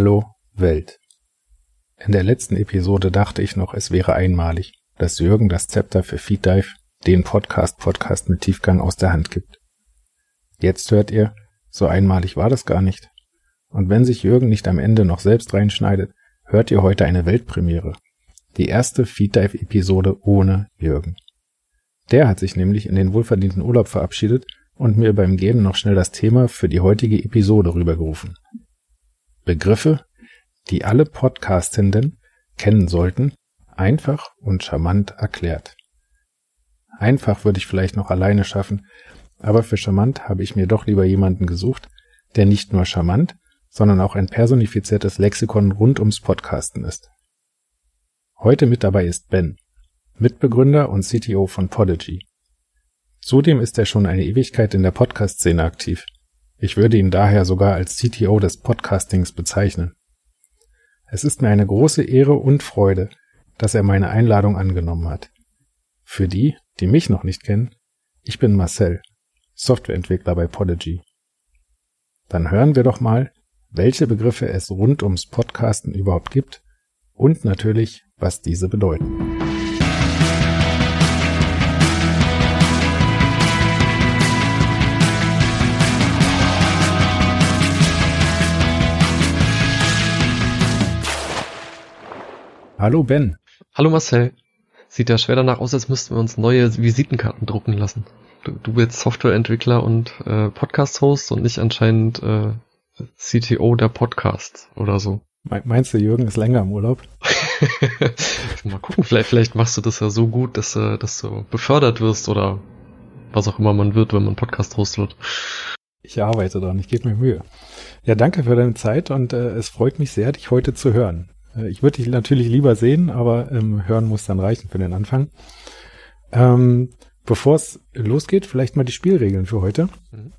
Hallo Welt. In der letzten Episode dachte ich noch, es wäre einmalig, dass Jürgen das Zepter für Feeddive, den Podcast-Podcast mit Tiefgang aus der Hand gibt. Jetzt hört ihr, so einmalig war das gar nicht. Und wenn sich Jürgen nicht am Ende noch selbst reinschneidet, hört ihr heute eine Weltpremiere. Die erste Feeddive-Episode ohne Jürgen. Der hat sich nämlich in den wohlverdienten Urlaub verabschiedet und mir beim Gehen noch schnell das Thema für die heutige Episode rübergerufen. Begriffe, die alle Podcastenden kennen sollten, einfach und charmant erklärt. Einfach würde ich vielleicht noch alleine schaffen, aber für charmant habe ich mir doch lieber jemanden gesucht, der nicht nur charmant, sondern auch ein personifiziertes Lexikon rund ums Podcasten ist. Heute mit dabei ist Ben, Mitbegründer und CTO von Podigy. Zudem ist er schon eine Ewigkeit in der Podcast-Szene aktiv. Ich würde ihn daher sogar als CTO des Podcastings bezeichnen. Es ist mir eine große Ehre und Freude, dass er meine Einladung angenommen hat. Für die, die mich noch nicht kennen, ich bin Marcel, Softwareentwickler bei Podigy. Dann hören wir doch mal, welche Begriffe es rund ums Podcasten überhaupt gibt und natürlich, was diese bedeuten. Hallo Ben. Hallo Marcel. Sieht ja schwer danach aus, als müssten wir uns neue Visitenkarten drucken lassen. Du, du bist Softwareentwickler und äh, Podcast-Host und nicht anscheinend äh, CTO der Podcasts oder so. Meinst du, Jürgen ist länger im Urlaub? Mal gucken, vielleicht, vielleicht machst du das ja so gut, dass, äh, dass du befördert wirst oder was auch immer man wird, wenn man Podcast-Host wird. Ich arbeite dran, ich gebe mir Mühe. Ja, danke für deine Zeit und äh, es freut mich sehr, dich heute zu hören. Äh, ich würde dich natürlich lieber sehen, aber ähm, hören muss dann reichen für den Anfang. Ähm, Bevor es losgeht, vielleicht mal die Spielregeln für heute. Mhm.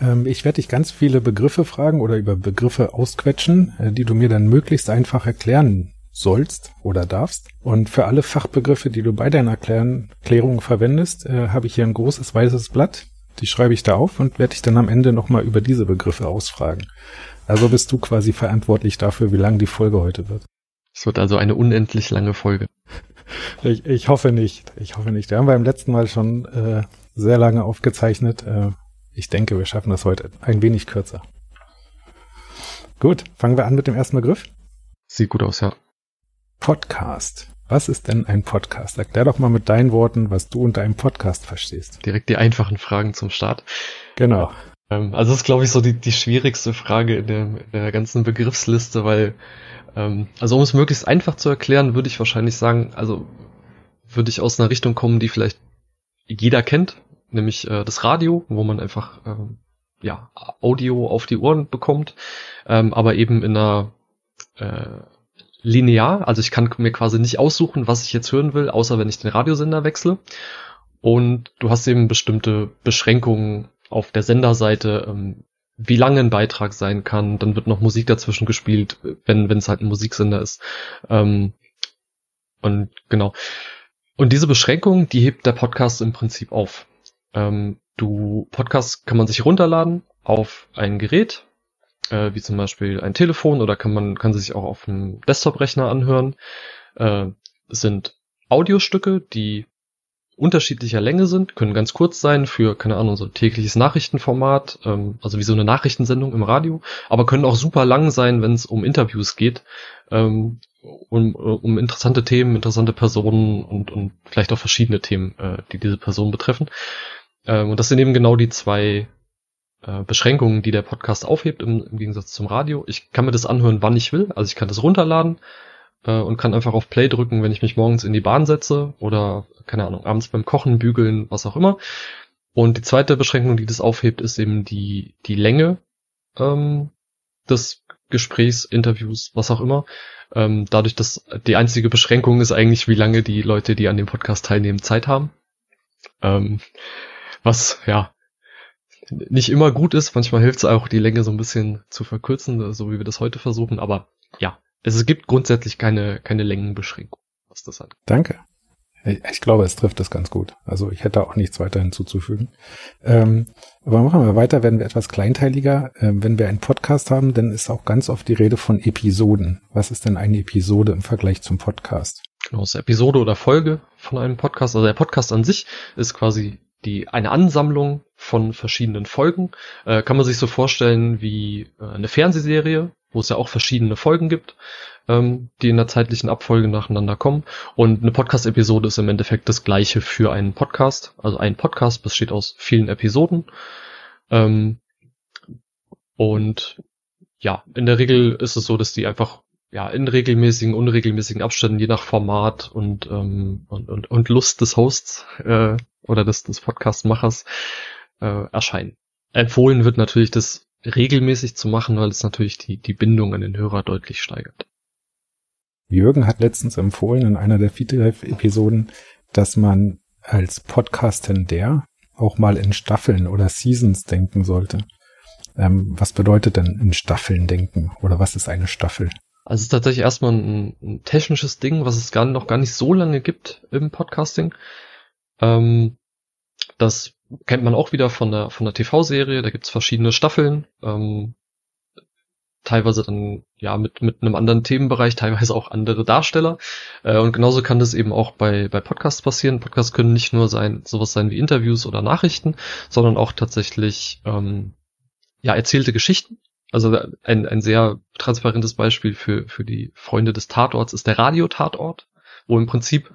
Ähm, ich werde dich ganz viele Begriffe fragen oder über Begriffe ausquetschen, äh, die du mir dann möglichst einfach erklären sollst oder darfst. Und für alle Fachbegriffe, die du bei deiner Erklärung verwendest, äh, habe ich hier ein großes weißes Blatt. Die schreibe ich da auf und werde dich dann am Ende nochmal über diese Begriffe ausfragen. Also bist du quasi verantwortlich dafür, wie lang die Folge heute wird. Es wird also eine unendlich lange Folge. Ich, ich hoffe nicht. Ich hoffe nicht. Wir haben beim letzten Mal schon äh, sehr lange aufgezeichnet. Äh, ich denke, wir schaffen das heute ein wenig kürzer. Gut, fangen wir an mit dem ersten Begriff. Sieht gut aus, ja. Podcast. Was ist denn ein Podcast? Erklär doch mal mit deinen Worten, was du unter einem Podcast verstehst. Direkt die einfachen Fragen zum Start. Genau. Ähm, also das ist, glaube ich, so die, die schwierigste Frage in der, in der ganzen Begriffsliste, weil ähm, also um es möglichst einfach zu erklären, würde ich wahrscheinlich sagen, also würde ich aus einer Richtung kommen, die vielleicht jeder kennt, nämlich äh, das Radio, wo man einfach ähm, ja Audio auf die Ohren bekommt, ähm, aber eben in einer äh, linear, also ich kann mir quasi nicht aussuchen, was ich jetzt hören will, außer wenn ich den Radiosender wechsle. Und du hast eben bestimmte Beschränkungen auf der Senderseite, ähm, wie lange ein Beitrag sein kann. Dann wird noch Musik dazwischen gespielt, wenn wenn es halt ein Musiksender ist. Ähm, und genau. Und diese Beschränkung, die hebt der Podcast im Prinzip auf. Ähm, du Podcast kann man sich runterladen auf ein Gerät, äh, wie zum Beispiel ein Telefon oder kann man kann sich auch auf einem Desktop-Rechner anhören. Äh, sind Audiostücke, die unterschiedlicher Länge sind, können ganz kurz sein für, keine Ahnung, so tägliches Nachrichtenformat, ähm, also wie so eine Nachrichtensendung im Radio, aber können auch super lang sein, wenn es um Interviews geht, ähm, um, um interessante Themen, interessante Personen und, und vielleicht auch verschiedene Themen, äh, die diese Person betreffen. Ähm, und das sind eben genau die zwei äh, Beschränkungen, die der Podcast aufhebt im, im Gegensatz zum Radio. Ich kann mir das anhören, wann ich will, also ich kann das runterladen, äh, und kann einfach auf Play drücken, wenn ich mich morgens in die Bahn setze oder, keine Ahnung, abends beim Kochen, Bügeln, was auch immer. Und die zweite Beschränkung, die das aufhebt, ist eben die, die Länge ähm, des Gesprächs, Interviews, was auch immer. Ähm, dadurch, dass die einzige Beschränkung ist eigentlich, wie lange die Leute, die an dem Podcast teilnehmen, Zeit haben. Ähm, was, ja, nicht immer gut ist. Manchmal hilft es auch, die Länge so ein bisschen zu verkürzen, so wie wir das heute versuchen. Aber ja, es gibt grundsätzlich keine, keine Längenbeschränkung, was das angeht. Danke. Ich glaube, es trifft es ganz gut. Also ich hätte auch nichts weiter hinzuzufügen. Ähm, aber machen wir weiter, werden wir etwas kleinteiliger. Ähm, wenn wir einen Podcast haben, dann ist auch ganz oft die Rede von Episoden. Was ist denn eine Episode im Vergleich zum Podcast? Genau, es ist Episode oder Folge von einem Podcast. Also der Podcast an sich ist quasi die eine Ansammlung von verschiedenen Folgen. Äh, kann man sich so vorstellen wie äh, eine Fernsehserie, wo es ja auch verschiedene Folgen gibt ähm, die in der zeitlichen Abfolge nacheinander kommen. Und eine Podcast-Episode ist im Endeffekt das gleiche für einen Podcast. Also ein Podcast besteht aus vielen Episoden. Ähm, und ja, in der Regel ist es so, dass die einfach ja in regelmäßigen, unregelmäßigen Abständen, je nach Format und ähm, und, und, und Lust des Hosts äh, oder des, des Podcast-Machers äh, erscheinen. Empfohlen wird natürlich das regelmäßig zu machen, weil es natürlich die, die Bindung an den Hörer deutlich steigert. Jürgen hat letztens empfohlen in einer der Feedlife-Episoden, dass man als Podcastender auch mal in Staffeln oder Seasons denken sollte. Ähm, was bedeutet denn in Staffeln denken? Oder was ist eine Staffel? Also es ist tatsächlich erstmal ein, ein technisches Ding, was es gar, noch gar nicht so lange gibt im Podcasting. Ähm, das kennt man auch wieder von der, von der TV-Serie. Da gibt's verschiedene Staffeln. Ähm, teilweise dann ja mit mit einem anderen Themenbereich, teilweise auch andere Darsteller. Äh, und genauso kann das eben auch bei bei Podcasts passieren. Podcasts können nicht nur sein sowas sein wie Interviews oder Nachrichten, sondern auch tatsächlich ähm, ja erzählte Geschichten. Also ein ein sehr transparentes Beispiel für für die Freunde des Tatorts ist der Radio-Tatort, wo im Prinzip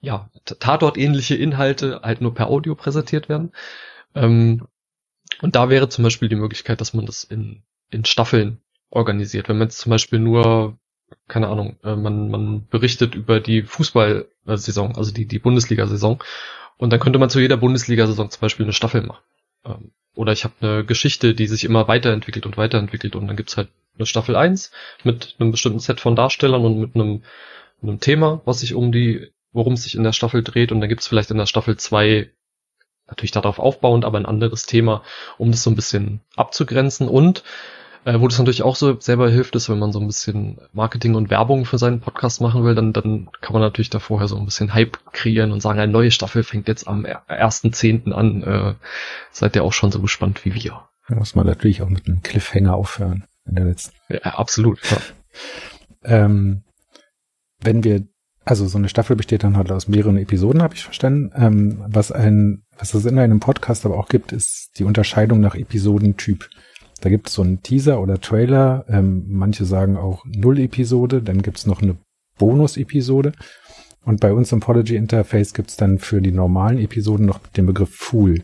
ja Tatort ähnliche Inhalte halt nur per Audio präsentiert werden. Ähm, und da wäre zum Beispiel die Möglichkeit, dass man das in in Staffeln organisiert. Wenn man jetzt zum Beispiel nur, keine Ahnung, äh, man, man berichtet über die Fußballsaison, also die, die Bundesliga-Saison, und dann könnte man zu jeder Bundesliga-Saison zum Beispiel eine Staffel machen. Ähm, oder ich habe eine Geschichte, die sich immer weiterentwickelt und weiterentwickelt und dann gibt's halt eine Staffel 1 mit einem bestimmten Set von Darstellern und mit einem, einem Thema, was sich um die, worum es sich in der Staffel dreht. Und dann gibt's vielleicht in der Staffel 2 natürlich darauf aufbauend, aber ein anderes Thema, um das so ein bisschen abzugrenzen. Und äh, wo das natürlich auch so selber hilft, ist, wenn man so ein bisschen Marketing und Werbung für seinen Podcast machen will, dann, dann kann man natürlich da vorher so ein bisschen Hype kreieren und sagen, eine neue Staffel fängt jetzt am 1.10. an. Äh, seid ihr auch schon so gespannt wie wir. Da muss man natürlich auch mit einem Cliffhanger aufhören in der letzten. Ja, absolut. Ja. ähm, wenn wir also so eine Staffel besteht dann halt aus mehreren Episoden, habe ich verstanden. Ähm, was ein, was es in einem Podcast aber auch gibt, ist die Unterscheidung nach Episodentyp. Da gibt es so einen Teaser oder Trailer. Ähm, manche sagen auch Null-Episode. Dann gibt es noch eine Bonus-Episode. Und bei uns im Podigy Interface gibt es dann für die normalen Episoden noch den Begriff Fool.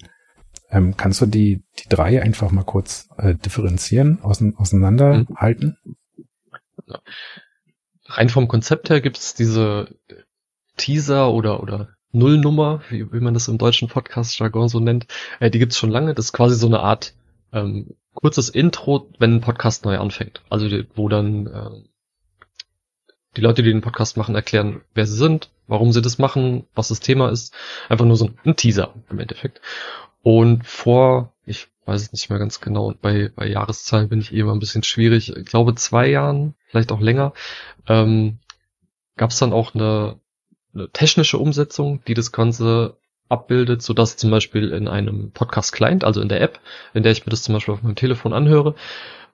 Ähm, kannst du die, die drei einfach mal kurz äh, differenzieren, ausein, auseinanderhalten? Ja. Rein vom Konzept her gibt es diese Teaser oder, oder Nullnummer, wie, wie man das im deutschen Podcast-Jargon so nennt. Äh, die gibt's schon lange. Das ist quasi so eine Art ähm, kurzes Intro, wenn ein Podcast neu anfängt. Also wo dann äh, die Leute, die den Podcast machen, erklären, wer sie sind, warum sie das machen, was das Thema ist. Einfach nur so ein Teaser im Endeffekt. Und vor, ich weiß es nicht mehr ganz genau, bei, bei Jahreszahlen bin ich eh immer ein bisschen schwierig. Ich glaube zwei Jahren, vielleicht auch länger, ähm, gab es dann auch eine, eine technische Umsetzung, die das Ganze abbildet, so dass zum Beispiel in einem Podcast-Client, also in der App, in der ich mir das zum Beispiel auf meinem Telefon anhöre,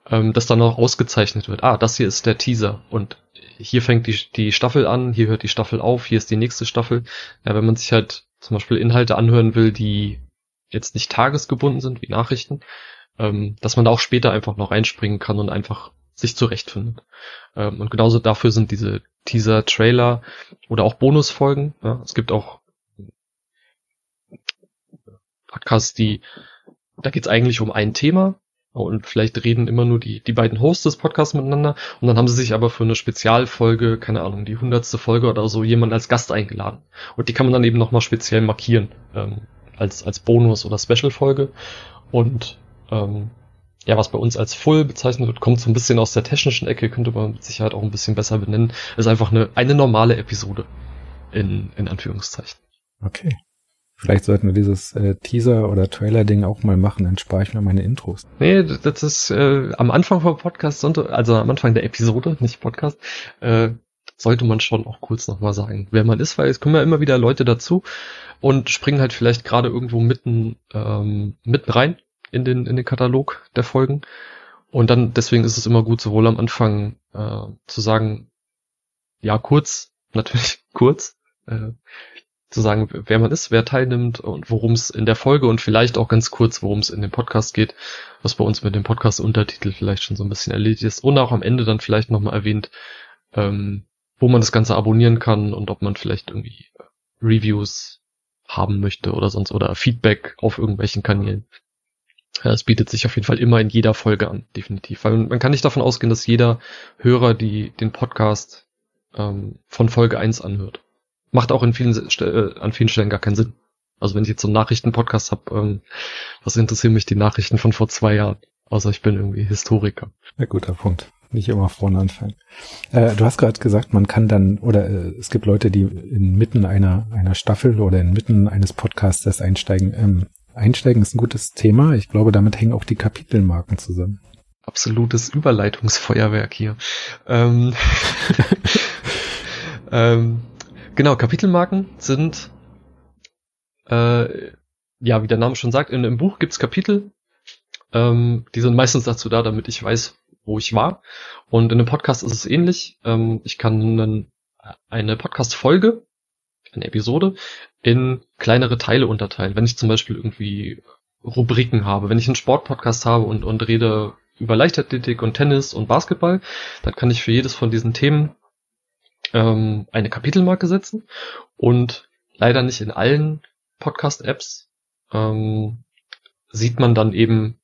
ähm, das dann auch ausgezeichnet wird. Ah, das hier ist der Teaser und hier fängt die, die Staffel an, hier hört die Staffel auf, hier ist die nächste Staffel. Ja, wenn man sich halt zum Beispiel Inhalte anhören will, die jetzt nicht tagesgebunden sind, wie Nachrichten, ähm, dass man da auch später einfach noch reinspringen kann und einfach sich zurechtfindet. Ähm, und genauso dafür sind diese Teaser, Trailer oder auch Bonusfolgen. Ja, es gibt auch Podcasts, die, da geht's eigentlich um ein Thema und vielleicht reden immer nur die, die beiden Hosts des Podcasts miteinander und dann haben sie sich aber für eine Spezialfolge, keine Ahnung, die hundertste Folge oder so, jemand als Gast eingeladen. Und die kann man dann eben nochmal speziell markieren, ähm, als, als Bonus- oder Special-Folge. Und ähm, ja, was bei uns als Full bezeichnet wird, kommt so ein bisschen aus der technischen Ecke, könnte man mit Sicherheit auch ein bisschen besser benennen. Ist einfach eine, eine normale Episode. In, in Anführungszeichen. Okay. Vielleicht sollten wir dieses äh, Teaser- oder Trailer-Ding auch mal machen, dann spare ich mir meine Intros. Nee, das ist äh, am Anfang vom Podcast, also am Anfang der Episode, nicht Podcast, äh, sollte man schon auch kurz nochmal sagen, wer man ist, weil es kommen ja immer wieder Leute dazu und springen halt vielleicht gerade irgendwo mitten, ähm, mitten rein in den, in den Katalog der Folgen. Und dann, deswegen ist es immer gut, sowohl am Anfang äh, zu sagen, ja, kurz, natürlich kurz, äh, zu sagen, wer man ist, wer teilnimmt und worum es in der Folge und vielleicht auch ganz kurz, worum es in dem Podcast geht, was bei uns mit dem Podcast-Untertitel vielleicht schon so ein bisschen erledigt ist und auch am Ende dann vielleicht nochmal erwähnt, ähm, wo man das Ganze abonnieren kann und ob man vielleicht irgendwie äh, Reviews haben möchte oder sonst oder Feedback auf irgendwelchen Kanälen. Ja, es bietet sich auf jeden Fall immer in jeder Folge an, definitiv. Weil man kann nicht davon ausgehen, dass jeder Hörer die den Podcast ähm, von Folge 1 anhört. Macht auch in vielen, äh, an vielen Stellen gar keinen Sinn. Also wenn ich jetzt so einen Nachrichtenpodcast habe, ähm, was interessieren mich die Nachrichten von vor zwei Jahren? Außer ich bin irgendwie Historiker. Ja, guter Punkt. Nicht immer vorne anfangen. Äh, du hast gerade gesagt, man kann dann, oder äh, es gibt Leute, die inmitten einer, einer Staffel oder inmitten eines Podcasts einsteigen. Ähm, einsteigen ist ein gutes Thema. Ich glaube, damit hängen auch die Kapitelmarken zusammen. Absolutes Überleitungsfeuerwerk hier. Ähm, ähm, genau, Kapitelmarken sind, äh, ja, wie der Name schon sagt, in einem Buch gibt's Kapitel. Ähm, die sind meistens dazu da, damit ich weiß, wo ich war. Und in einem Podcast ist es ähnlich. Ähm, ich kann einen, eine Podcast-Folge, eine Episode, in kleinere Teile unterteilen. Wenn ich zum Beispiel irgendwie Rubriken habe, wenn ich einen Sportpodcast habe und, und rede über Leichtathletik und Tennis und Basketball, dann kann ich für jedes von diesen Themen ähm, eine Kapitelmarke setzen und leider nicht in allen Podcast-Apps ähm, sieht man dann eben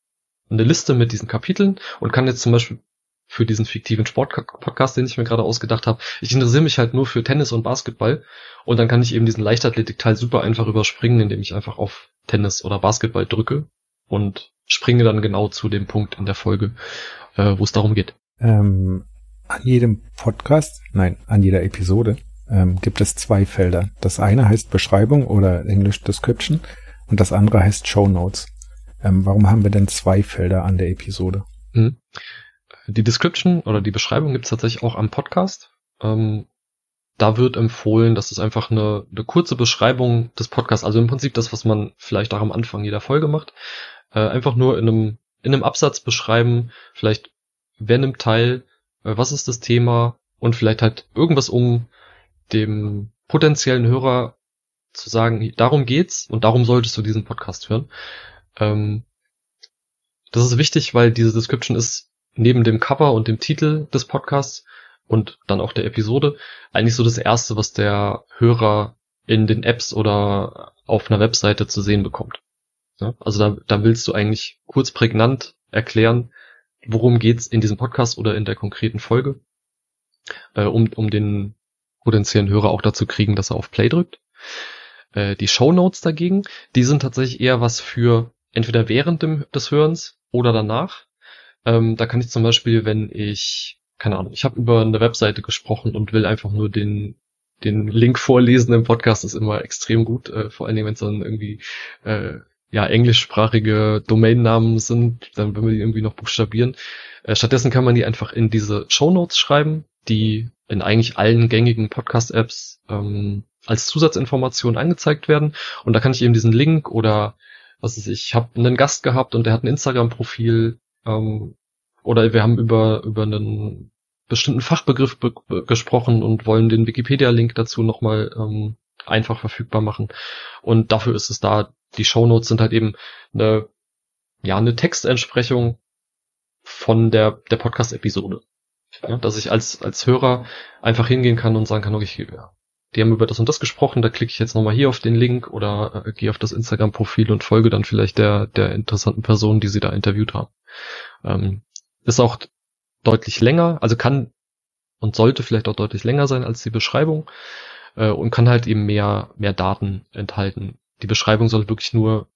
eine Liste mit diesen Kapiteln und kann jetzt zum Beispiel für diesen fiktiven Sport-Podcast, den ich mir gerade ausgedacht habe. Ich interessiere mich halt nur für Tennis und Basketball und dann kann ich eben diesen Leichtathletik-Teil super einfach überspringen, indem ich einfach auf Tennis oder Basketball drücke und springe dann genau zu dem Punkt in der Folge, äh, wo es darum geht. Ähm, an jedem Podcast, nein, an jeder Episode ähm, gibt es zwei Felder. Das eine heißt Beschreibung oder English Description und das andere heißt Show Notes. Ähm, warum haben wir denn zwei Felder an der Episode? Mhm. Die Description oder die Beschreibung gibt es tatsächlich auch am Podcast. Ähm, da wird empfohlen, dass es einfach eine, eine kurze Beschreibung des Podcasts, also im Prinzip das, was man vielleicht auch am Anfang jeder Folge macht, äh, einfach nur in einem, in einem Absatz beschreiben, vielleicht wer nimmt teil, was ist das Thema und vielleicht halt irgendwas, um dem potenziellen Hörer zu sagen, darum geht's und darum solltest du diesen Podcast hören. Ähm, das ist wichtig, weil diese Description ist neben dem Cover und dem Titel des Podcasts und dann auch der Episode eigentlich so das erste, was der Hörer in den Apps oder auf einer Webseite zu sehen bekommt. Ja, also da, da willst du eigentlich kurz prägnant erklären, worum geht's in diesem Podcast oder in der konkreten Folge, äh, um, um den potenziellen Hörer auch dazu kriegen, dass er auf Play drückt. Äh, die Show Notes dagegen, die sind tatsächlich eher was für entweder während dem, des Hörens oder danach. Ähm, da kann ich zum Beispiel, wenn ich, keine Ahnung, ich habe über eine Webseite gesprochen und will einfach nur den den Link vorlesen im Podcast ist immer extrem gut, äh, vor allen Dingen, wenn es dann irgendwie äh, ja englischsprachige Domainnamen sind, dann will man die irgendwie noch buchstabieren. Äh, stattdessen kann man die einfach in diese Show Notes schreiben, die in eigentlich allen gängigen Podcast-Apps ähm, als Zusatzinformation angezeigt werden. Und da kann ich eben diesen Link oder was ist ich, ich habe einen Gast gehabt und der hat ein Instagram-Profil ähm, oder wir haben über über einen bestimmten Fachbegriff be gesprochen und wollen den Wikipedia-Link dazu nochmal ähm, einfach verfügbar machen. Und dafür ist es da, die Shownotes sind halt eben eine, ja, eine Textentsprechung von der, der Podcast-Episode. Ja, dass ich als, als Hörer einfach hingehen kann und sagen kann, okay, ja, die haben über das und das gesprochen, da klicke ich jetzt nochmal hier auf den Link oder äh, gehe auf das Instagram-Profil und folge dann vielleicht der, der interessanten Person, die sie da interviewt haben. Ähm, ist auch deutlich länger, also kann und sollte vielleicht auch deutlich länger sein als die Beschreibung äh, und kann halt eben mehr, mehr Daten enthalten. Die Beschreibung soll wirklich nur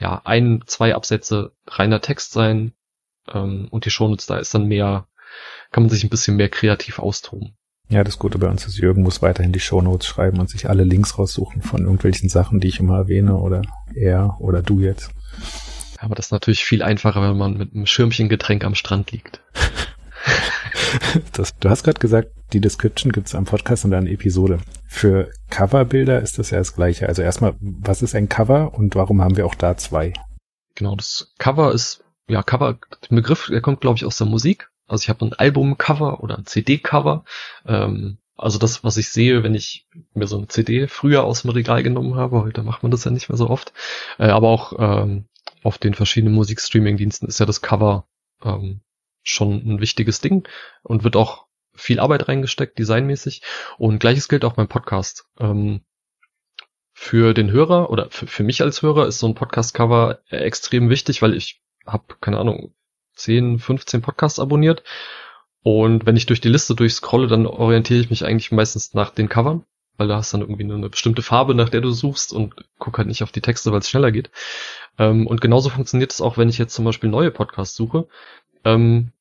ja, ein, zwei Absätze reiner Text sein ähm, und die Shownotes, da ist dann mehr, kann man sich ein bisschen mehr kreativ austoben. Ja, das Gute bei uns ist, Jürgen muss weiterhin die Shownotes schreiben und sich alle Links raussuchen von irgendwelchen Sachen, die ich immer erwähne oder er oder du jetzt. Aber das ist natürlich viel einfacher, wenn man mit einem Schirmchen Getränk am Strand liegt. das, du hast gerade gesagt, die Description gibt's am Podcast und eine Episode. Für Coverbilder ist das ja das gleiche. Also erstmal, was ist ein Cover und warum haben wir auch da zwei? Genau, das Cover ist, ja, Cover, der Begriff, der kommt, glaube ich, aus der Musik. Also ich habe ein Albumcover oder ein CD-Cover. Ähm, also das, was ich sehe, wenn ich mir so eine CD früher aus dem Regal genommen habe, heute macht man das ja nicht mehr so oft. Äh, aber auch ähm, auf den verschiedenen Musikstreaming-Diensten ist ja das Cover ähm, schon ein wichtiges Ding und wird auch viel Arbeit reingesteckt, designmäßig. Und gleiches gilt auch beim Podcast. Ähm, für den Hörer oder für, für mich als Hörer ist so ein Podcast-Cover extrem wichtig, weil ich habe, keine Ahnung, 10, 15 Podcasts abonniert. Und wenn ich durch die Liste durchscrolle, dann orientiere ich mich eigentlich meistens nach den Covern, weil da hast du dann irgendwie eine bestimmte Farbe, nach der du suchst und guck halt nicht auf die Texte, weil es schneller geht. Ähm, und genauso funktioniert es auch, wenn ich jetzt zum Beispiel neue Podcasts suche. Ähm,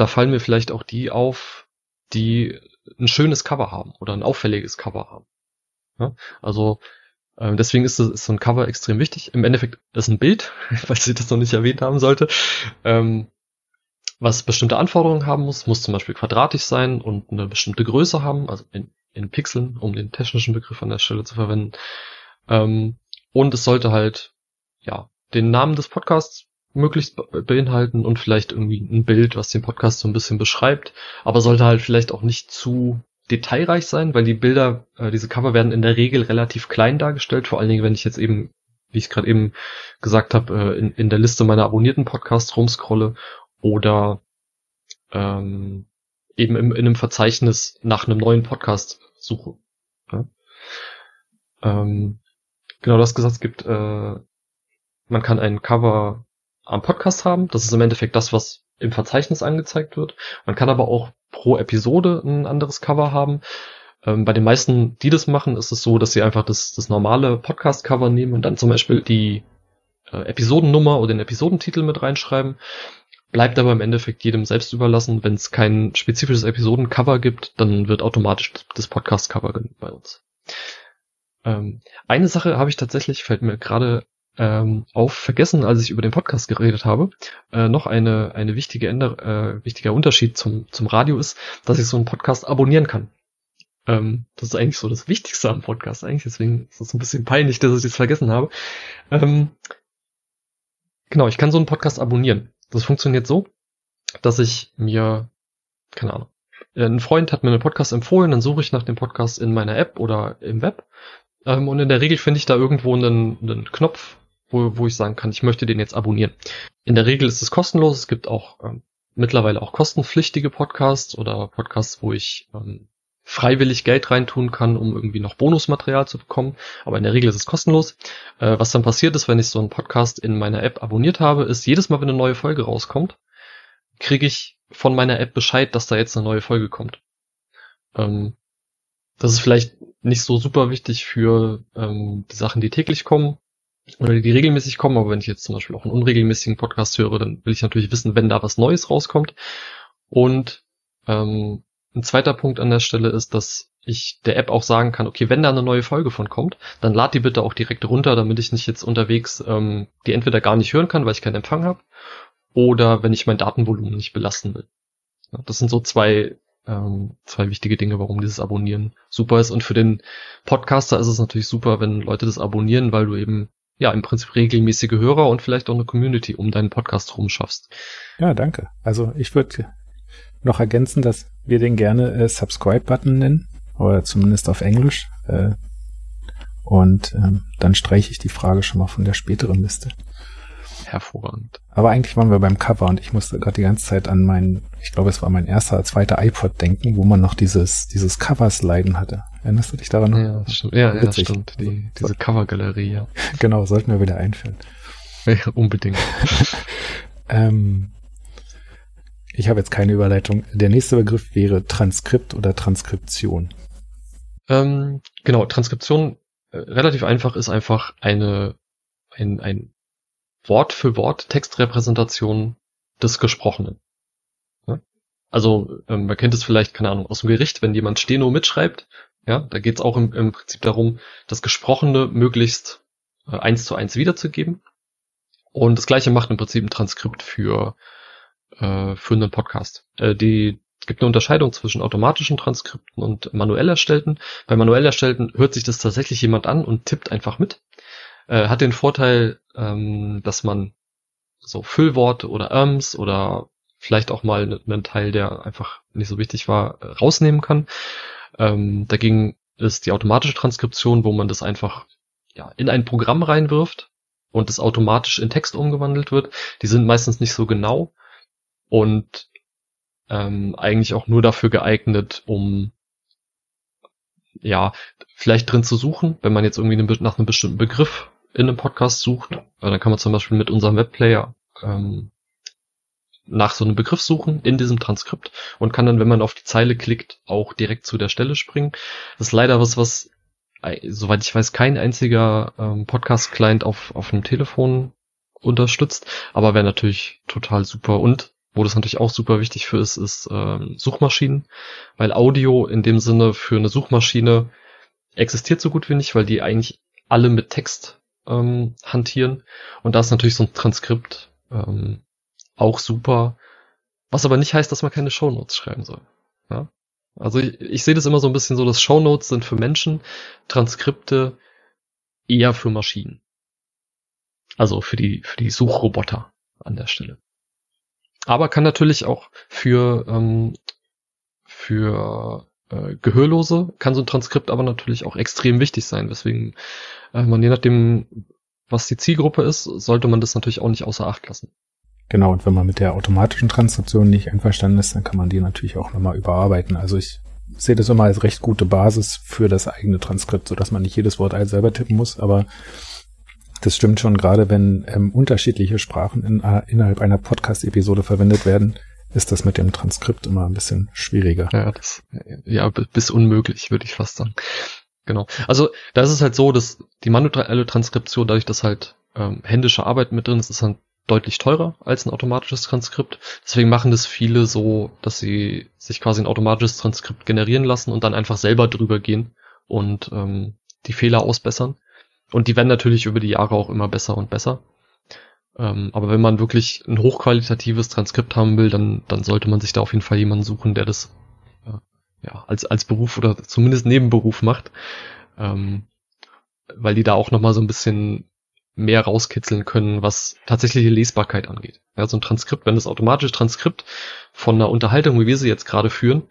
da fallen mir vielleicht auch die auf, die ein schönes Cover haben oder ein auffälliges Cover haben. Ja? Also ähm, deswegen ist, ist, so ein Cover extrem wichtig. Im Endeffekt ist ein Bild, falls ich das noch nicht erwähnt haben sollte. Ähm, was bestimmte Anforderungen haben muss, muss zum Beispiel quadratisch sein und eine bestimmte Größe haben, also in, in Pixeln, um den technischen Begriff an der Stelle zu verwenden. Ähm, und es sollte halt, ja, den Namen des Podcasts möglichst beinhalten und vielleicht irgendwie ein Bild, was den Podcast so ein bisschen beschreibt, aber sollte halt vielleicht auch nicht zu detailreich sein, weil die Bilder, äh, diese Cover werden in der Regel relativ klein dargestellt, vor allen Dingen, wenn ich jetzt eben, wie ich gerade eben gesagt habe, äh, in, in der Liste meiner abonnierten Podcasts rumscrolle oder ähm, eben im, in einem Verzeichnis nach einem neuen Podcast suche. Ja? Ähm, genau, du hast gesagt, es gibt, äh, man kann ein Cover am Podcast haben. Das ist im Endeffekt das, was im Verzeichnis angezeigt wird. Man kann aber auch pro Episode ein anderes Cover haben. Ähm, bei den meisten, die das machen, ist es so, dass sie einfach das, das normale Podcast-Cover nehmen und dann zum Beispiel die äh, Episodennummer oder den Episodentitel mit reinschreiben. Bleibt aber im Endeffekt jedem selbst überlassen. Wenn es kein spezifisches Episodencover gibt, dann wird automatisch das Podcast-Cover bei uns. Ähm, eine Sache habe ich tatsächlich, fällt mir gerade ähm, auf vergessen, als ich über den Podcast geredet habe. Äh, noch eine, eine wichtige Änder äh, wichtiger Unterschied zum, zum Radio ist, dass ich so einen Podcast abonnieren kann. Ähm, das ist eigentlich so das Wichtigste am Podcast eigentlich, deswegen ist es ein bisschen peinlich, dass ich das vergessen habe. Ähm, genau, ich kann so einen Podcast abonnieren. Das funktioniert so, dass ich mir, keine Ahnung, ein Freund hat mir einen Podcast empfohlen, dann suche ich nach dem Podcast in meiner App oder im Web. Ähm, und in der Regel finde ich da irgendwo einen, einen Knopf, wo, wo ich sagen kann, ich möchte den jetzt abonnieren. In der Regel ist es kostenlos. Es gibt auch ähm, mittlerweile auch kostenpflichtige Podcasts oder Podcasts, wo ich ähm, freiwillig Geld reintun kann, um irgendwie noch Bonusmaterial zu bekommen. Aber in der Regel ist es kostenlos. Äh, was dann passiert ist, wenn ich so einen Podcast in meiner App abonniert habe, ist jedes Mal, wenn eine neue Folge rauskommt, kriege ich von meiner App Bescheid, dass da jetzt eine neue Folge kommt. Ähm, das ist vielleicht nicht so super wichtig für ähm, die Sachen, die täglich kommen, oder die regelmäßig kommen, aber wenn ich jetzt zum Beispiel auch einen unregelmäßigen Podcast höre, dann will ich natürlich wissen, wenn da was Neues rauskommt. Und ähm, ein zweiter Punkt an der Stelle ist, dass ich der App auch sagen kann, okay, wenn da eine neue Folge von kommt, dann lad die bitte auch direkt runter, damit ich nicht jetzt unterwegs ähm, die entweder gar nicht hören kann, weil ich keinen Empfang habe, oder wenn ich mein Datenvolumen nicht belasten will. Das sind so zwei ähm, zwei wichtige Dinge, warum dieses Abonnieren super ist. Und für den Podcaster ist es natürlich super, wenn Leute das abonnieren, weil du eben ja, im Prinzip regelmäßige Hörer und vielleicht auch eine Community um deinen Podcast rum schaffst. Ja, danke. Also ich würde noch ergänzen, dass wir den gerne äh, Subscribe-Button nennen, oder zumindest auf Englisch. Äh, und ähm, dann streiche ich die Frage schon mal von der späteren Liste hervorragend. Aber eigentlich waren wir beim Cover und ich musste gerade die ganze Zeit an meinen, ich glaube, es war mein erster, zweiter iPod denken, wo man noch dieses, dieses Cover-Sliden hatte. Erinnerst du dich daran? Ja, stimmt. Ja, ja, stimmt. Die, diese Cover-Galerie, ja. Genau, sollten wir wieder einführen. Ja, unbedingt. ähm, ich habe jetzt keine Überleitung. Der nächste Begriff wäre Transkript oder Transkription. Ähm, genau, Transkription äh, relativ einfach ist einfach eine ein, ein Wort für Wort Textrepräsentation des Gesprochenen. Also ähm, man kennt es vielleicht, keine Ahnung, aus dem Gericht, wenn jemand Steno mitschreibt, ja, da geht es auch im, im, Prinzip darum, das Gesprochene möglichst äh, eins zu eins wiederzugeben. Und das gleiche macht im Prinzip ein Transkript für, äh, für einen Podcast. Äh, die gibt eine Unterscheidung zwischen automatischen Transkripten und manuell erstellten. Bei manuell erstellten hört sich das tatsächlich jemand an und tippt einfach mit. Äh, hat den Vorteil, ähm, dass man so Füllworte oder Erms oder vielleicht auch mal einen Teil, der einfach nicht so wichtig war, rausnehmen kann. Ähm, dagegen ist die automatische Transkription, wo man das einfach ja, in ein Programm reinwirft und es automatisch in Text umgewandelt wird. Die sind meistens nicht so genau und ähm, eigentlich auch nur dafür geeignet, um ja, vielleicht drin zu suchen, wenn man jetzt irgendwie nach einem bestimmten Begriff in einem Podcast sucht, dann kann man zum Beispiel mit unserem Webplayer ähm, nach so einem Begriff suchen in diesem Transkript und kann dann, wenn man auf die Zeile klickt, auch direkt zu der Stelle springen. Das ist leider was, was, soweit ich weiß, kein einziger ähm, Podcast-Client auf, auf einem Telefon unterstützt, aber wäre natürlich total super. Und wo das natürlich auch super wichtig für ist, ist ähm, Suchmaschinen, weil Audio in dem Sinne für eine Suchmaschine existiert so gut wie nicht, weil die eigentlich alle mit Text ähm, hantieren. Und da ist natürlich so ein Transkript ähm, auch super. Was aber nicht heißt, dass man keine Shownotes schreiben soll. Ja? Also ich, ich sehe das immer so ein bisschen so, dass Shownotes sind für Menschen, Transkripte eher für Maschinen. Also für die, für die Suchroboter an der Stelle. Aber kann natürlich auch für, ähm, für äh, Gehörlose kann so ein Transkript aber natürlich auch extrem wichtig sein, weswegen äh, man je nachdem, was die Zielgruppe ist, sollte man das natürlich auch nicht außer Acht lassen. Genau, und wenn man mit der automatischen Transkription nicht einverstanden ist, dann kann man die natürlich auch nochmal überarbeiten. Also ich sehe das immer als recht gute Basis für das eigene Transkript, sodass man nicht jedes Wort als selber tippen muss, aber das stimmt schon, gerade wenn ähm, unterschiedliche Sprachen in, äh, innerhalb einer Podcast-Episode verwendet werden, ist das mit dem Transkript immer ein bisschen schwieriger. Ja, das, ja, bis unmöglich, würde ich fast sagen. Genau. Also da ist es halt so, dass die manuelle Transkription, dadurch, dass halt ähm, händische Arbeit mit drin ist, ist dann deutlich teurer als ein automatisches Transkript. Deswegen machen das viele so, dass sie sich quasi ein automatisches Transkript generieren lassen und dann einfach selber drüber gehen und ähm, die Fehler ausbessern. Und die werden natürlich über die Jahre auch immer besser und besser. Ähm, aber wenn man wirklich ein hochqualitatives Transkript haben will, dann, dann sollte man sich da auf jeden Fall jemanden suchen, der das äh, ja, als, als Beruf oder zumindest Nebenberuf macht. Ähm, weil die da auch nochmal so ein bisschen mehr rauskitzeln können, was tatsächliche Lesbarkeit angeht. Ja, so ein Transkript, wenn das automatische Transkript von einer Unterhaltung, wie wir sie jetzt gerade führen,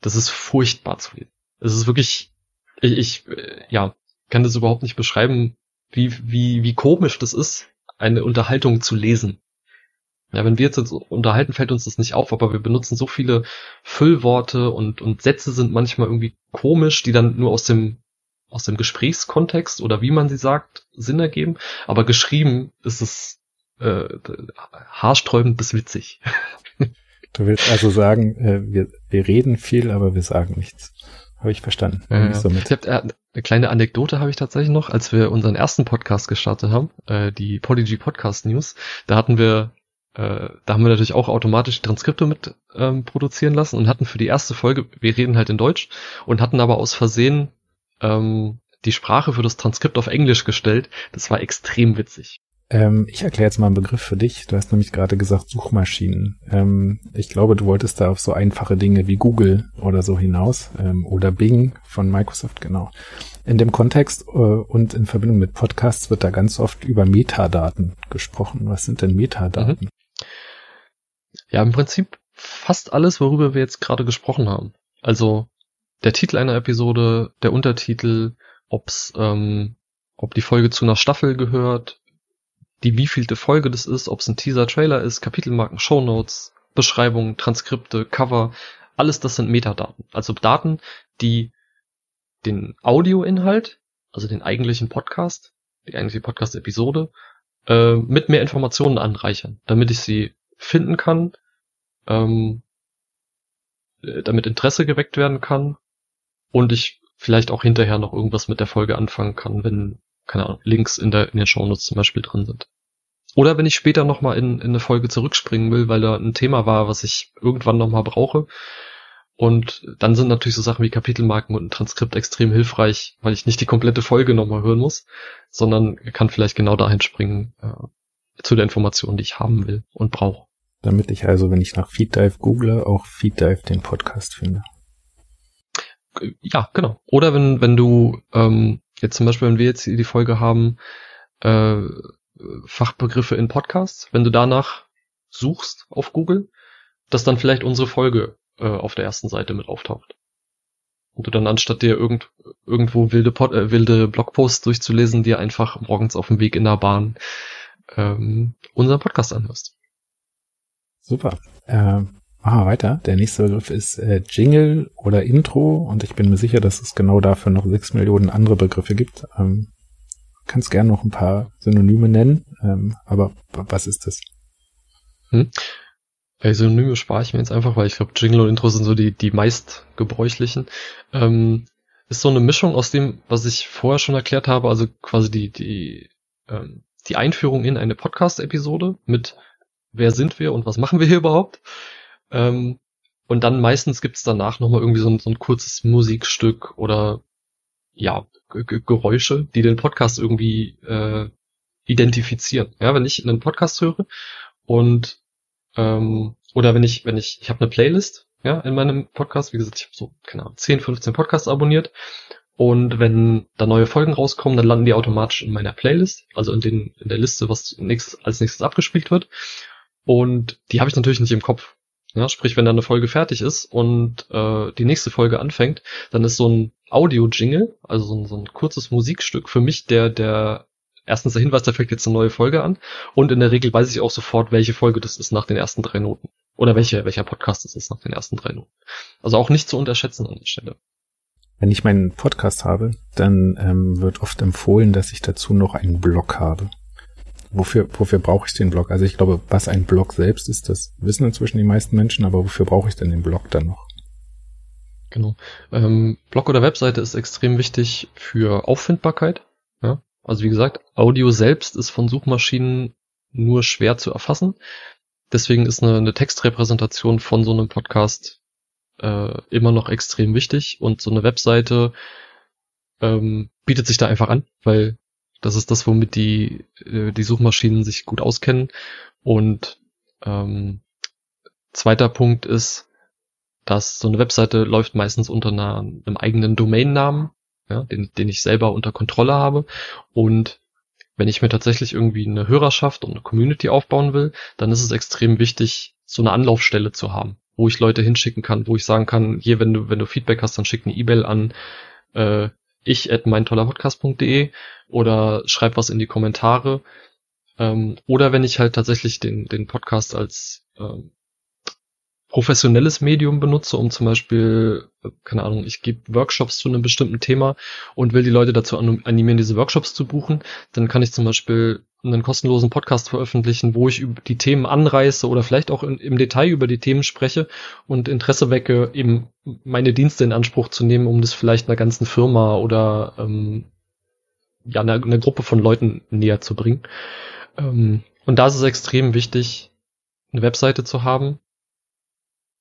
das ist furchtbar zu lesen. Es ist wirklich, ich, ich ja, kann das überhaupt nicht beschreiben, wie, wie, wie komisch das ist, eine Unterhaltung zu lesen. Ja, wenn wir jetzt unterhalten, fällt uns das nicht auf, aber wir benutzen so viele Füllworte und, und Sätze sind manchmal irgendwie komisch, die dann nur aus dem aus dem Gesprächskontext oder wie man sie sagt, Sinn ergeben. Aber geschrieben ist es äh, haarsträubend bis witzig. Du willst also sagen, äh, wir, wir reden viel, aber wir sagen nichts. Habe ich verstanden. Ja, ja. Ich hab, äh, eine kleine Anekdote habe ich tatsächlich noch, als wir unseren ersten Podcast gestartet haben, äh, die Polyg Podcast News. Da hatten wir äh, da haben wir natürlich auch automatisch Transkripte mit ähm, produzieren lassen und hatten für die erste Folge, wir reden halt in Deutsch und hatten aber aus Versehen ähm, die Sprache für das Transkript auf Englisch gestellt. Das war extrem witzig. Ähm, ich erkläre jetzt mal einen Begriff für dich. Du hast nämlich gerade gesagt Suchmaschinen. Ähm, ich glaube, du wolltest da auf so einfache Dinge wie Google oder so hinaus ähm, oder Bing von Microsoft, genau. In dem Kontext äh, und in Verbindung mit Podcasts wird da ganz oft über Metadaten gesprochen. Was sind denn Metadaten? Mhm. Ja, im Prinzip fast alles, worüber wir jetzt gerade gesprochen haben. Also der Titel einer Episode, der Untertitel, ob's, ähm, ob die Folge zu einer Staffel gehört, die wievielte Folge das ist, ob es ein Teaser-Trailer ist, Kapitelmarken, Shownotes, Beschreibungen, Transkripte, Cover, alles das sind Metadaten. Also Daten, die den Audioinhalt, also den eigentlichen Podcast, die eigentliche Podcast-Episode, äh, mit mehr Informationen anreichern, damit ich sie finden kann, ähm, äh, damit Interesse geweckt werden kann und ich vielleicht auch hinterher noch irgendwas mit der Folge anfangen kann, wenn, keine Ahnung, Links in, der, in den Shownotes zum Beispiel drin sind. Oder wenn ich später nochmal in, in eine Folge zurückspringen will, weil da ein Thema war, was ich irgendwann nochmal brauche. Und dann sind natürlich so Sachen wie Kapitelmarken und ein Transkript extrem hilfreich, weil ich nicht die komplette Folge nochmal hören muss, sondern kann vielleicht genau dahin springen, äh, zu der Information, die ich haben will und brauche. damit ich also, wenn ich nach Feeddive google, auch Feeddive den Podcast finde. Ja, genau. Oder wenn, wenn du ähm, jetzt zum Beispiel, wenn wir jetzt die Folge haben, äh, Fachbegriffe in Podcasts, wenn du danach suchst auf Google, dass dann vielleicht unsere Folge äh, auf der ersten Seite mit auftaucht. Und du dann anstatt dir irgend, irgendwo wilde, Pod, äh, wilde Blogposts durchzulesen, dir einfach morgens auf dem Weg in der Bahn ähm, unseren Podcast anhörst. Super. Äh, machen wir weiter. Der nächste Begriff ist äh, Jingle oder Intro und ich bin mir sicher, dass es genau dafür noch sechs Millionen andere Begriffe gibt. Ähm, kannst gerne noch ein paar Synonyme nennen, ähm, aber was ist das? Hm? Bei Synonyme spare ich mir jetzt einfach, weil ich glaube, Jingle und Intro sind so die, die meist gebräuchlichen. Ähm, ist so eine Mischung aus dem, was ich vorher schon erklärt habe, also quasi die, die, ähm, die Einführung in eine Podcast-Episode mit wer sind wir und was machen wir hier überhaupt. Ähm, und dann meistens gibt's danach nochmal irgendwie so ein, so ein kurzes Musikstück oder ja, G Geräusche, die den Podcast irgendwie äh, identifizieren. Ja, wenn ich einen Podcast höre und ähm, oder wenn ich, wenn ich, ich habe eine Playlist, ja, in meinem Podcast, wie gesagt, ich habe so, keine Ahnung, 10, 15 Podcasts abonniert. Und wenn da neue Folgen rauskommen, dann landen die automatisch in meiner Playlist, also in, den, in der Liste, was nächstes, als nächstes abgespielt wird. Und die habe ich natürlich nicht im Kopf. Ja, sprich, wenn da eine Folge fertig ist und äh, die nächste Folge anfängt, dann ist so ein Audio-Jingle, also so ein, so ein kurzes Musikstück für mich, der, der erstens der Hinweis, da fängt jetzt eine neue Folge an und in der Regel weiß ich auch sofort, welche Folge das ist nach den ersten drei Noten. Oder welche, welcher Podcast das ist nach den ersten drei Noten. Also auch nicht zu unterschätzen an der Stelle. Wenn ich meinen Podcast habe, dann ähm, wird oft empfohlen, dass ich dazu noch einen Blog habe wofür, wofür brauche ich den Blog? Also ich glaube, was ein Blog selbst ist, das wissen inzwischen die meisten Menschen, aber wofür brauche ich denn den Blog dann noch? Genau. Ähm, Blog oder Webseite ist extrem wichtig für Auffindbarkeit. Ja? Also wie gesagt, Audio selbst ist von Suchmaschinen nur schwer zu erfassen. Deswegen ist eine, eine Textrepräsentation von so einem Podcast äh, immer noch extrem wichtig und so eine Webseite ähm, bietet sich da einfach an, weil das ist das, womit die, äh, die Suchmaschinen sich gut auskennen. Und ähm, zweiter Punkt ist, dass so eine Webseite läuft meistens unter einer, einem eigenen Domainnamen, ja, den, den ich selber unter Kontrolle habe. Und wenn ich mir tatsächlich irgendwie eine Hörerschaft und eine Community aufbauen will, dann ist es extrem wichtig, so eine Anlaufstelle zu haben, wo ich Leute hinschicken kann, wo ich sagen kann, hier, wenn du, wenn du Feedback hast, dann schick eine E-Mail an äh, ich at meintollerpodcast.de oder schreib was in die Kommentare. Ähm, oder wenn ich halt tatsächlich den, den Podcast als ähm, professionelles Medium benutze, um zum Beispiel, äh, keine Ahnung, ich gebe Workshops zu einem bestimmten Thema und will die Leute dazu animieren, diese Workshops zu buchen, dann kann ich zum Beispiel einen kostenlosen Podcast veröffentlichen, wo ich die Themen anreiße oder vielleicht auch in, im Detail über die Themen spreche und Interesse wecke, eben meine Dienste in Anspruch zu nehmen, um das vielleicht einer ganzen Firma oder ähm, ja einer, einer Gruppe von Leuten näher zu bringen. Ähm, und da ist es extrem wichtig, eine Webseite zu haben,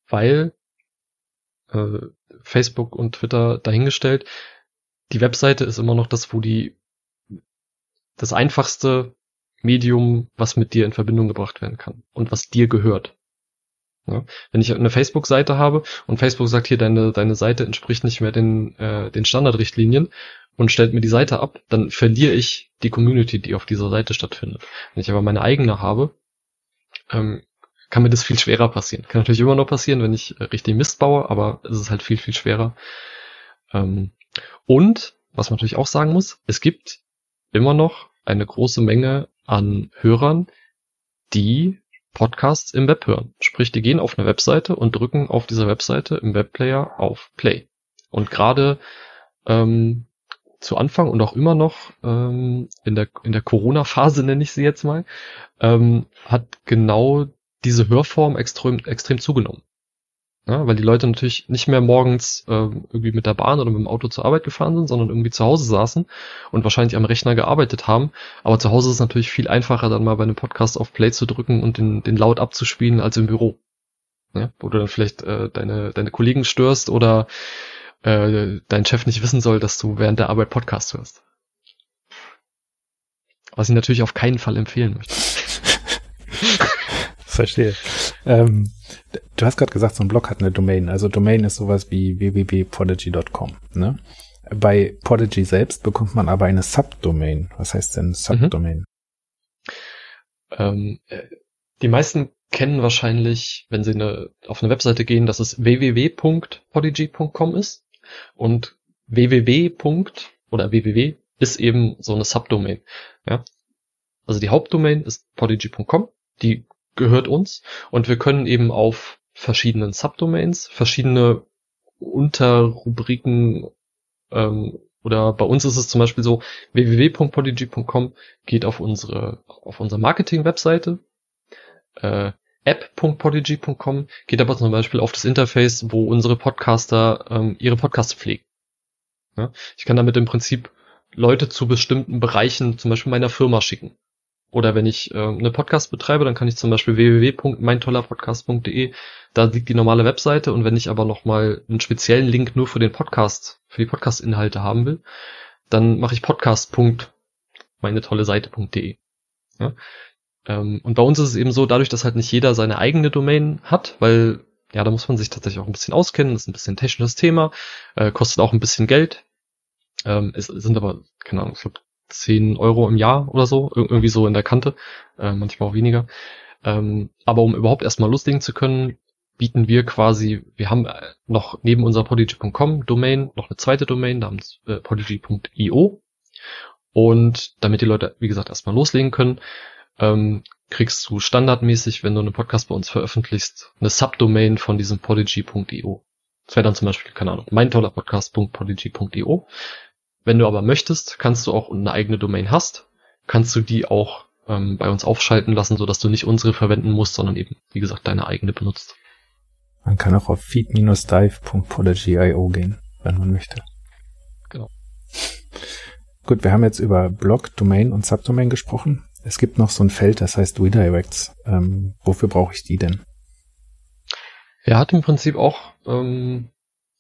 weil äh, Facebook und Twitter dahingestellt, die Webseite ist immer noch das, wo die das einfachste Medium, was mit dir in Verbindung gebracht werden kann und was dir gehört. Ja, wenn ich eine Facebook-Seite habe und Facebook sagt hier, deine, deine Seite entspricht nicht mehr den, äh, den Standardrichtlinien und stellt mir die Seite ab, dann verliere ich die Community, die auf dieser Seite stattfindet. Wenn ich aber meine eigene habe, ähm, kann mir das viel schwerer passieren. Kann natürlich immer noch passieren, wenn ich äh, richtig Mist baue, aber es ist halt viel, viel schwerer. Ähm, und, was man natürlich auch sagen muss, es gibt immer noch eine große Menge an Hörern, die Podcasts im Web hören. Sprich, die gehen auf eine Webseite und drücken auf dieser Webseite im Webplayer auf Play. Und gerade ähm, zu Anfang und auch immer noch ähm, in der in der Corona-Phase nenne ich sie jetzt mal, ähm, hat genau diese Hörform extrem extrem zugenommen. Ja, weil die Leute natürlich nicht mehr morgens ähm, irgendwie mit der Bahn oder mit dem Auto zur Arbeit gefahren sind, sondern irgendwie zu Hause saßen und wahrscheinlich am Rechner gearbeitet haben. Aber zu Hause ist es natürlich viel einfacher, dann mal bei einem Podcast auf Play zu drücken und den, den laut abzuspielen als im Büro. Ja, wo du dann vielleicht äh, deine, deine Kollegen störst oder äh, dein Chef nicht wissen soll, dass du während der Arbeit Podcast hörst. Was ich natürlich auf keinen Fall empfehlen möchte. Verstehe. Ähm, du hast gerade gesagt, so ein Blog hat eine Domain. Also Domain ist sowas wie www.podigy.com. Ne? Bei Podigy selbst bekommt man aber eine Subdomain. Was heißt denn Subdomain? Mhm. Ähm, äh, die meisten kennen wahrscheinlich, wenn sie eine, auf eine Webseite gehen, dass es www.podigy.com ist und www. oder www ist eben so eine Subdomain. Ja? Also die Hauptdomain ist podigy.com, die gehört uns und wir können eben auf verschiedenen Subdomains verschiedene Unterrubriken ähm, oder bei uns ist es zum Beispiel so, www.podigy.com geht auf unsere, auf unsere Marketing-Webseite. Äh, app.podigy.com geht aber zum Beispiel auf das Interface, wo unsere Podcaster ähm, ihre Podcasts pflegen. Ja? Ich kann damit im Prinzip Leute zu bestimmten Bereichen, zum Beispiel meiner Firma schicken. Oder wenn ich äh, eine Podcast betreibe, dann kann ich zum Beispiel www.meintollerpodcast.de, da liegt die normale Webseite und wenn ich aber nochmal einen speziellen Link nur für den Podcast, für die Podcast-Inhalte haben will, dann mache ich podcast.meinetolleseite.de. Ja? Ähm, und bei uns ist es eben so, dadurch, dass halt nicht jeder seine eigene Domain hat, weil ja, da muss man sich tatsächlich auch ein bisschen auskennen, das ist ein bisschen ein technisches Thema, äh, kostet auch ein bisschen Geld. Ähm, es sind aber, keine Ahnung, ich glaube 10 Euro im Jahr oder so, irgendwie so in der Kante, äh, manchmal auch weniger. Ähm, aber um überhaupt erstmal loslegen zu können, bieten wir quasi, wir haben äh, noch neben unserer podigy.com Domain noch eine zweite Domain namens äh, podigy.io. Und damit die Leute, wie gesagt, erstmal loslegen können, ähm, kriegst du standardmäßig, wenn du einen Podcast bei uns veröffentlichst, eine Subdomain von diesem podigy.io. Das wäre dann zum Beispiel, keine Ahnung, mein toller Podcast.podigy.io. Wenn du aber möchtest, kannst du auch eine eigene Domain hast, kannst du die auch ähm, bei uns aufschalten lassen, sodass du nicht unsere verwenden musst, sondern eben, wie gesagt, deine eigene benutzt. Man kann auch auf feed-dive.podigy.io gehen, wenn man möchte. Genau. Gut, wir haben jetzt über Blog, Domain und Subdomain gesprochen. Es gibt noch so ein Feld, das heißt Redirects. Ähm, wofür brauche ich die denn? Er hat im Prinzip auch ähm,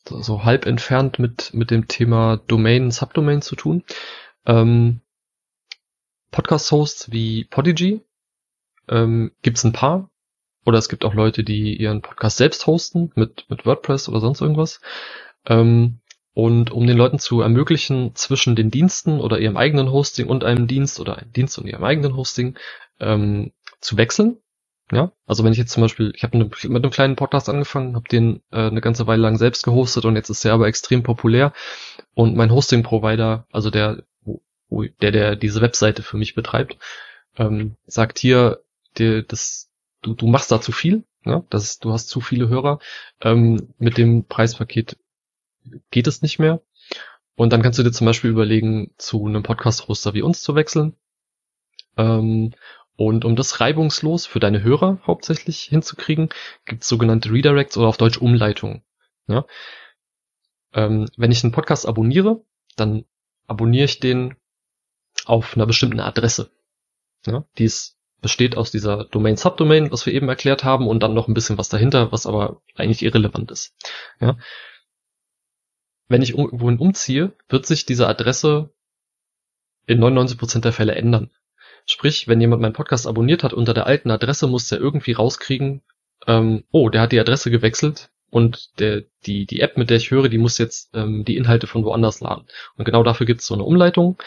so halb entfernt mit, mit dem Thema Domain, Subdomain zu tun. Ähm, Podcast-Hosts wie Podigy ähm, gibt es ein paar. Oder es gibt auch Leute, die ihren Podcast selbst hosten mit, mit WordPress oder sonst irgendwas. Ähm, und um den Leuten zu ermöglichen, zwischen den Diensten oder ihrem eigenen Hosting und einem Dienst oder einem Dienst und ihrem eigenen Hosting ähm, zu wechseln, ja, also wenn ich jetzt zum Beispiel, ich habe mit einem kleinen Podcast angefangen, habe den äh, eine ganze Weile lang selbst gehostet und jetzt ist der aber extrem populär und mein Hosting-Provider, also der, der, der diese Webseite für mich betreibt, ähm, sagt hier, dir, das, du, du machst da zu viel, ja, das du hast zu viele Hörer, ähm, mit dem Preispaket geht es nicht mehr. Und dann kannst du dir zum Beispiel überlegen, zu einem Podcast-Hoster wie uns zu wechseln. Ähm, und um das reibungslos für deine Hörer hauptsächlich hinzukriegen, gibt es sogenannte Redirects oder auf Deutsch Umleitungen. Ja? Ähm, wenn ich einen Podcast abonniere, dann abonniere ich den auf einer bestimmten Adresse. Ja? Die ist, besteht aus dieser Domain-Subdomain, was wir eben erklärt haben, und dann noch ein bisschen was dahinter, was aber eigentlich irrelevant ist. Ja? Wenn ich irgendwo umziehe, wird sich diese Adresse in 99% der Fälle ändern. Sprich, wenn jemand meinen Podcast abonniert hat unter der alten Adresse, muss der irgendwie rauskriegen, ähm, oh, der hat die Adresse gewechselt und der, die, die App, mit der ich höre, die muss jetzt ähm, die Inhalte von woanders laden. Und genau dafür gibt es so eine Umleitung,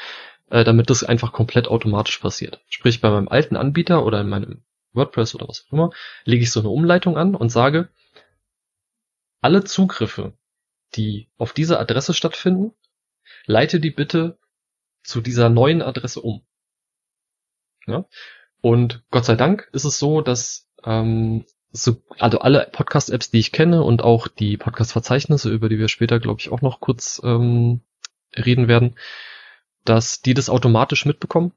äh, damit das einfach komplett automatisch passiert. Sprich, bei meinem alten Anbieter oder in meinem WordPress oder was auch immer, lege ich so eine Umleitung an und sage, alle Zugriffe, die auf diese Adresse stattfinden, leite die bitte zu dieser neuen Adresse um. Ja? Und Gott sei Dank ist es so, dass ähm, so, also alle Podcast-Apps, die ich kenne und auch die Podcast-Verzeichnisse, über die wir später, glaube ich, auch noch kurz ähm, reden werden, dass die das automatisch mitbekommen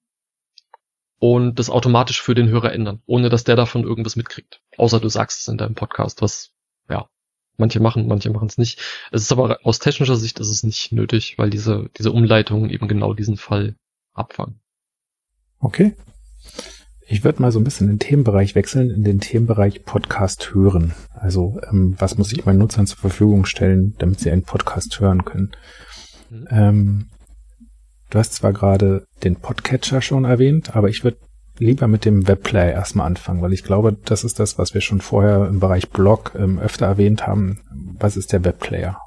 und das automatisch für den Hörer ändern, ohne dass der davon irgendwas mitkriegt. Außer du sagst es in deinem Podcast, was ja manche machen, manche machen es nicht. Es ist aber aus technischer Sicht ist es nicht nötig, weil diese diese Umleitungen eben genau diesen Fall abfangen. Okay, ich würde mal so ein bisschen in den Themenbereich wechseln, in den Themenbereich Podcast hören. Also ähm, was muss ich meinen Nutzern zur Verfügung stellen, damit sie einen Podcast hören können? Mhm. Ähm, du hast zwar gerade den Podcatcher schon erwähnt, aber ich würde lieber mit dem Webplayer erstmal anfangen, weil ich glaube, das ist das, was wir schon vorher im Bereich Blog ähm, öfter erwähnt haben. Was ist der Webplayer?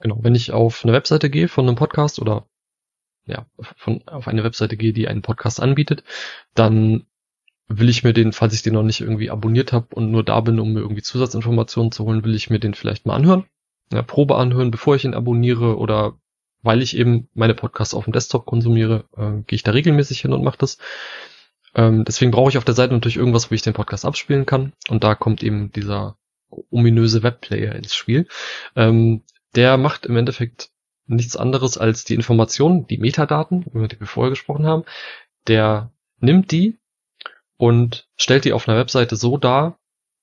Genau, wenn ich auf eine Webseite gehe von einem Podcast oder ja, von, auf eine Webseite gehe, die einen Podcast anbietet, dann will ich mir den, falls ich den noch nicht irgendwie abonniert habe und nur da bin, um mir irgendwie Zusatzinformationen zu holen, will ich mir den vielleicht mal anhören. Ja, Probe anhören, bevor ich ihn abonniere oder weil ich eben meine Podcasts auf dem Desktop konsumiere, äh, gehe ich da regelmäßig hin und mache das. Ähm, deswegen brauche ich auf der Seite natürlich irgendwas, wo ich den Podcast abspielen kann. Und da kommt eben dieser ominöse Webplayer ins Spiel. Ähm, der macht im Endeffekt nichts anderes als die Informationen, die Metadaten, über die wir vorher gesprochen haben. Der nimmt die und stellt die auf einer Webseite so dar,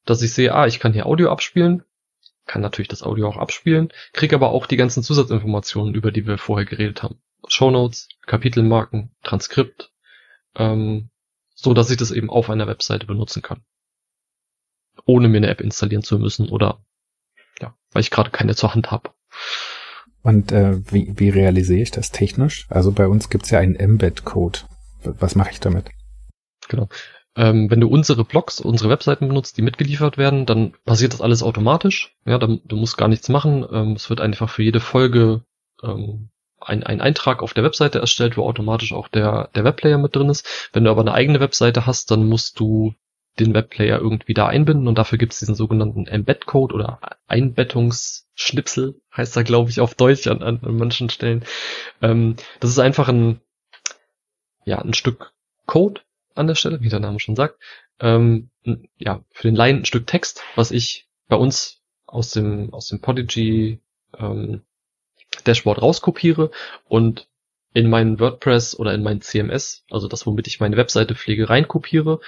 dass ich sehe, ah, ich kann hier Audio abspielen, kann natürlich das Audio auch abspielen, kriege aber auch die ganzen Zusatzinformationen, über die wir vorher geredet haben. Shownotes, Kapitelmarken, Transkript, ähm, so dass ich das eben auf einer Webseite benutzen kann. Ohne mir eine App installieren zu müssen oder ja, weil ich gerade keine zur Hand habe. Und äh, wie, wie realisiere ich das technisch? Also bei uns gibt's ja einen Embed-Code. Was mache ich damit? Genau. Ähm, wenn du unsere Blogs, unsere Webseiten benutzt, die mitgeliefert werden, dann passiert das alles automatisch. Ja, dann, du musst gar nichts machen. Ähm, es wird einfach für jede Folge ähm, ein, ein Eintrag auf der Webseite erstellt, wo automatisch auch der, der Webplayer mit drin ist. Wenn du aber eine eigene Webseite hast, dann musst du den Webplayer irgendwie da einbinden und dafür gibt es diesen sogenannten Embed-Code oder Einbettungsschnipsel, heißt er, glaube ich, auf Deutsch an, an, an manchen Stellen. Ähm, das ist einfach ein, ja, ein Stück Code, an der Stelle, wie der Name schon sagt. Ähm, ja, für den Laien ein Stück Text, was ich bei uns aus dem, aus dem Podigy ähm, Dashboard rauskopiere und in meinen WordPress oder in mein CMS, also das, womit ich meine Webseite pflege, reinkopiere.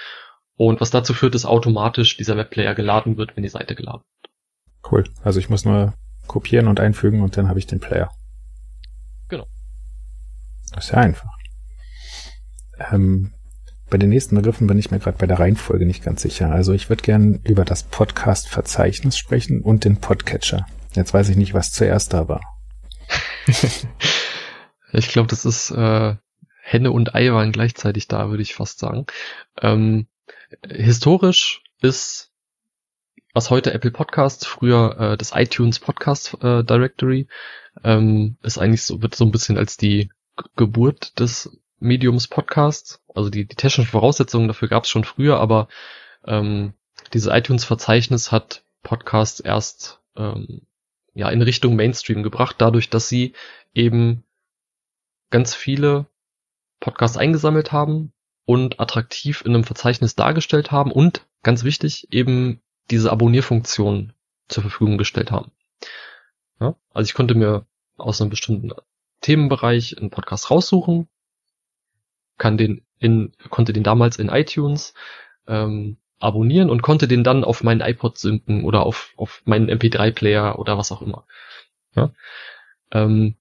Und was dazu führt, dass automatisch dieser Webplayer geladen wird, wenn die Seite geladen wird. Cool. Also ich muss nur kopieren und einfügen und dann habe ich den Player. Genau. Das ist ja einfach. Ähm, bei den nächsten Begriffen bin ich mir gerade bei der Reihenfolge nicht ganz sicher. Also ich würde gern über das Podcast-Verzeichnis sprechen und den Podcatcher. Jetzt weiß ich nicht, was zuerst da war. ich glaube, das ist äh, Henne und Ei waren gleichzeitig da, würde ich fast sagen. Ähm, historisch ist was heute Apple Podcast, früher äh, das iTunes Podcast äh, Directory, ähm, ist eigentlich so, wird so ein bisschen als die Geburt des Mediums Podcast. Also die, die technischen Voraussetzungen dafür gab es schon früher, aber ähm, dieses iTunes-Verzeichnis hat Podcasts erst ähm, ja in Richtung Mainstream gebracht, dadurch, dass sie eben ganz viele Podcasts eingesammelt haben und attraktiv in einem Verzeichnis dargestellt haben und ganz wichtig eben diese Abonnierfunktion zur Verfügung gestellt haben. Ja, also ich konnte mir aus einem bestimmten Themenbereich einen Podcast raussuchen, kann den in, konnte den damals in iTunes ähm, abonnieren und konnte den dann auf meinen iPod synken oder auf, auf meinen MP3-Player oder was auch immer. Ja? Ähm,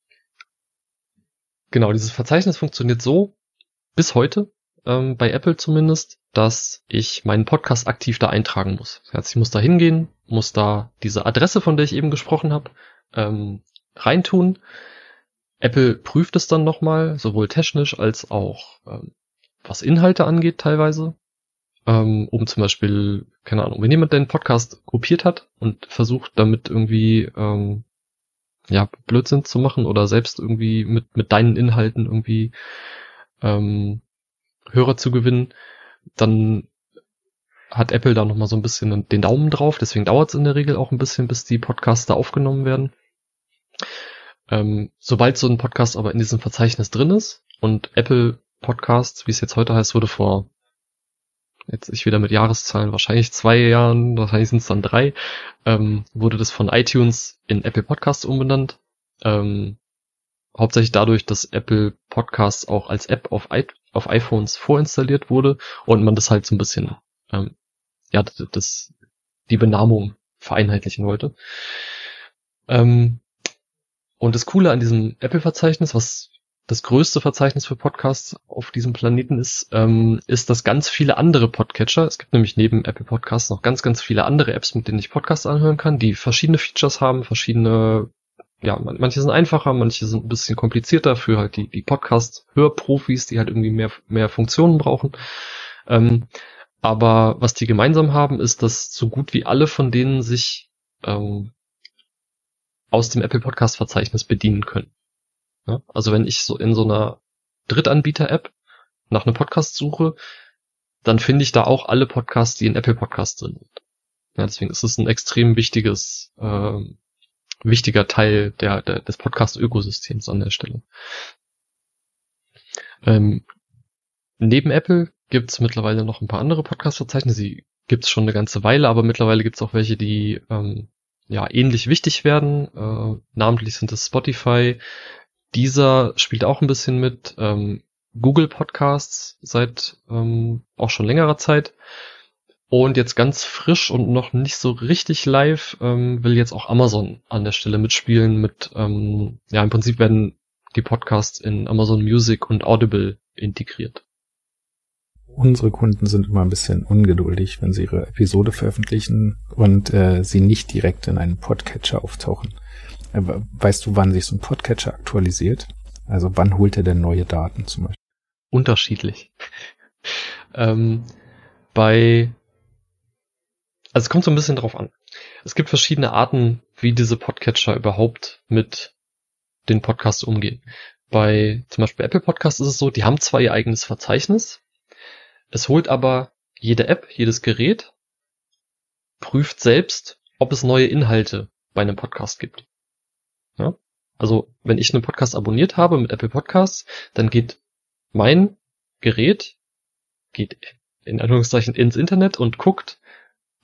genau, dieses Verzeichnis funktioniert so bis heute, ähm, bei Apple zumindest, dass ich meinen Podcast aktiv da eintragen muss. Das heißt, ich muss da hingehen, muss da diese Adresse, von der ich eben gesprochen habe, ähm, reintun Apple prüft es dann nochmal, sowohl technisch als auch ähm, was Inhalte angeht teilweise. Ähm, um zum Beispiel, keine Ahnung, wenn jemand deinen Podcast kopiert hat und versucht damit irgendwie ähm, ja, Blödsinn zu machen oder selbst irgendwie mit, mit deinen Inhalten irgendwie ähm, Hörer zu gewinnen, dann hat Apple da nochmal so ein bisschen den Daumen drauf, deswegen dauert es in der Regel auch ein bisschen, bis die Podcasts da aufgenommen werden. Ähm, sobald so ein Podcast aber in diesem Verzeichnis drin ist und Apple Podcasts, wie es jetzt heute heißt, wurde vor jetzt ich wieder mit Jahreszahlen, wahrscheinlich zwei Jahren, wahrscheinlich sind es dann drei, ähm, wurde das von iTunes in Apple Podcasts umbenannt. Ähm, hauptsächlich dadurch, dass Apple Podcasts auch als App auf, I auf iPhones vorinstalliert wurde und man das halt so ein bisschen, ähm, ja, das, die Benamung vereinheitlichen wollte. Ähm, und das Coole an diesem Apple-Verzeichnis, was das größte Verzeichnis für Podcasts auf diesem Planeten ist, ähm, ist, dass ganz viele andere Podcatcher, es gibt nämlich neben Apple Podcasts noch ganz, ganz viele andere Apps, mit denen ich Podcasts anhören kann, die verschiedene Features haben, verschiedene ja, manche sind einfacher, manche sind ein bisschen komplizierter für halt die, die Podcast-Hörprofis, die halt irgendwie mehr, mehr Funktionen brauchen. Ähm, aber was die gemeinsam haben, ist, dass so gut wie alle von denen sich ähm, aus dem Apple Podcast Verzeichnis bedienen können. Ja? Also wenn ich so in so einer Drittanbieter-App nach einem Podcast suche, dann finde ich da auch alle Podcasts, die in Apple Podcasts drin sind. Ja, deswegen ist es ein extrem wichtiges äh, wichtiger Teil der, der des Podcast-Ökosystems an der Stelle. Ähm, neben Apple gibt's mittlerweile noch ein paar andere Podcast-Verzeichnisse. Die gibt's schon eine ganze Weile, aber mittlerweile gibt's auch welche, die ähm, ja ähnlich wichtig werden. Äh, namentlich sind es Spotify. Dieser spielt auch ein bisschen mit. Ähm, Google Podcasts seit ähm, auch schon längerer Zeit. Und jetzt ganz frisch und noch nicht so richtig live ähm, will jetzt auch Amazon an der Stelle mitspielen mit, ähm, ja, im Prinzip werden die Podcasts in Amazon Music und Audible integriert. Unsere Kunden sind immer ein bisschen ungeduldig, wenn sie ihre Episode veröffentlichen und äh, sie nicht direkt in einem Podcatcher auftauchen. Äh, weißt du, wann sich so ein Podcatcher aktualisiert? Also wann holt er denn neue Daten zum Beispiel? Unterschiedlich. ähm, bei also es kommt so ein bisschen drauf an. Es gibt verschiedene Arten, wie diese Podcatcher überhaupt mit den Podcasts umgehen. Bei zum Beispiel Apple Podcasts ist es so, die haben zwar ihr eigenes Verzeichnis, es holt aber jede App, jedes Gerät, prüft selbst, ob es neue Inhalte bei einem Podcast gibt. Ja? Also, wenn ich einen Podcast abonniert habe mit Apple Podcasts, dann geht mein Gerät, geht in Anführungszeichen ins Internet und guckt,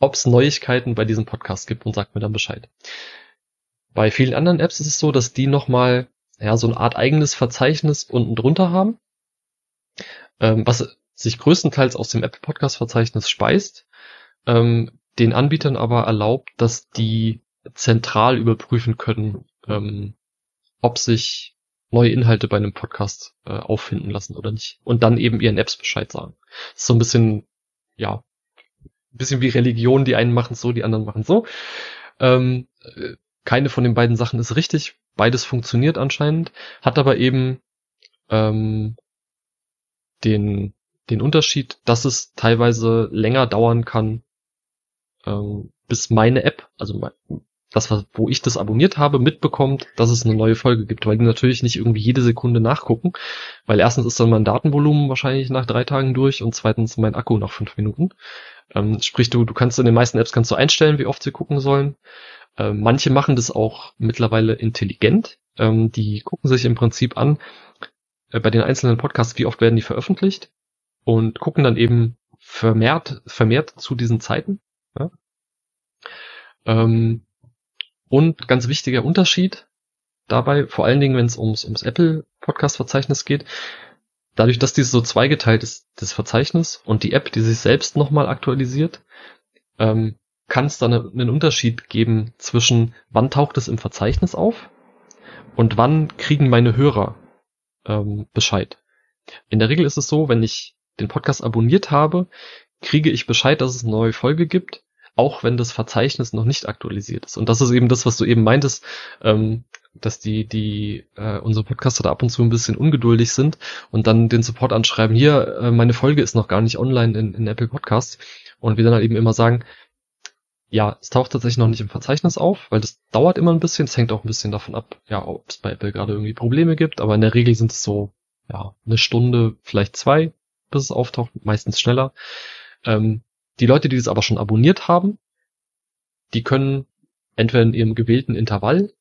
ob es Neuigkeiten bei diesem Podcast gibt und sagt mir dann Bescheid. Bei vielen anderen Apps ist es so, dass die nochmal ja, so eine Art eigenes Verzeichnis unten drunter haben, ähm, was sich größtenteils aus dem Apple Podcast Verzeichnis speist, ähm, den Anbietern aber erlaubt, dass die zentral überprüfen können, ähm, ob sich neue Inhalte bei einem Podcast äh, auffinden lassen oder nicht. Und dann eben ihren Apps Bescheid sagen. Das ist so ein bisschen, ja, bisschen wie Religion, die einen machen so, die anderen machen so. Ähm, äh, keine von den beiden Sachen ist richtig. Beides funktioniert anscheinend, hat aber eben ähm, den, den Unterschied, dass es teilweise länger dauern kann, ähm, bis meine App, also das, wo ich das abonniert habe, mitbekommt, dass es eine neue Folge gibt, weil die natürlich nicht irgendwie jede Sekunde nachgucken, weil erstens ist dann mein Datenvolumen wahrscheinlich nach drei Tagen durch und zweitens mein Akku nach fünf Minuten. Ähm, sprich, du, du kannst in den meisten Apps kannst du einstellen, wie oft sie gucken sollen. Ähm, manche machen das auch mittlerweile intelligent. Ähm, die gucken sich im Prinzip an, äh, bei den einzelnen Podcasts, wie oft werden die veröffentlicht und gucken dann eben vermehrt, vermehrt zu diesen Zeiten. Ja? Ähm, und ganz wichtiger Unterschied dabei, vor allen Dingen, wenn es ums, ums Apple Podcast Verzeichnis geht, dadurch, dass dieses so zweigeteilt ist, das Verzeichnis und die App, die sich selbst nochmal aktualisiert, ähm, kann es dann einen Unterschied geben zwischen wann taucht es im Verzeichnis auf und wann kriegen meine Hörer ähm, Bescheid. In der Regel ist es so, wenn ich den Podcast abonniert habe, kriege ich Bescheid, dass es eine neue Folge gibt auch wenn das Verzeichnis noch nicht aktualisiert ist. Und das ist eben das, was du eben meintest, ähm, dass die, die äh, unsere Podcaster da ab und zu ein bisschen ungeduldig sind und dann den Support anschreiben, hier, äh, meine Folge ist noch gar nicht online in, in Apple Podcasts. Und wir dann halt eben immer sagen, ja, es taucht tatsächlich noch nicht im Verzeichnis auf, weil das dauert immer ein bisschen. Es hängt auch ein bisschen davon ab, ja, ob es bei Apple gerade irgendwie Probleme gibt, aber in der Regel sind es so, ja, eine Stunde, vielleicht zwei, bis es auftaucht, meistens schneller. Ähm, die Leute, die das aber schon abonniert haben, die können entweder in ihrem gewählten Intervall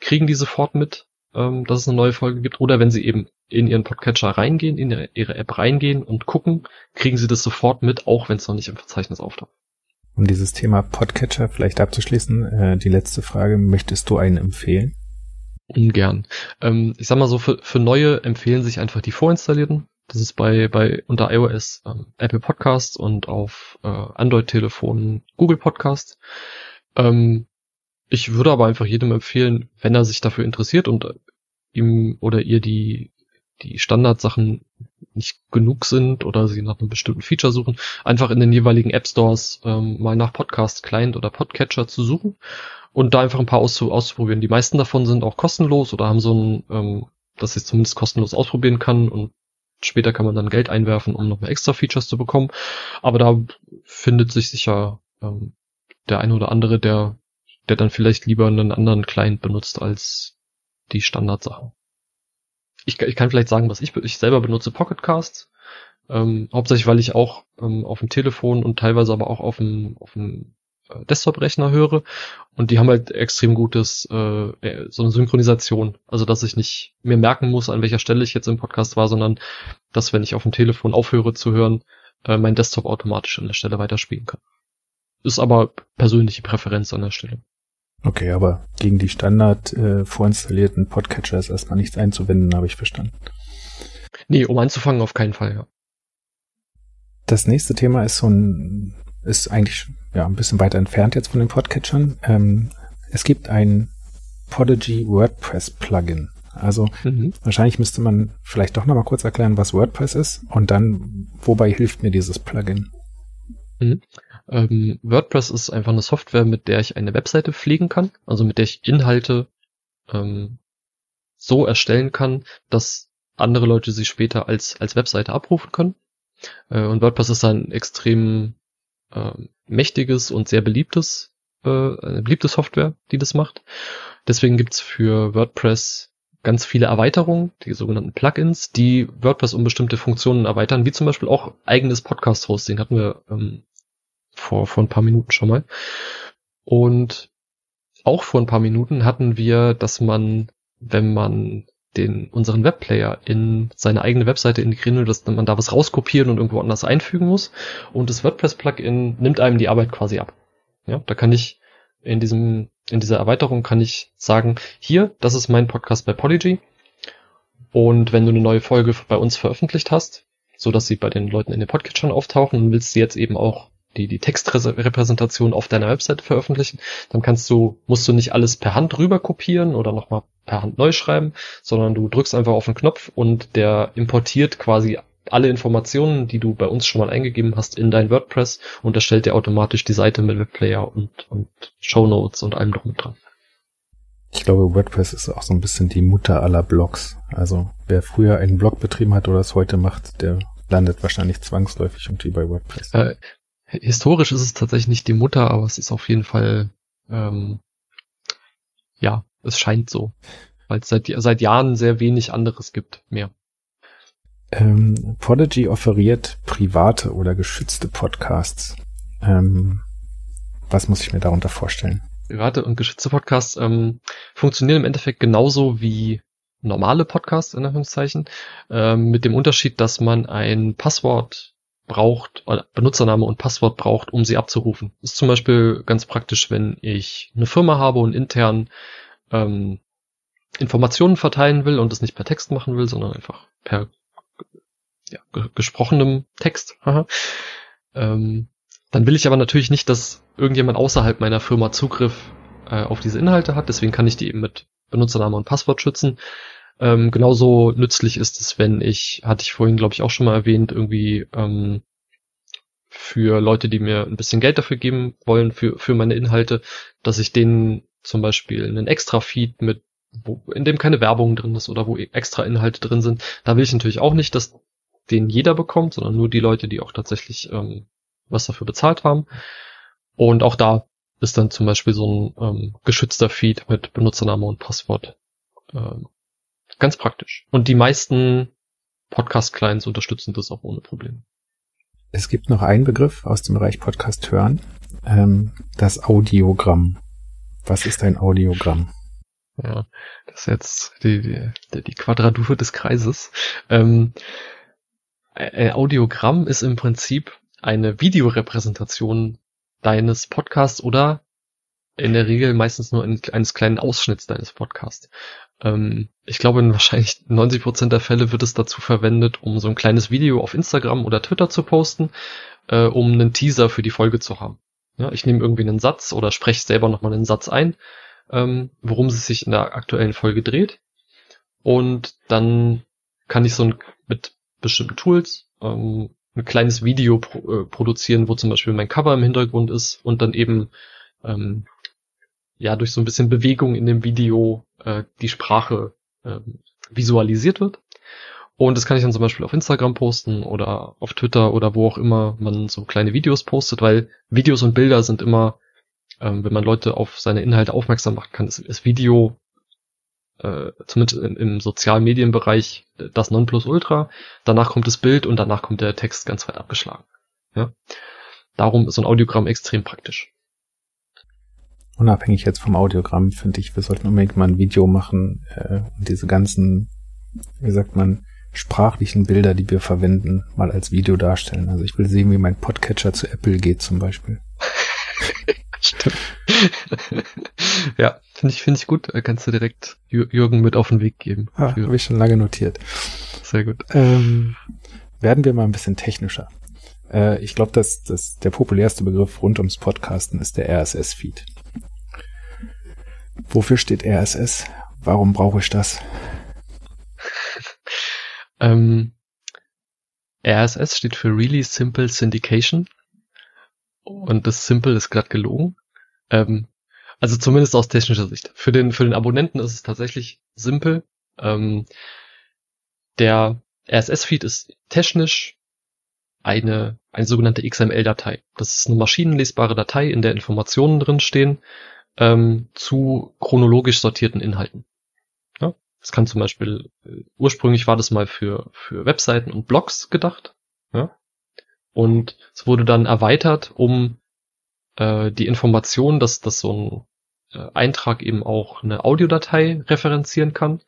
kriegen die sofort mit, ähm, dass es eine neue Folge gibt, oder wenn sie eben in ihren Podcatcher reingehen, in ihre App reingehen und gucken, kriegen sie das sofort mit, auch wenn es noch nicht im Verzeichnis auftaucht. Um dieses Thema Podcatcher vielleicht abzuschließen, äh, die letzte Frage, möchtest du einen empfehlen? Ungern. Ähm, ich sag mal so, für, für neue empfehlen sich einfach die vorinstallierten. Das ist bei, bei unter iOS ähm, Apple Podcasts und auf äh, Android-Telefonen Google Podcasts. Ähm, ich würde aber einfach jedem empfehlen, wenn er sich dafür interessiert und ihm oder ihr die, die Standardsachen nicht genug sind oder sie nach einem bestimmten Feature suchen, einfach in den jeweiligen App Stores ähm, mal nach Podcast Client oder Podcatcher zu suchen und da einfach ein paar auszu auszuprobieren. Die meisten davon sind auch kostenlos oder haben so ein, ähm, dass ich zumindest kostenlos ausprobieren kann und später kann man dann Geld einwerfen, um noch mehr extra Features zu bekommen. Aber da findet sich sicher ähm, der eine oder andere, der, der dann vielleicht lieber einen anderen Client benutzt als die Standardsachen ich, ich kann vielleicht sagen, was ich, ich selber benutze Pocketcasts. Ähm, hauptsächlich, weil ich auch ähm, auf dem Telefon und teilweise aber auch auf dem, auf dem äh, Desktop-Rechner höre. Und die haben halt extrem gutes, äh, äh, so eine Synchronisation. Also, dass ich nicht mir merken muss, an welcher Stelle ich jetzt im Podcast war, sondern dass, wenn ich auf dem Telefon aufhöre zu hören, äh, mein Desktop automatisch an der Stelle weiterspielen kann. Ist aber persönliche Präferenz an der Stelle. Okay, aber gegen die Standard äh, vorinstallierten Podcatcher ist erstmal nichts einzuwenden, habe ich verstanden. Nee, um anzufangen auf keinen Fall, ja. Das nächste Thema ist so ein, ist eigentlich ja ein bisschen weiter entfernt jetzt von den Podcatchern. Ähm, es gibt ein Podigy WordPress Plugin. Also mhm. wahrscheinlich müsste man vielleicht doch nochmal kurz erklären, was WordPress ist und dann, wobei hilft mir dieses Plugin? Mhm. Ähm, WordPress ist einfach eine Software, mit der ich eine Webseite pflegen kann, also mit der ich Inhalte ähm, so erstellen kann, dass andere Leute sie später als, als Webseite abrufen können. Äh, und WordPress ist ein extrem äh, mächtiges und sehr beliebtes, äh, eine beliebte Software, die das macht. Deswegen gibt's für WordPress ganz viele Erweiterungen, die sogenannten Plugins, die WordPress um bestimmte Funktionen erweitern, wie zum Beispiel auch eigenes Podcast-Hosting hatten wir ähm, vor, vor ein paar Minuten schon mal. Und auch vor ein paar Minuten hatten wir, dass man, wenn man den unseren Webplayer in seine eigene Webseite integrieren will, dass man da was rauskopieren und irgendwo anders einfügen muss. Und das WordPress-Plugin nimmt einem die Arbeit quasi ab. Ja, da kann ich in diesem, in dieser Erweiterung kann ich sagen, hier, das ist mein Podcast bei Polygy. Und wenn du eine neue Folge bei uns veröffentlicht hast, so dass sie bei den Leuten in den Podcatchern auftauchen und willst sie jetzt eben auch die, die Textrepräsentation auf deiner Website veröffentlichen, dann kannst du, musst du nicht alles per Hand rüber kopieren oder nochmal per Hand neu schreiben, sondern du drückst einfach auf den Knopf und der importiert quasi alle Informationen, die du bei uns schon mal eingegeben hast, in dein WordPress und erstellt dir automatisch die Seite mit Webplayer und, und Show Notes und allem drum und dran. Ich glaube, WordPress ist auch so ein bisschen die Mutter aller Blogs. Also wer früher einen Blog betrieben hat oder es heute macht, der landet wahrscheinlich zwangsläufig irgendwie bei WordPress. Äh, historisch ist es tatsächlich nicht die Mutter, aber es ist auf jeden Fall, ähm, ja, es scheint so. Weil es seit, seit Jahren sehr wenig anderes gibt, mehr. Ähm, Podigy offeriert private oder geschützte Podcasts. Ähm, was muss ich mir darunter vorstellen? Private und geschützte Podcasts ähm, funktionieren im Endeffekt genauso wie normale Podcasts, in Anführungszeichen, ähm, mit dem Unterschied, dass man ein Passwort braucht, Benutzername und Passwort braucht, um sie abzurufen. ist zum Beispiel ganz praktisch, wenn ich eine Firma habe und intern ähm, Informationen verteilen will und es nicht per Text machen will, sondern einfach per ja, gesprochenem Text. ähm, dann will ich aber natürlich nicht, dass irgendjemand außerhalb meiner Firma Zugriff äh, auf diese Inhalte hat. Deswegen kann ich die eben mit Benutzername und Passwort schützen. Ähm, genauso nützlich ist es, wenn ich, hatte ich vorhin, glaube ich, auch schon mal erwähnt, irgendwie ähm, für Leute, die mir ein bisschen Geld dafür geben wollen, für, für meine Inhalte, dass ich denen zum Beispiel einen extra Feed mit, wo, in dem keine Werbung drin ist oder wo extra Inhalte drin sind. Da will ich natürlich auch nicht, dass den jeder bekommt, sondern nur die Leute, die auch tatsächlich ähm, was dafür bezahlt haben. Und auch da ist dann zum Beispiel so ein ähm, geschützter Feed mit Benutzername und Passwort ähm, Ganz praktisch. Und die meisten Podcast-Clients unterstützen das auch ohne Probleme. Es gibt noch einen Begriff aus dem Bereich Podcast hören, ähm, das Audiogramm. Was ist ein Audiogramm? Ja, das ist jetzt die, die, die Quadratur des Kreises. Ähm, ein Audiogramm ist im Prinzip eine Videorepräsentation deines Podcasts oder in der Regel meistens nur eines kleinen Ausschnitts deines Podcasts. Ähm, ich glaube, in wahrscheinlich 90 Prozent der Fälle wird es dazu verwendet, um so ein kleines Video auf Instagram oder Twitter zu posten, äh, um einen Teaser für die Folge zu haben. Ja, ich nehme irgendwie einen Satz oder spreche selber nochmal einen Satz ein, ähm, worum es sich in der aktuellen Folge dreht. Und dann kann ich so ein, mit bestimmten Tools ähm, ein kleines Video pro, äh, produzieren, wo zum Beispiel mein Cover im Hintergrund ist und dann eben ähm, ja durch so ein bisschen Bewegung in dem Video äh, die Sprache äh, visualisiert wird. Und das kann ich dann zum Beispiel auf Instagram posten oder auf Twitter oder wo auch immer man so kleine Videos postet, weil Videos und Bilder sind immer, ähm, wenn man Leute auf seine Inhalte aufmerksam machen kann, ist, ist Video äh, zumindest im, im sozialen Medienbereich das Nonplusultra. Danach kommt das Bild und danach kommt der Text ganz weit abgeschlagen. Ja? Darum ist so ein Audiogramm extrem praktisch. Unabhängig jetzt vom Audiogramm finde ich, wir sollten unbedingt mal ein Video machen äh, und diese ganzen, wie sagt man, sprachlichen Bilder, die wir verwenden, mal als Video darstellen. Also ich will sehen, wie mein Podcatcher zu Apple geht zum Beispiel. Stimmt. ja, finde ich, finde ich gut. Kannst du direkt Jürgen mit auf den Weg geben. Ah, Habe ich schon lange notiert. Sehr gut. Ähm, werden wir mal ein bisschen technischer. Äh, ich glaube, dass, dass der populärste Begriff rund ums Podcasten ist der RSS-Feed. Wofür steht RSS? Warum brauche ich das? ähm, RSS steht für Really Simple Syndication. Und das Simple ist gerade gelogen. Ähm, also zumindest aus technischer Sicht. Für den, für den Abonnenten ist es tatsächlich simpel. Ähm, der RSS-Feed ist technisch eine, eine sogenannte XML-Datei. Das ist eine maschinenlesbare Datei, in der Informationen drin stehen ähm, zu chronologisch sortierten Inhalten. Ja? Das kann zum Beispiel, äh, ursprünglich war das mal für, für Webseiten und Blogs gedacht. Ja? Und es wurde dann erweitert, um äh, die Information, dass, dass so ein äh, Eintrag eben auch eine Audiodatei referenzieren kann,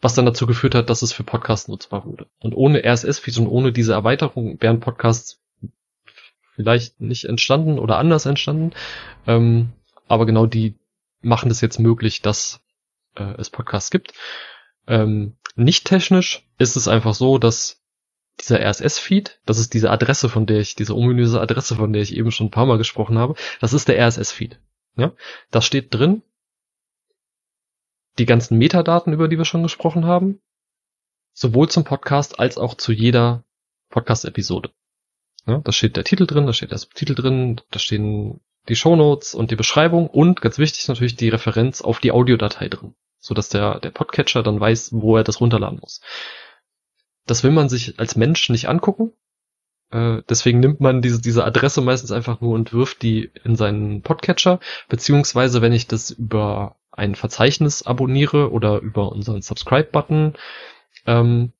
was dann dazu geführt hat, dass es für Podcasts nutzbar wurde. Und ohne RSS-Feeds und ohne diese Erweiterung wären Podcasts vielleicht nicht entstanden oder anders entstanden. Ähm, aber genau die machen das jetzt möglich, dass äh, es Podcasts gibt. Ähm, nicht technisch ist es einfach so, dass dieser RSS-Feed, das ist diese Adresse, von der ich, diese ominöse Adresse, von der ich eben schon ein paar Mal gesprochen habe, das ist der RSS-Feed. Ja? Da steht drin die ganzen Metadaten, über die wir schon gesprochen haben, sowohl zum Podcast als auch zu jeder Podcast-Episode. Ja, da steht der Titel drin, da steht der Subtitel drin, da stehen die Shownotes und die Beschreibung und ganz wichtig natürlich die Referenz auf die Audiodatei drin, so dass der der Podcatcher dann weiß, wo er das runterladen muss. Das will man sich als Mensch nicht angucken. Äh, deswegen nimmt man diese, diese Adresse meistens einfach nur und wirft die in seinen Podcatcher. Beziehungsweise, wenn ich das über ein Verzeichnis abonniere oder über unseren Subscribe-Button, ähm,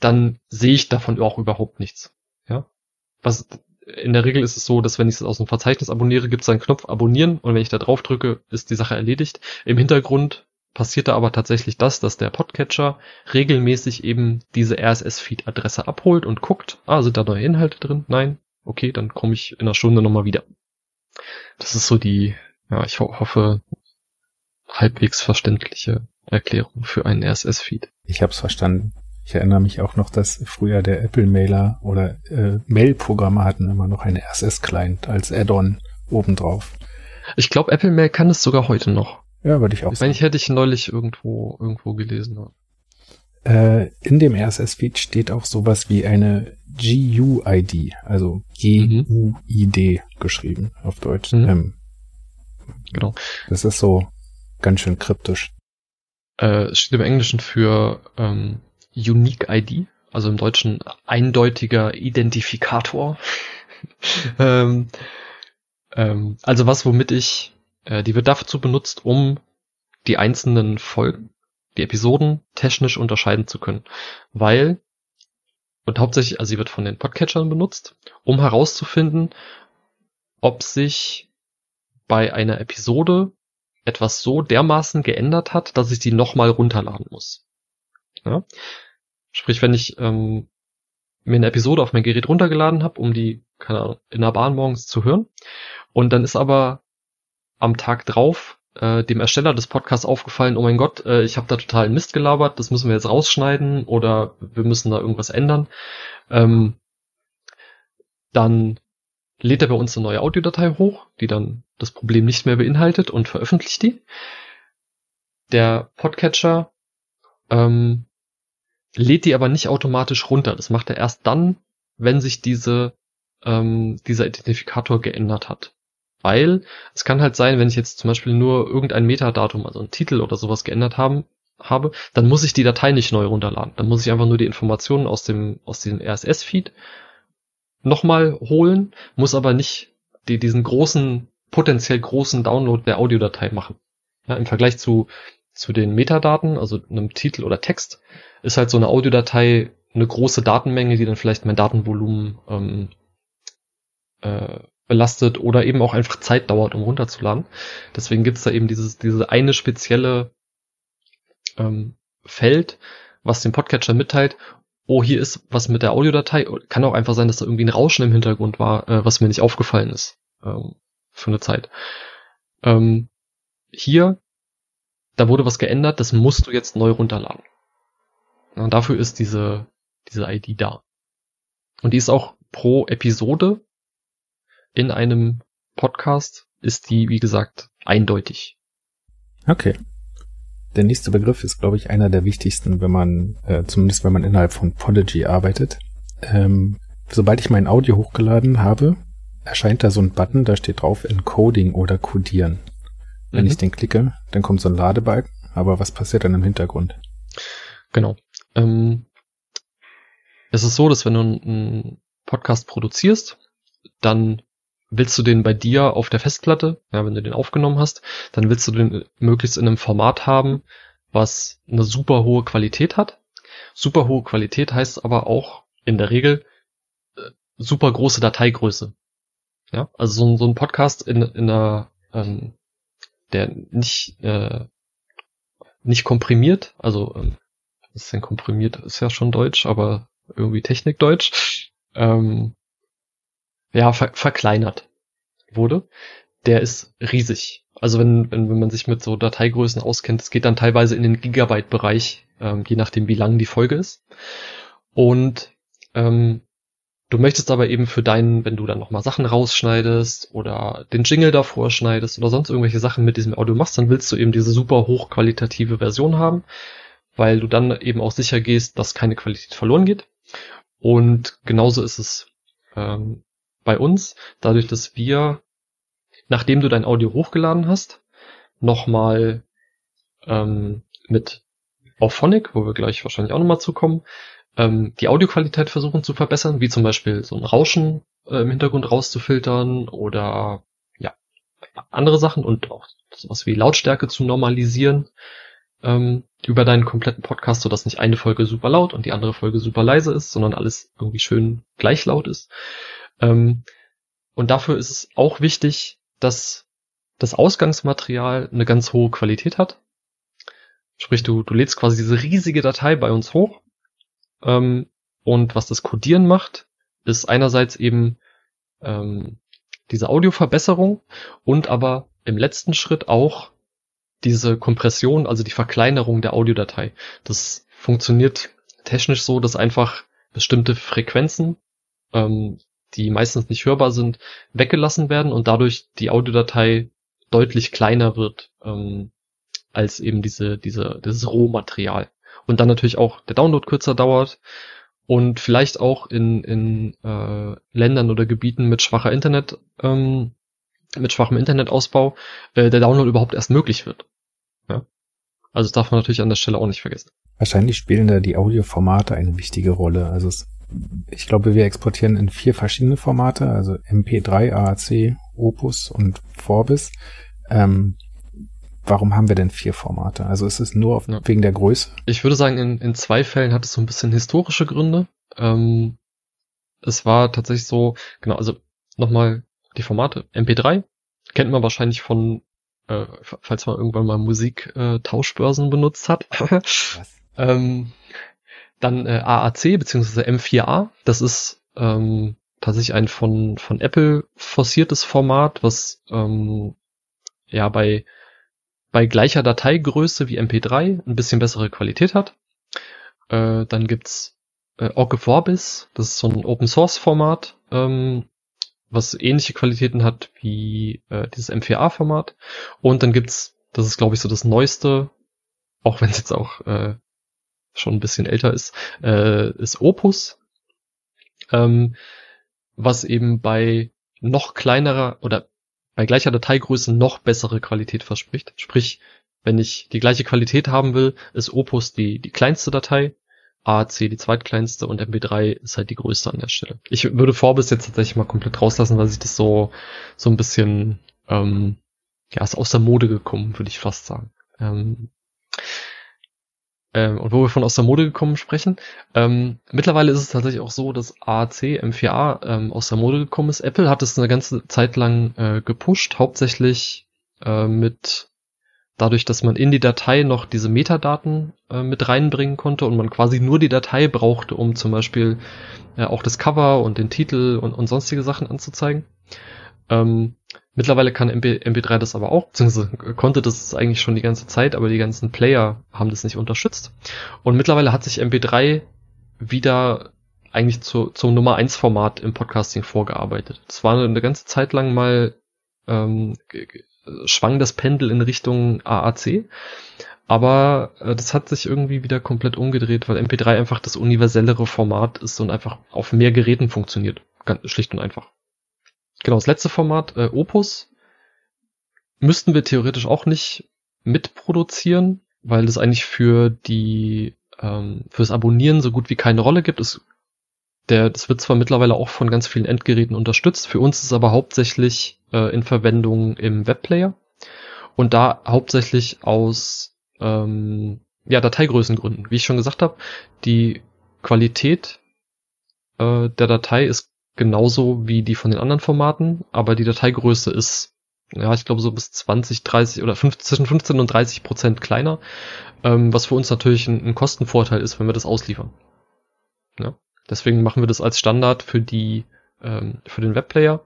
dann sehe ich davon auch überhaupt nichts. Was in der Regel ist es so, dass wenn ich es aus dem Verzeichnis abonniere, gibt es einen Knopf Abonnieren und wenn ich da drauf drücke, ist die Sache erledigt. Im Hintergrund passierte aber tatsächlich das, dass der Podcatcher regelmäßig eben diese RSS-Feed-Adresse abholt und guckt, ah, sind da neue Inhalte drin? Nein? Okay, dann komme ich in einer Stunde nochmal wieder. Das ist so die, ja, ich ho hoffe, halbwegs verständliche Erklärung für einen RSS-Feed. Ich habe es verstanden. Ich erinnere mich auch noch, dass früher der Apple-Mailer oder äh, Mail-Programme hatten immer noch einen RSS-Client als Add-on obendrauf. Ich glaube, Apple Mail kann es sogar heute noch. Ja, würde ich auch ich sagen. Meine, ich hätte ich neulich irgendwo, irgendwo gelesen. Äh, in dem RSS-Feed steht auch sowas wie eine GUID, also G-U-I-D mhm. geschrieben auf Deutsch. Mhm. Ähm, genau. Das ist so ganz schön kryptisch. Äh, es steht im Englischen für ähm, Unique ID, also im Deutschen eindeutiger Identifikator. ähm, ähm, also was, womit ich äh, die wird dazu benutzt, um die einzelnen Folgen, die Episoden technisch unterscheiden zu können. Weil, und hauptsächlich, also sie wird von den Podcatchern benutzt, um herauszufinden, ob sich bei einer Episode etwas so dermaßen geändert hat, dass ich die nochmal runterladen muss. Ja? Sprich, wenn ich ähm, mir eine Episode auf mein Gerät runtergeladen habe, um die, keine Ahnung, in der Bahn morgens zu hören, und dann ist aber am Tag drauf äh, dem Ersteller des Podcasts aufgefallen, oh mein Gott, äh, ich habe da total Mist gelabert, das müssen wir jetzt rausschneiden oder wir müssen da irgendwas ändern. Ähm, dann lädt er bei uns eine neue Audiodatei hoch, die dann das Problem nicht mehr beinhaltet und veröffentlicht die. Der Podcatcher ähm, lädt die aber nicht automatisch runter. Das macht er erst dann, wenn sich diese, ähm, dieser Identifikator geändert hat. Weil es kann halt sein, wenn ich jetzt zum Beispiel nur irgendein Metadatum, also einen Titel oder sowas geändert haben, habe, dann muss ich die Datei nicht neu runterladen. Dann muss ich einfach nur die Informationen aus dem, aus diesem RSS-Feed nochmal holen, muss aber nicht die, diesen großen, potenziell großen Download der Audiodatei machen. Ja, Im Vergleich zu, zu den Metadaten, also einem Titel oder Text, ist halt so eine Audiodatei eine große Datenmenge, die dann vielleicht mein Datenvolumen ähm, äh, belastet oder eben auch einfach Zeit dauert, um runterzuladen. Deswegen gibt's da eben dieses, diese eine spezielle ähm, Feld, was dem Podcatcher mitteilt, oh, hier ist was mit der Audiodatei. Kann auch einfach sein, dass da irgendwie ein Rauschen im Hintergrund war, äh, was mir nicht aufgefallen ist ähm, für eine Zeit. Ähm, hier, da wurde was geändert, das musst du jetzt neu runterladen. Und dafür ist diese, diese ID da. Und die ist auch pro Episode in einem Podcast, ist die, wie gesagt, eindeutig. Okay. Der nächste Begriff ist, glaube ich, einer der wichtigsten, wenn man, äh, zumindest wenn man innerhalb von Podigy arbeitet. Ähm, sobald ich mein Audio hochgeladen habe, erscheint da so ein Button, da steht drauf Encoding oder Codieren. Wenn mhm. ich den klicke, dann kommt so ein Ladebalken, aber was passiert dann im Hintergrund? Genau. Ähm, es ist so, dass wenn du einen Podcast produzierst, dann willst du den bei dir auf der Festplatte, ja, wenn du den aufgenommen hast, dann willst du den möglichst in einem Format haben, was eine super hohe Qualität hat. Super hohe Qualität heißt aber auch in der Regel äh, super große Dateigröße. Ja, also so, so ein Podcast in, in einer, ähm, der nicht, äh, nicht komprimiert, also ähm, ist denn komprimiert? Ist ja schon Deutsch, aber irgendwie Technikdeutsch. Ähm, ja, ver verkleinert wurde, der ist riesig. Also wenn, wenn, wenn man sich mit so Dateigrößen auskennt, es geht dann teilweise in den Gigabyte-Bereich, ähm, je nachdem wie lang die Folge ist. Und ähm, du möchtest aber eben für deinen, wenn du dann nochmal Sachen rausschneidest oder den Jingle davor schneidest oder sonst irgendwelche Sachen mit diesem Audio machst, dann willst du eben diese super hochqualitative Version haben, weil du dann eben auch sicher gehst, dass keine Qualität verloren geht. Und genauso ist es ähm, bei uns, dadurch, dass wir, nachdem du dein Audio hochgeladen hast, nochmal ähm, mit Auphonic, wo wir gleich wahrscheinlich auch nochmal zukommen, ähm, die Audioqualität versuchen zu verbessern, wie zum Beispiel so ein Rauschen äh, im Hintergrund rauszufiltern oder ja, andere Sachen und auch sowas wie Lautstärke zu normalisieren ähm, über deinen kompletten Podcast, sodass nicht eine Folge super laut und die andere Folge super leise ist, sondern alles irgendwie schön gleich laut ist. Ähm, und dafür ist es auch wichtig, dass das Ausgangsmaterial eine ganz hohe Qualität hat. Sprich, du, du lädst quasi diese riesige Datei bei uns hoch. Ähm, und was das Codieren macht, ist einerseits eben ähm, diese Audioverbesserung und aber im letzten Schritt auch diese Kompression, also die Verkleinerung der Audiodatei. Das funktioniert technisch so, dass einfach bestimmte Frequenzen ähm, die meistens nicht hörbar sind, weggelassen werden und dadurch die Audiodatei deutlich kleiner wird ähm, als eben diese, diese, dieses Rohmaterial. Und dann natürlich auch der Download kürzer dauert und vielleicht auch in, in äh, Ländern oder Gebieten mit schwacher Internet, ähm, mit schwachem Internetausbau, äh, der Download überhaupt erst möglich wird. Ja? Also das darf man natürlich an der Stelle auch nicht vergessen. Wahrscheinlich spielen da die Audioformate eine wichtige Rolle. Also es ich glaube, wir exportieren in vier verschiedene Formate, also MP3, AAC, Opus und Vorbis. Ähm, warum haben wir denn vier Formate? Also ist es nur auf, ja. wegen der Größe? Ich würde sagen, in, in zwei Fällen hat es so ein bisschen historische Gründe. Ähm, es war tatsächlich so, genau, also nochmal die Formate. MP3 kennt man wahrscheinlich von, äh, falls man irgendwann mal Musik-Tauschbörsen äh, benutzt hat. Was? ähm, dann äh, AAC bzw. M4A, das ist ähm, tatsächlich ein von, von Apple forciertes Format, was ähm, ja bei, bei gleicher Dateigröße wie MP3 ein bisschen bessere Qualität hat. Äh, dann gibt's äh, Orge Vorbis, das ist so ein Open Source Format, ähm, was ähnliche Qualitäten hat wie äh, dieses M4A Format. Und dann gibt's, das ist glaube ich so das neueste, auch wenn es jetzt auch äh, schon ein bisschen älter ist, äh, ist Opus, ähm, was eben bei noch kleinerer oder bei gleicher Dateigröße noch bessere Qualität verspricht. Sprich, wenn ich die gleiche Qualität haben will, ist Opus die, die kleinste Datei, AAC die zweitkleinste und MP3 ist halt die größte an der Stelle. Ich würde Vorbis jetzt tatsächlich mal komplett rauslassen, weil sich das so, so ein bisschen, ähm, ja, ist aus der Mode gekommen, würde ich fast sagen. Ähm, ähm, und wo wir von aus der Mode gekommen sprechen, ähm, mittlerweile ist es tatsächlich auch so, dass AAC M4A ähm, aus der Mode gekommen ist. Apple hat es eine ganze Zeit lang äh, gepusht, hauptsächlich äh, mit dadurch, dass man in die Datei noch diese Metadaten äh, mit reinbringen konnte und man quasi nur die Datei brauchte, um zum Beispiel äh, auch das Cover und den Titel und, und sonstige Sachen anzuzeigen. Ähm, Mittlerweile kann MP, MP3 das aber auch, beziehungsweise konnte das eigentlich schon die ganze Zeit, aber die ganzen Player haben das nicht unterstützt. Und mittlerweile hat sich MP3 wieder eigentlich zu, zum Nummer 1 Format im Podcasting vorgearbeitet. Es war eine ganze Zeit lang mal ähm, schwang das Pendel in Richtung AAC, aber äh, das hat sich irgendwie wieder komplett umgedreht, weil MP3 einfach das universellere Format ist und einfach auf mehr Geräten funktioniert. Ganz schlicht und einfach. Genau, das letzte Format, äh, Opus, müssten wir theoretisch auch nicht mitproduzieren, weil das eigentlich für die ähm, fürs Abonnieren so gut wie keine Rolle gibt. Es, der, das wird zwar mittlerweile auch von ganz vielen Endgeräten unterstützt, für uns ist aber hauptsächlich äh, in Verwendung im Webplayer und da hauptsächlich aus ähm, ja, Dateigrößengründen. Wie ich schon gesagt habe, die Qualität äh, der Datei ist genauso wie die von den anderen Formaten, aber die Dateigröße ist, ja, ich glaube so bis 20, 30 oder 5, zwischen 15 und 30 Prozent kleiner, ähm, was für uns natürlich ein, ein, Kostenvorteil ist, wenn wir das ausliefern. Ja, deswegen machen wir das als Standard für die, ähm, für den Webplayer,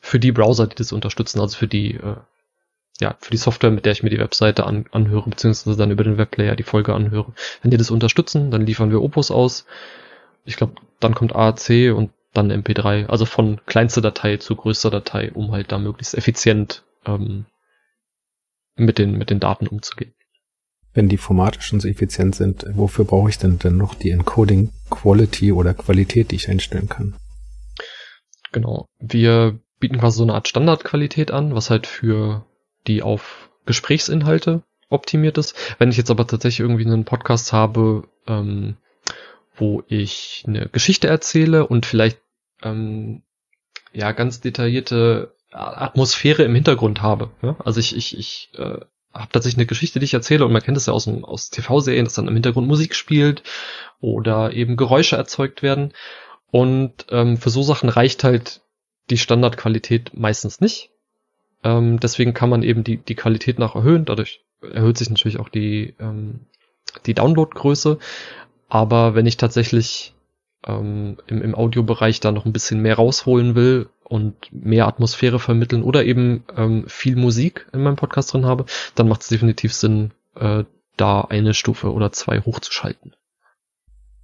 für die Browser, die das unterstützen, also für die, äh, ja, für die Software, mit der ich mir die Webseite an, anhöre, beziehungsweise dann über den Webplayer die Folge anhöre. Wenn die das unterstützen, dann liefern wir Opus aus. Ich glaube, dann kommt AAC und dann MP3, also von kleinster Datei zu größter Datei, um halt da möglichst effizient ähm, mit, den, mit den Daten umzugehen. Wenn die Formate schon so effizient sind, wofür brauche ich denn dann noch die Encoding Quality oder Qualität, die ich einstellen kann? Genau. Wir bieten quasi so eine Art Standardqualität an, was halt für die auf Gesprächsinhalte optimiert ist. Wenn ich jetzt aber tatsächlich irgendwie einen Podcast habe, ähm, wo ich eine Geschichte erzähle und vielleicht ähm, ja ganz detaillierte Atmosphäre im Hintergrund habe. Ja? Also ich, ich, ich äh, habe tatsächlich eine Geschichte, die ich erzähle und man kennt es ja aus, aus TV-Serien, dass dann im Hintergrund Musik spielt oder eben Geräusche erzeugt werden. Und ähm, für so Sachen reicht halt die Standardqualität meistens nicht. Ähm, deswegen kann man eben die, die Qualität nach erhöhen. Dadurch erhöht sich natürlich auch die, ähm, die Downloadgröße. Aber wenn ich tatsächlich ähm, im, im Audiobereich da noch ein bisschen mehr rausholen will und mehr Atmosphäre vermitteln oder eben ähm, viel Musik in meinem Podcast drin habe, dann macht es definitiv Sinn, äh, da eine Stufe oder zwei hochzuschalten.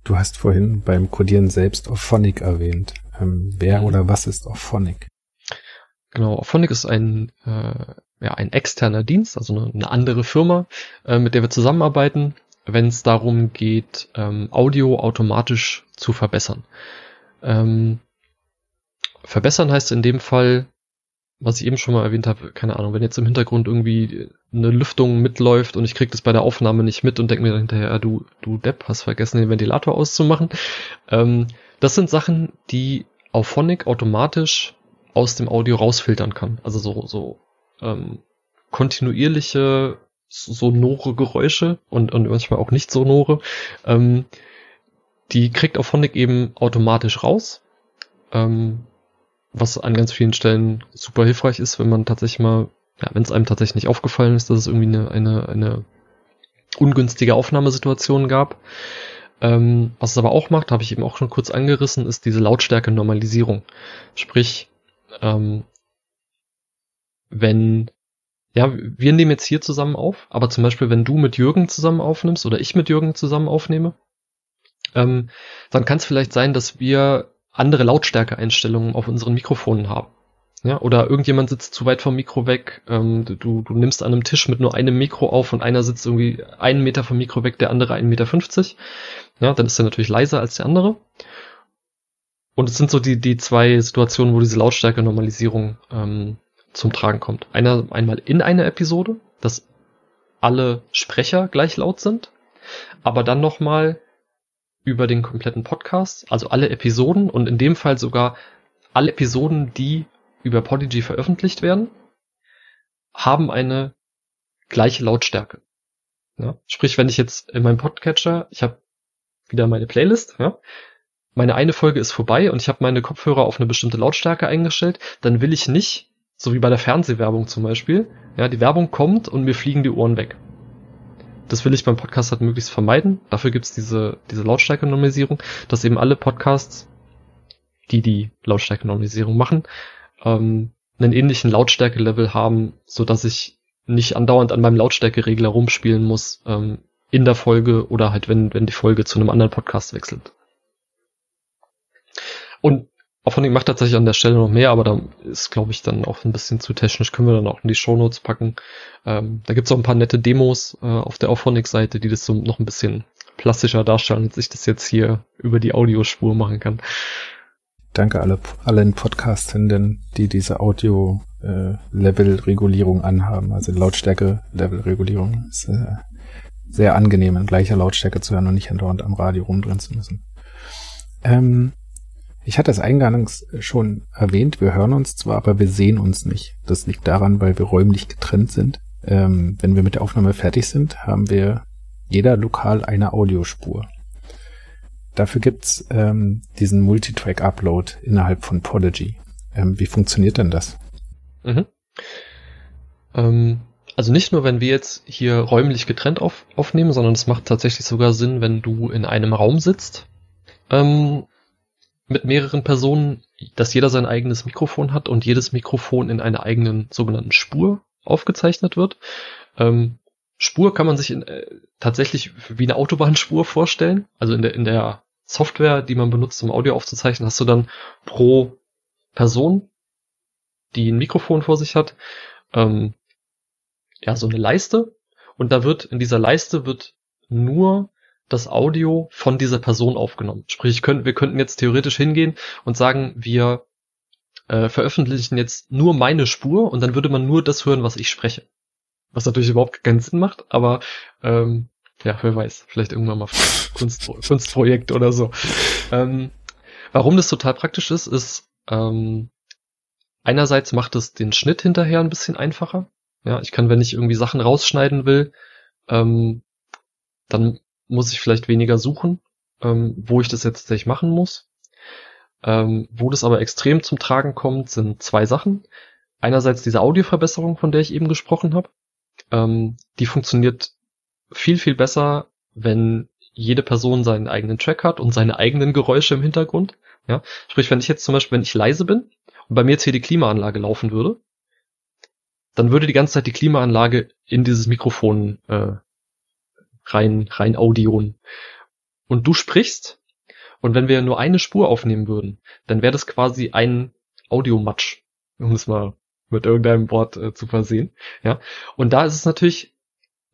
Du hast vorhin beim Codieren selbst Auphonic erwähnt. Ähm, wer mhm. oder was ist Auphonic? Genau, Auphonic ist ein, äh, ja, ein externer Dienst, also eine, eine andere Firma, äh, mit der wir zusammenarbeiten, wenn es darum geht, ähm, Audio automatisch zu verbessern. Ähm, verbessern heißt in dem Fall, was ich eben schon mal erwähnt habe, keine Ahnung, wenn jetzt im Hintergrund irgendwie eine Lüftung mitläuft und ich krieg das bei der Aufnahme nicht mit und denke mir dann hinterher, du, du Depp, hast vergessen, den Ventilator auszumachen. Ähm, das sind Sachen, die Auphonic automatisch aus dem Audio rausfiltern kann. Also so, so ähm, kontinuierliche sonore Geräusche und, und manchmal auch nicht sonore, ähm, die kriegt auf Phonic eben automatisch raus. Ähm, was an ganz vielen Stellen super hilfreich ist, wenn man tatsächlich mal, ja, wenn es einem tatsächlich nicht aufgefallen ist, dass es irgendwie eine, eine, eine ungünstige Aufnahmesituation gab. Ähm, was es aber auch macht, habe ich eben auch schon kurz angerissen, ist diese Lautstärke-Normalisierung. Sprich, ähm, wenn ja, wir nehmen jetzt hier zusammen auf, aber zum Beispiel, wenn du mit Jürgen zusammen aufnimmst oder ich mit Jürgen zusammen aufnehme, ähm, dann kann es vielleicht sein, dass wir andere Lautstärkeeinstellungen auf unseren Mikrofonen haben. Ja, oder irgendjemand sitzt zu weit vom Mikro weg, ähm, du, du nimmst an einem Tisch mit nur einem Mikro auf und einer sitzt irgendwie einen Meter vom Mikro weg, der andere einen Meter. fünfzig. Ja, dann ist er natürlich leiser als der andere. Und es sind so die, die zwei Situationen, wo diese Lautstärke-Normalisierung ähm, zum Tragen kommt. Einer, einmal in einer Episode, dass alle Sprecher gleich laut sind, aber dann nochmal über den kompletten Podcast, also alle Episoden und in dem Fall sogar alle Episoden, die über Podigy veröffentlicht werden, haben eine gleiche Lautstärke. Ja? Sprich, wenn ich jetzt in meinem Podcatcher, ich habe wieder meine Playlist, ja, meine eine Folge ist vorbei und ich habe meine Kopfhörer auf eine bestimmte Lautstärke eingestellt, dann will ich nicht, so wie bei der Fernsehwerbung zum Beispiel, ja, die Werbung kommt und mir fliegen die Ohren weg. Das will ich beim Podcast halt möglichst vermeiden. Dafür gibt's diese, diese Lautstärke-Normalisierung, dass eben alle Podcasts, die die Lautstärke-Normalisierung machen, ähm, einen ähnlichen Lautstärke-Level haben, so dass ich nicht andauernd an meinem Lautstärkeregler rumspielen muss ähm, in der Folge oder halt wenn wenn die Folge zu einem anderen Podcast wechselt. Und Auphonic macht tatsächlich an der Stelle noch mehr, aber da ist, glaube ich, dann auch ein bisschen zu technisch. Können wir dann auch in die Shownotes packen. Ähm, da gibt's auch ein paar nette Demos äh, auf der Auphonic-Seite, die das so noch ein bisschen plastischer darstellen, als ich das jetzt hier über die Audiospur machen kann. Danke alle, allen Podcastenden, die diese Audio-Level-Regulierung äh, anhaben, also Lautstärke-Level-Regulierung. Ist äh, sehr angenehm, in gleicher Lautstärke zu hören und nicht andauernd am Radio rumdrehen zu müssen. Ähm, ich hatte es eingangs schon erwähnt, wir hören uns zwar, aber wir sehen uns nicht. Das liegt daran, weil wir räumlich getrennt sind. Ähm, wenn wir mit der Aufnahme fertig sind, haben wir jeder lokal eine Audiospur. Dafür gibt's ähm, diesen Multitrack-Upload innerhalb von Podigy. Ähm, wie funktioniert denn das? Mhm. Ähm, also nicht nur, wenn wir jetzt hier räumlich getrennt auf, aufnehmen, sondern es macht tatsächlich sogar Sinn, wenn du in einem Raum sitzt. Ähm, mit mehreren Personen, dass jeder sein eigenes Mikrofon hat und jedes Mikrofon in einer eigenen sogenannten Spur aufgezeichnet wird. Ähm, Spur kann man sich in, äh, tatsächlich wie eine Autobahnspur vorstellen. Also in der, in der Software, die man benutzt, um Audio aufzuzeichnen, hast du dann pro Person, die ein Mikrofon vor sich hat, ähm, ja, so eine Leiste. Und da wird, in dieser Leiste wird nur das Audio von dieser Person aufgenommen. Sprich, können, wir könnten jetzt theoretisch hingehen und sagen, wir äh, veröffentlichen jetzt nur meine Spur und dann würde man nur das hören, was ich spreche. Was natürlich überhaupt keinen Sinn macht, aber ähm, ja, wer weiß, vielleicht irgendwann mal Kunst, Kunstprojekt oder so. Ähm, warum das total praktisch ist, ist ähm, einerseits macht es den Schnitt hinterher ein bisschen einfacher. Ja, ich kann, wenn ich irgendwie Sachen rausschneiden will, ähm, dann muss ich vielleicht weniger suchen, ähm, wo ich das jetzt tatsächlich machen muss. Ähm, wo das aber extrem zum Tragen kommt, sind zwei Sachen. Einerseits diese Audioverbesserung, von der ich eben gesprochen habe. Ähm, die funktioniert viel, viel besser, wenn jede Person seinen eigenen Track hat und seine eigenen Geräusche im Hintergrund. Ja, sprich, wenn ich jetzt zum Beispiel, wenn ich leise bin und bei mir jetzt hier die Klimaanlage laufen würde, dann würde die ganze Zeit die Klimaanlage in dieses Mikrofon äh, rein, rein Audion. Und du sprichst, und wenn wir nur eine Spur aufnehmen würden, dann wäre das quasi ein Audiomatsch, um es mal mit irgendeinem Wort äh, zu versehen. Ja. Und da ist es natürlich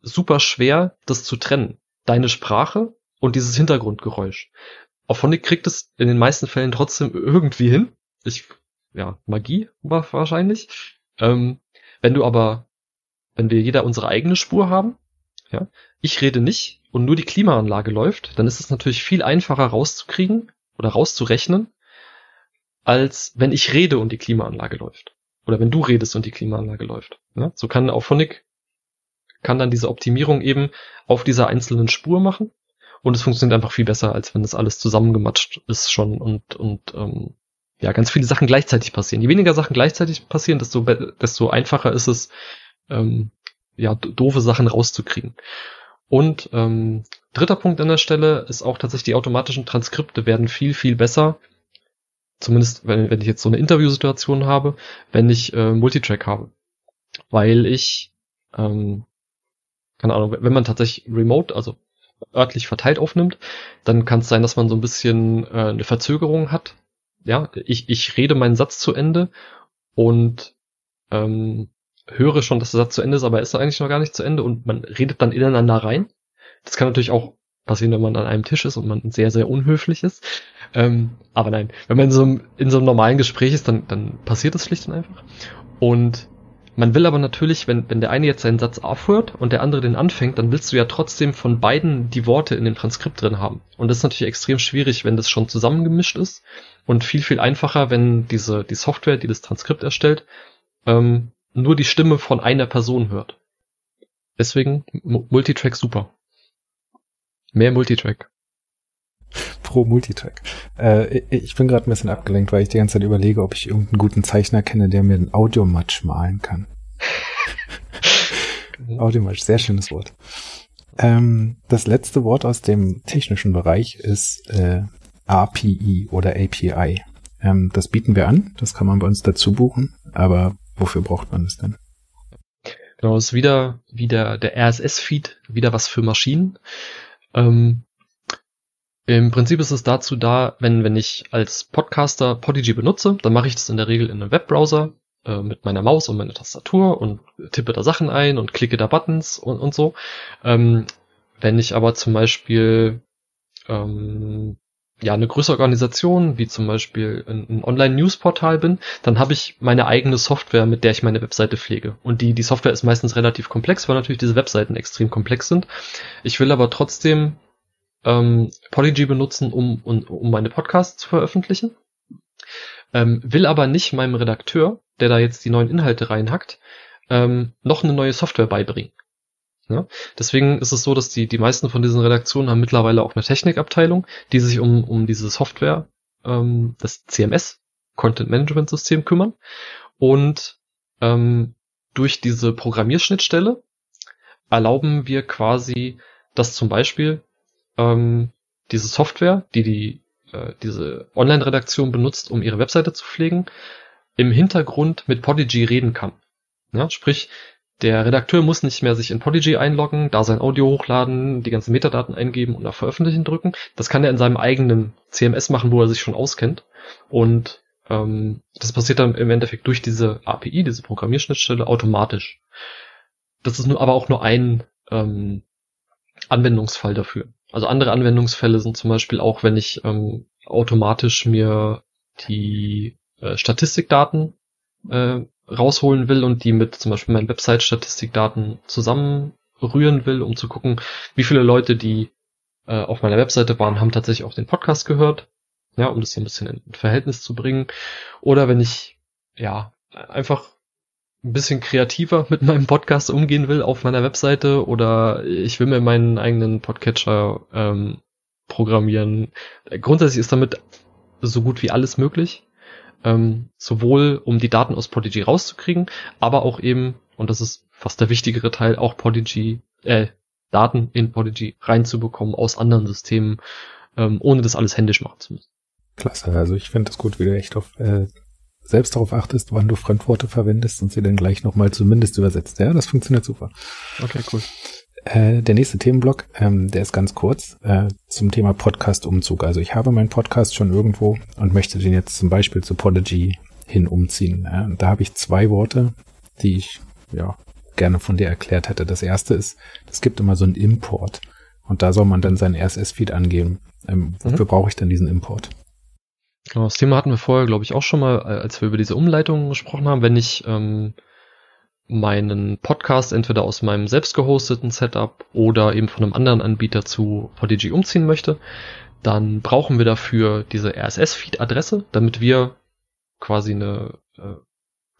super schwer, das zu trennen. Deine Sprache und dieses Hintergrundgeräusch. Auphonic kriegt es in den meisten Fällen trotzdem irgendwie hin. Ich, ja, Magie wahrscheinlich. Ähm, wenn du aber, wenn wir jeder unsere eigene Spur haben, ja, ich rede nicht und nur die Klimaanlage läuft, dann ist es natürlich viel einfacher rauszukriegen oder rauszurechnen, als wenn ich rede und die Klimaanlage läuft. Oder wenn du redest und die Klimaanlage läuft. Ja, so kann Auphonic kann dann diese Optimierung eben auf dieser einzelnen Spur machen und es funktioniert einfach viel besser, als wenn das alles zusammengematscht ist schon und und ähm, ja ganz viele Sachen gleichzeitig passieren. Je weniger Sachen gleichzeitig passieren, desto desto einfacher ist es ähm, ja, doofe Sachen rauszukriegen. Und ähm, dritter Punkt an der Stelle ist auch tatsächlich, die automatischen Transkripte werden viel, viel besser. Zumindest, wenn, wenn ich jetzt so eine Interviewsituation habe, wenn ich äh, Multitrack habe. Weil ich, ähm, keine Ahnung, wenn man tatsächlich remote, also örtlich verteilt aufnimmt, dann kann es sein, dass man so ein bisschen äh, eine Verzögerung hat. Ja, ich, ich rede meinen Satz zu Ende und ähm, höre schon, dass der Satz zu Ende ist, aber er ist eigentlich noch gar nicht zu Ende und man redet dann ineinander rein. Das kann natürlich auch passieren, wenn man an einem Tisch ist und man sehr, sehr unhöflich ist. Ähm, aber nein, wenn man in so, einem, in so einem normalen Gespräch ist, dann, dann passiert das schlicht und einfach. Und man will aber natürlich, wenn, wenn der eine jetzt seinen Satz aufhört und der andere den anfängt, dann willst du ja trotzdem von beiden die Worte in dem Transkript drin haben. Und das ist natürlich extrem schwierig, wenn das schon zusammengemischt ist und viel, viel einfacher, wenn diese, die Software, die das Transkript erstellt, ähm, nur die Stimme von einer Person hört. Deswegen Multitrack super. Mehr Multitrack. Pro Multitrack. Äh, ich bin gerade ein bisschen abgelenkt, weil ich die ganze Zeit überlege, ob ich irgendeinen guten Zeichner kenne, der mir einen Audiomatch malen kann. Audiomatch, sehr schönes Wort. Ähm, das letzte Wort aus dem technischen Bereich ist äh, API oder API. Ähm, das bieten wir an, das kann man bei uns dazu buchen, aber wofür braucht man das denn? Genau, ist wieder, wieder der RSS-Feed, wieder was für Maschinen. Ähm, Im Prinzip ist es dazu da, wenn, wenn ich als Podcaster Podigy benutze, dann mache ich das in der Regel in einem Webbrowser äh, mit meiner Maus und meiner Tastatur und tippe da Sachen ein und klicke da Buttons und, und so. Ähm, wenn ich aber zum Beispiel ähm, ja eine größere Organisation, wie zum Beispiel ein, Online-News-Portal bin, dann habe ich meine eigene Software, mit der ich meine Webseite pflege. Und die, die Software ist meistens relativ komplex, weil natürlich diese Webseiten extrem komplex sind. Ich will aber trotzdem ähm, Polygy benutzen, um, um, um meine Podcasts zu veröffentlichen. Ähm, will aber nicht meinem Redakteur, der da jetzt die neuen Inhalte reinhackt, ähm, noch eine neue Software beibringen. Ja? Deswegen ist es so, dass die, die meisten von diesen Redaktionen haben mittlerweile auch eine Technikabteilung, die sich um, um diese Software, ähm, das CMS, Content Management System kümmern. Und ähm, durch diese Programmierschnittstelle erlauben wir quasi, dass zum Beispiel ähm, diese Software, die die äh, diese Online-Redaktion benutzt, um ihre Webseite zu pflegen, im Hintergrund mit Podigy reden kann. Ja, sprich, der Redakteur muss nicht mehr sich in Podigy einloggen, da sein Audio hochladen, die ganzen Metadaten eingeben und auf Veröffentlichen drücken. Das kann er in seinem eigenen CMS machen, wo er sich schon auskennt. Und ähm, das passiert dann im Endeffekt durch diese API, diese Programmierschnittstelle, automatisch. Das ist nur, aber auch nur ein ähm, Anwendungsfall dafür. Also andere Anwendungsfälle sind zum Beispiel auch, wenn ich ähm, automatisch mir die äh, Statistikdaten äh, rausholen will und die mit zum Beispiel meinen Website-Statistikdaten zusammenrühren will, um zu gucken, wie viele Leute, die äh, auf meiner Webseite waren, haben tatsächlich auch den Podcast gehört. Ja, um das hier ein bisschen in Verhältnis zu bringen. Oder wenn ich, ja, einfach ein bisschen kreativer mit meinem Podcast umgehen will auf meiner Webseite oder ich will mir meinen eigenen Podcatcher ähm, programmieren. Grundsätzlich ist damit so gut wie alles möglich ähm, sowohl um die Daten aus Podigy rauszukriegen, aber auch eben, und das ist fast der wichtigere Teil, auch Podigy, äh, Daten in Podigy reinzubekommen aus anderen Systemen, ähm, ohne das alles händisch machen zu müssen. Klasse, also ich finde es gut, wie du echt auf äh, selbst darauf achtest, wann du Fremdworte verwendest und sie dann gleich nochmal zumindest übersetzt. Ja, das funktioniert super. Okay, cool. Äh, der nächste Themenblock, ähm, der ist ganz kurz äh, zum Thema Podcast-Umzug. Also ich habe meinen Podcast schon irgendwo und möchte den jetzt zum Beispiel zu Podigy hin umziehen. Äh, da habe ich zwei Worte, die ich ja gerne von dir erklärt hätte. Das erste ist, es gibt immer so einen Import und da soll man dann seinen RSS-Feed angeben. Ähm, wofür mhm. brauche ich denn diesen Import? Genau, das Thema hatten wir vorher, glaube ich, auch schon mal, als wir über diese Umleitung gesprochen haben. Wenn ich ähm, meinen Podcast entweder aus meinem selbst gehosteten Setup oder eben von einem anderen Anbieter zu Podigy umziehen möchte, dann brauchen wir dafür diese RSS-Feed-Adresse, damit wir quasi eine, äh,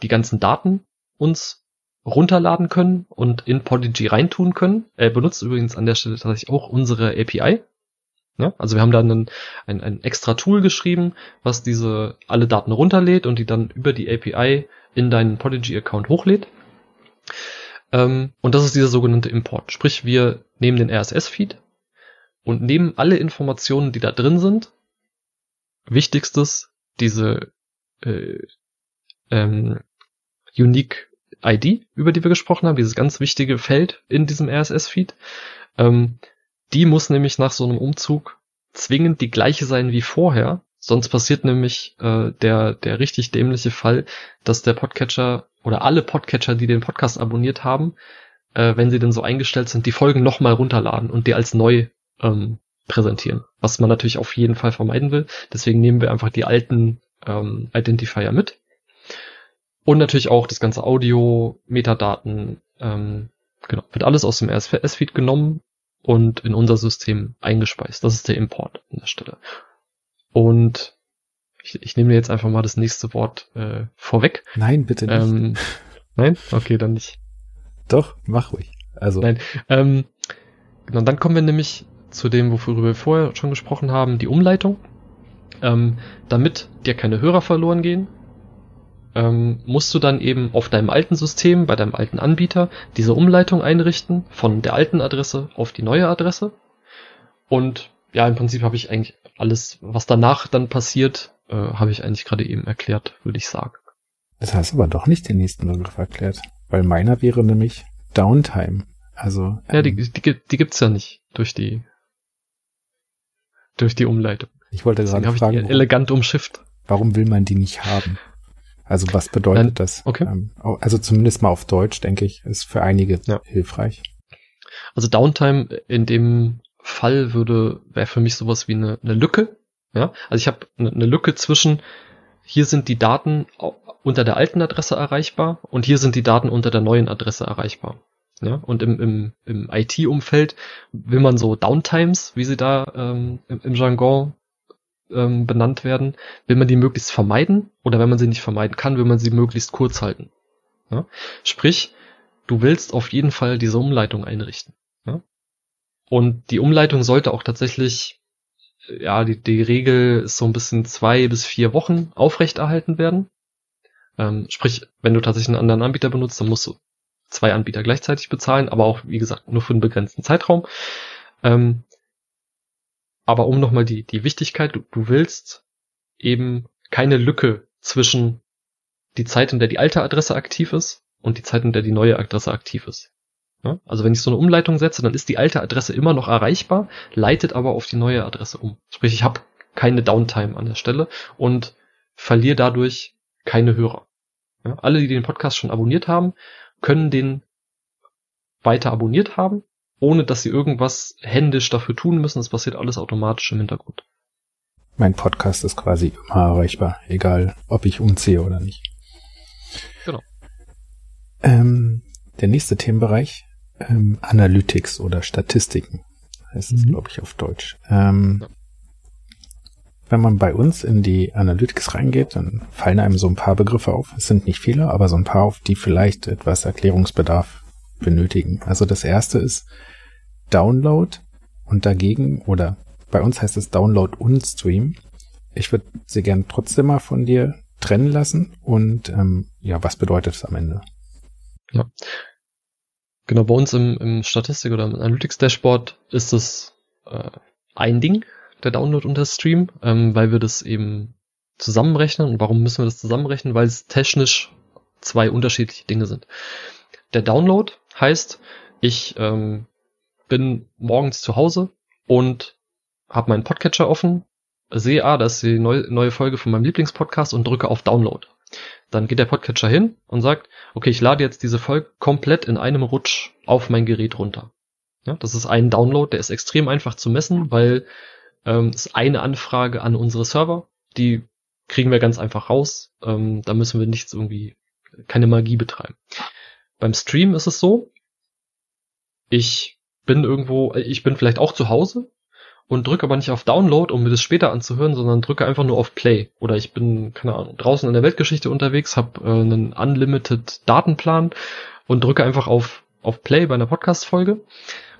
die ganzen Daten uns runterladen können und in Podigy reintun können. Er benutzt übrigens an der Stelle tatsächlich auch unsere API. Ja, also wir haben da einen, ein, ein extra Tool geschrieben, was diese alle Daten runterlädt und die dann über die API in deinen Podigy-Account hochlädt. Ähm, und das ist dieser sogenannte Import. Sprich, wir nehmen den RSS-Feed und nehmen alle Informationen, die da drin sind. Wichtigstes, diese äh, ähm, Unique ID, über die wir gesprochen haben, dieses ganz wichtige Feld in diesem RSS-Feed. Ähm, die muss nämlich nach so einem Umzug zwingend die gleiche sein wie vorher, Sonst passiert nämlich äh, der, der richtig dämliche Fall, dass der Podcatcher oder alle Podcatcher, die den Podcast abonniert haben, äh, wenn sie denn so eingestellt sind, die Folgen nochmal runterladen und die als neu ähm, präsentieren. Was man natürlich auf jeden Fall vermeiden will. Deswegen nehmen wir einfach die alten ähm, Identifier mit. Und natürlich auch das ganze Audio, Metadaten, ähm, genau, wird alles aus dem RSS-Feed genommen und in unser System eingespeist. Das ist der Import an der Stelle. Und ich, ich nehme jetzt einfach mal das nächste Wort äh, vorweg. Nein, bitte nicht. Ähm, nein? Okay, dann nicht. Doch, mach ruhig. Also. Nein. Ähm, genau, dann kommen wir nämlich zu dem, worüber wir vorher schon gesprochen haben, die Umleitung. Ähm, damit dir keine Hörer verloren gehen, ähm, musst du dann eben auf deinem alten System, bei deinem alten Anbieter, diese Umleitung einrichten von der alten Adresse auf die neue Adresse. Und ja, im Prinzip habe ich eigentlich alles, was danach dann passiert, äh, habe ich eigentlich gerade eben erklärt, würde ich sagen. Das hast aber doch nicht den nächsten Begriff erklärt, weil meiner wäre nämlich Downtime. Also ähm, ja, die, ähm, die, die gibt's ja nicht durch die durch die Umleitung. Ich wollte gerade fragen, warum, elegant umschifft. Warum will man die nicht haben? Also was bedeutet Nein, das? Okay. Ähm, also zumindest mal auf Deutsch, denke ich, ist für einige ja. hilfreich. Also Downtime in dem Fall würde, wäre für mich sowas wie eine, eine Lücke. Ja, also ich habe eine, eine Lücke zwischen, hier sind die Daten unter der alten Adresse erreichbar und hier sind die Daten unter der neuen Adresse erreichbar. Ja, und im, im, im IT-Umfeld will man so Downtimes, wie sie da ähm, im, im Jargon ähm, benannt werden, will man die möglichst vermeiden oder wenn man sie nicht vermeiden kann, will man sie möglichst kurz halten. Ja? Sprich, du willst auf jeden Fall diese Umleitung einrichten. Ja? Und die Umleitung sollte auch tatsächlich, ja, die, die Regel ist so ein bisschen zwei bis vier Wochen aufrechterhalten werden. Ähm, sprich, wenn du tatsächlich einen anderen Anbieter benutzt, dann musst du zwei Anbieter gleichzeitig bezahlen, aber auch, wie gesagt, nur für einen begrenzten Zeitraum. Ähm, aber um nochmal die, die Wichtigkeit, du, du willst eben keine Lücke zwischen die Zeit, in der die alte Adresse aktiv ist und die Zeit, in der die neue Adresse aktiv ist. Ja? Also wenn ich so eine Umleitung setze, dann ist die alte Adresse immer noch erreichbar, leitet aber auf die neue Adresse um. Sprich, ich habe keine Downtime an der Stelle und verliere dadurch keine Hörer. Ja? Alle, die den Podcast schon abonniert haben, können den weiter abonniert haben ohne dass sie irgendwas händisch dafür tun müssen. Das passiert alles automatisch im Hintergrund. Mein Podcast ist quasi immer erreichbar, egal ob ich umziehe oder nicht. Genau. Ähm, der nächste Themenbereich, ähm, Analytics oder Statistiken, heißt es, mhm. glaube ich, auf Deutsch. Ähm, ja. Wenn man bei uns in die Analytics reingeht, dann fallen einem so ein paar Begriffe auf. Es sind nicht viele, aber so ein paar auf, die vielleicht etwas Erklärungsbedarf benötigen. Also das erste ist Download und dagegen, oder bei uns heißt es Download und Stream. Ich würde sie gern trotzdem mal von dir trennen lassen und ähm, ja, was bedeutet es am Ende? Ja. Genau, bei uns im, im Statistik- oder im Analytics-Dashboard ist es äh, ein Ding, der Download und der Stream, ähm, weil wir das eben zusammenrechnen. Und warum müssen wir das zusammenrechnen? Weil es technisch zwei unterschiedliche Dinge sind. Der Download heißt, ich ähm, bin morgens zu Hause und habe meinen Podcatcher offen, sehe, ah, das ist die neue, neue Folge von meinem Lieblingspodcast und drücke auf Download. Dann geht der Podcatcher hin und sagt, okay, ich lade jetzt diese Folge komplett in einem Rutsch auf mein Gerät runter. Ja, das ist ein Download, der ist extrem einfach zu messen, weil ähm, ist eine Anfrage an unsere Server, die kriegen wir ganz einfach raus. Ähm, da müssen wir nichts irgendwie, keine Magie betreiben. Beim Stream ist es so, ich bin irgendwo, ich bin vielleicht auch zu Hause und drücke aber nicht auf Download, um mir das später anzuhören, sondern drücke einfach nur auf Play. Oder ich bin, keine Ahnung, draußen in der Weltgeschichte unterwegs, habe äh, einen Unlimited Datenplan und drücke einfach auf, auf Play bei einer Podcast-Folge.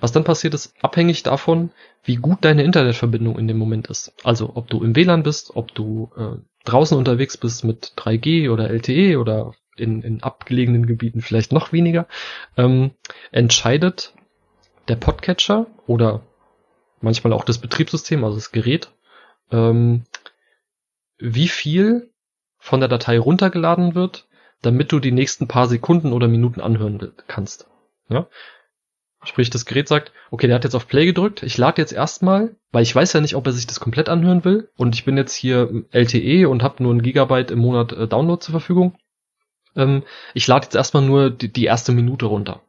Was dann passiert, ist abhängig davon, wie gut deine Internetverbindung in dem Moment ist. Also ob du im WLAN bist, ob du äh, draußen unterwegs bist mit 3G oder LTE oder in, in abgelegenen Gebieten vielleicht noch weniger, ähm, entscheidet der Podcatcher oder manchmal auch das Betriebssystem, also das Gerät, ähm, wie viel von der Datei runtergeladen wird, damit du die nächsten paar Sekunden oder Minuten anhören kannst. Ja? Sprich, das Gerät sagt, okay, der hat jetzt auf Play gedrückt, ich lade jetzt erstmal, weil ich weiß ja nicht, ob er sich das komplett anhören will und ich bin jetzt hier LTE und habe nur ein Gigabyte im Monat äh, Download zur Verfügung. Ähm, ich lade jetzt erstmal nur die, die erste Minute runter.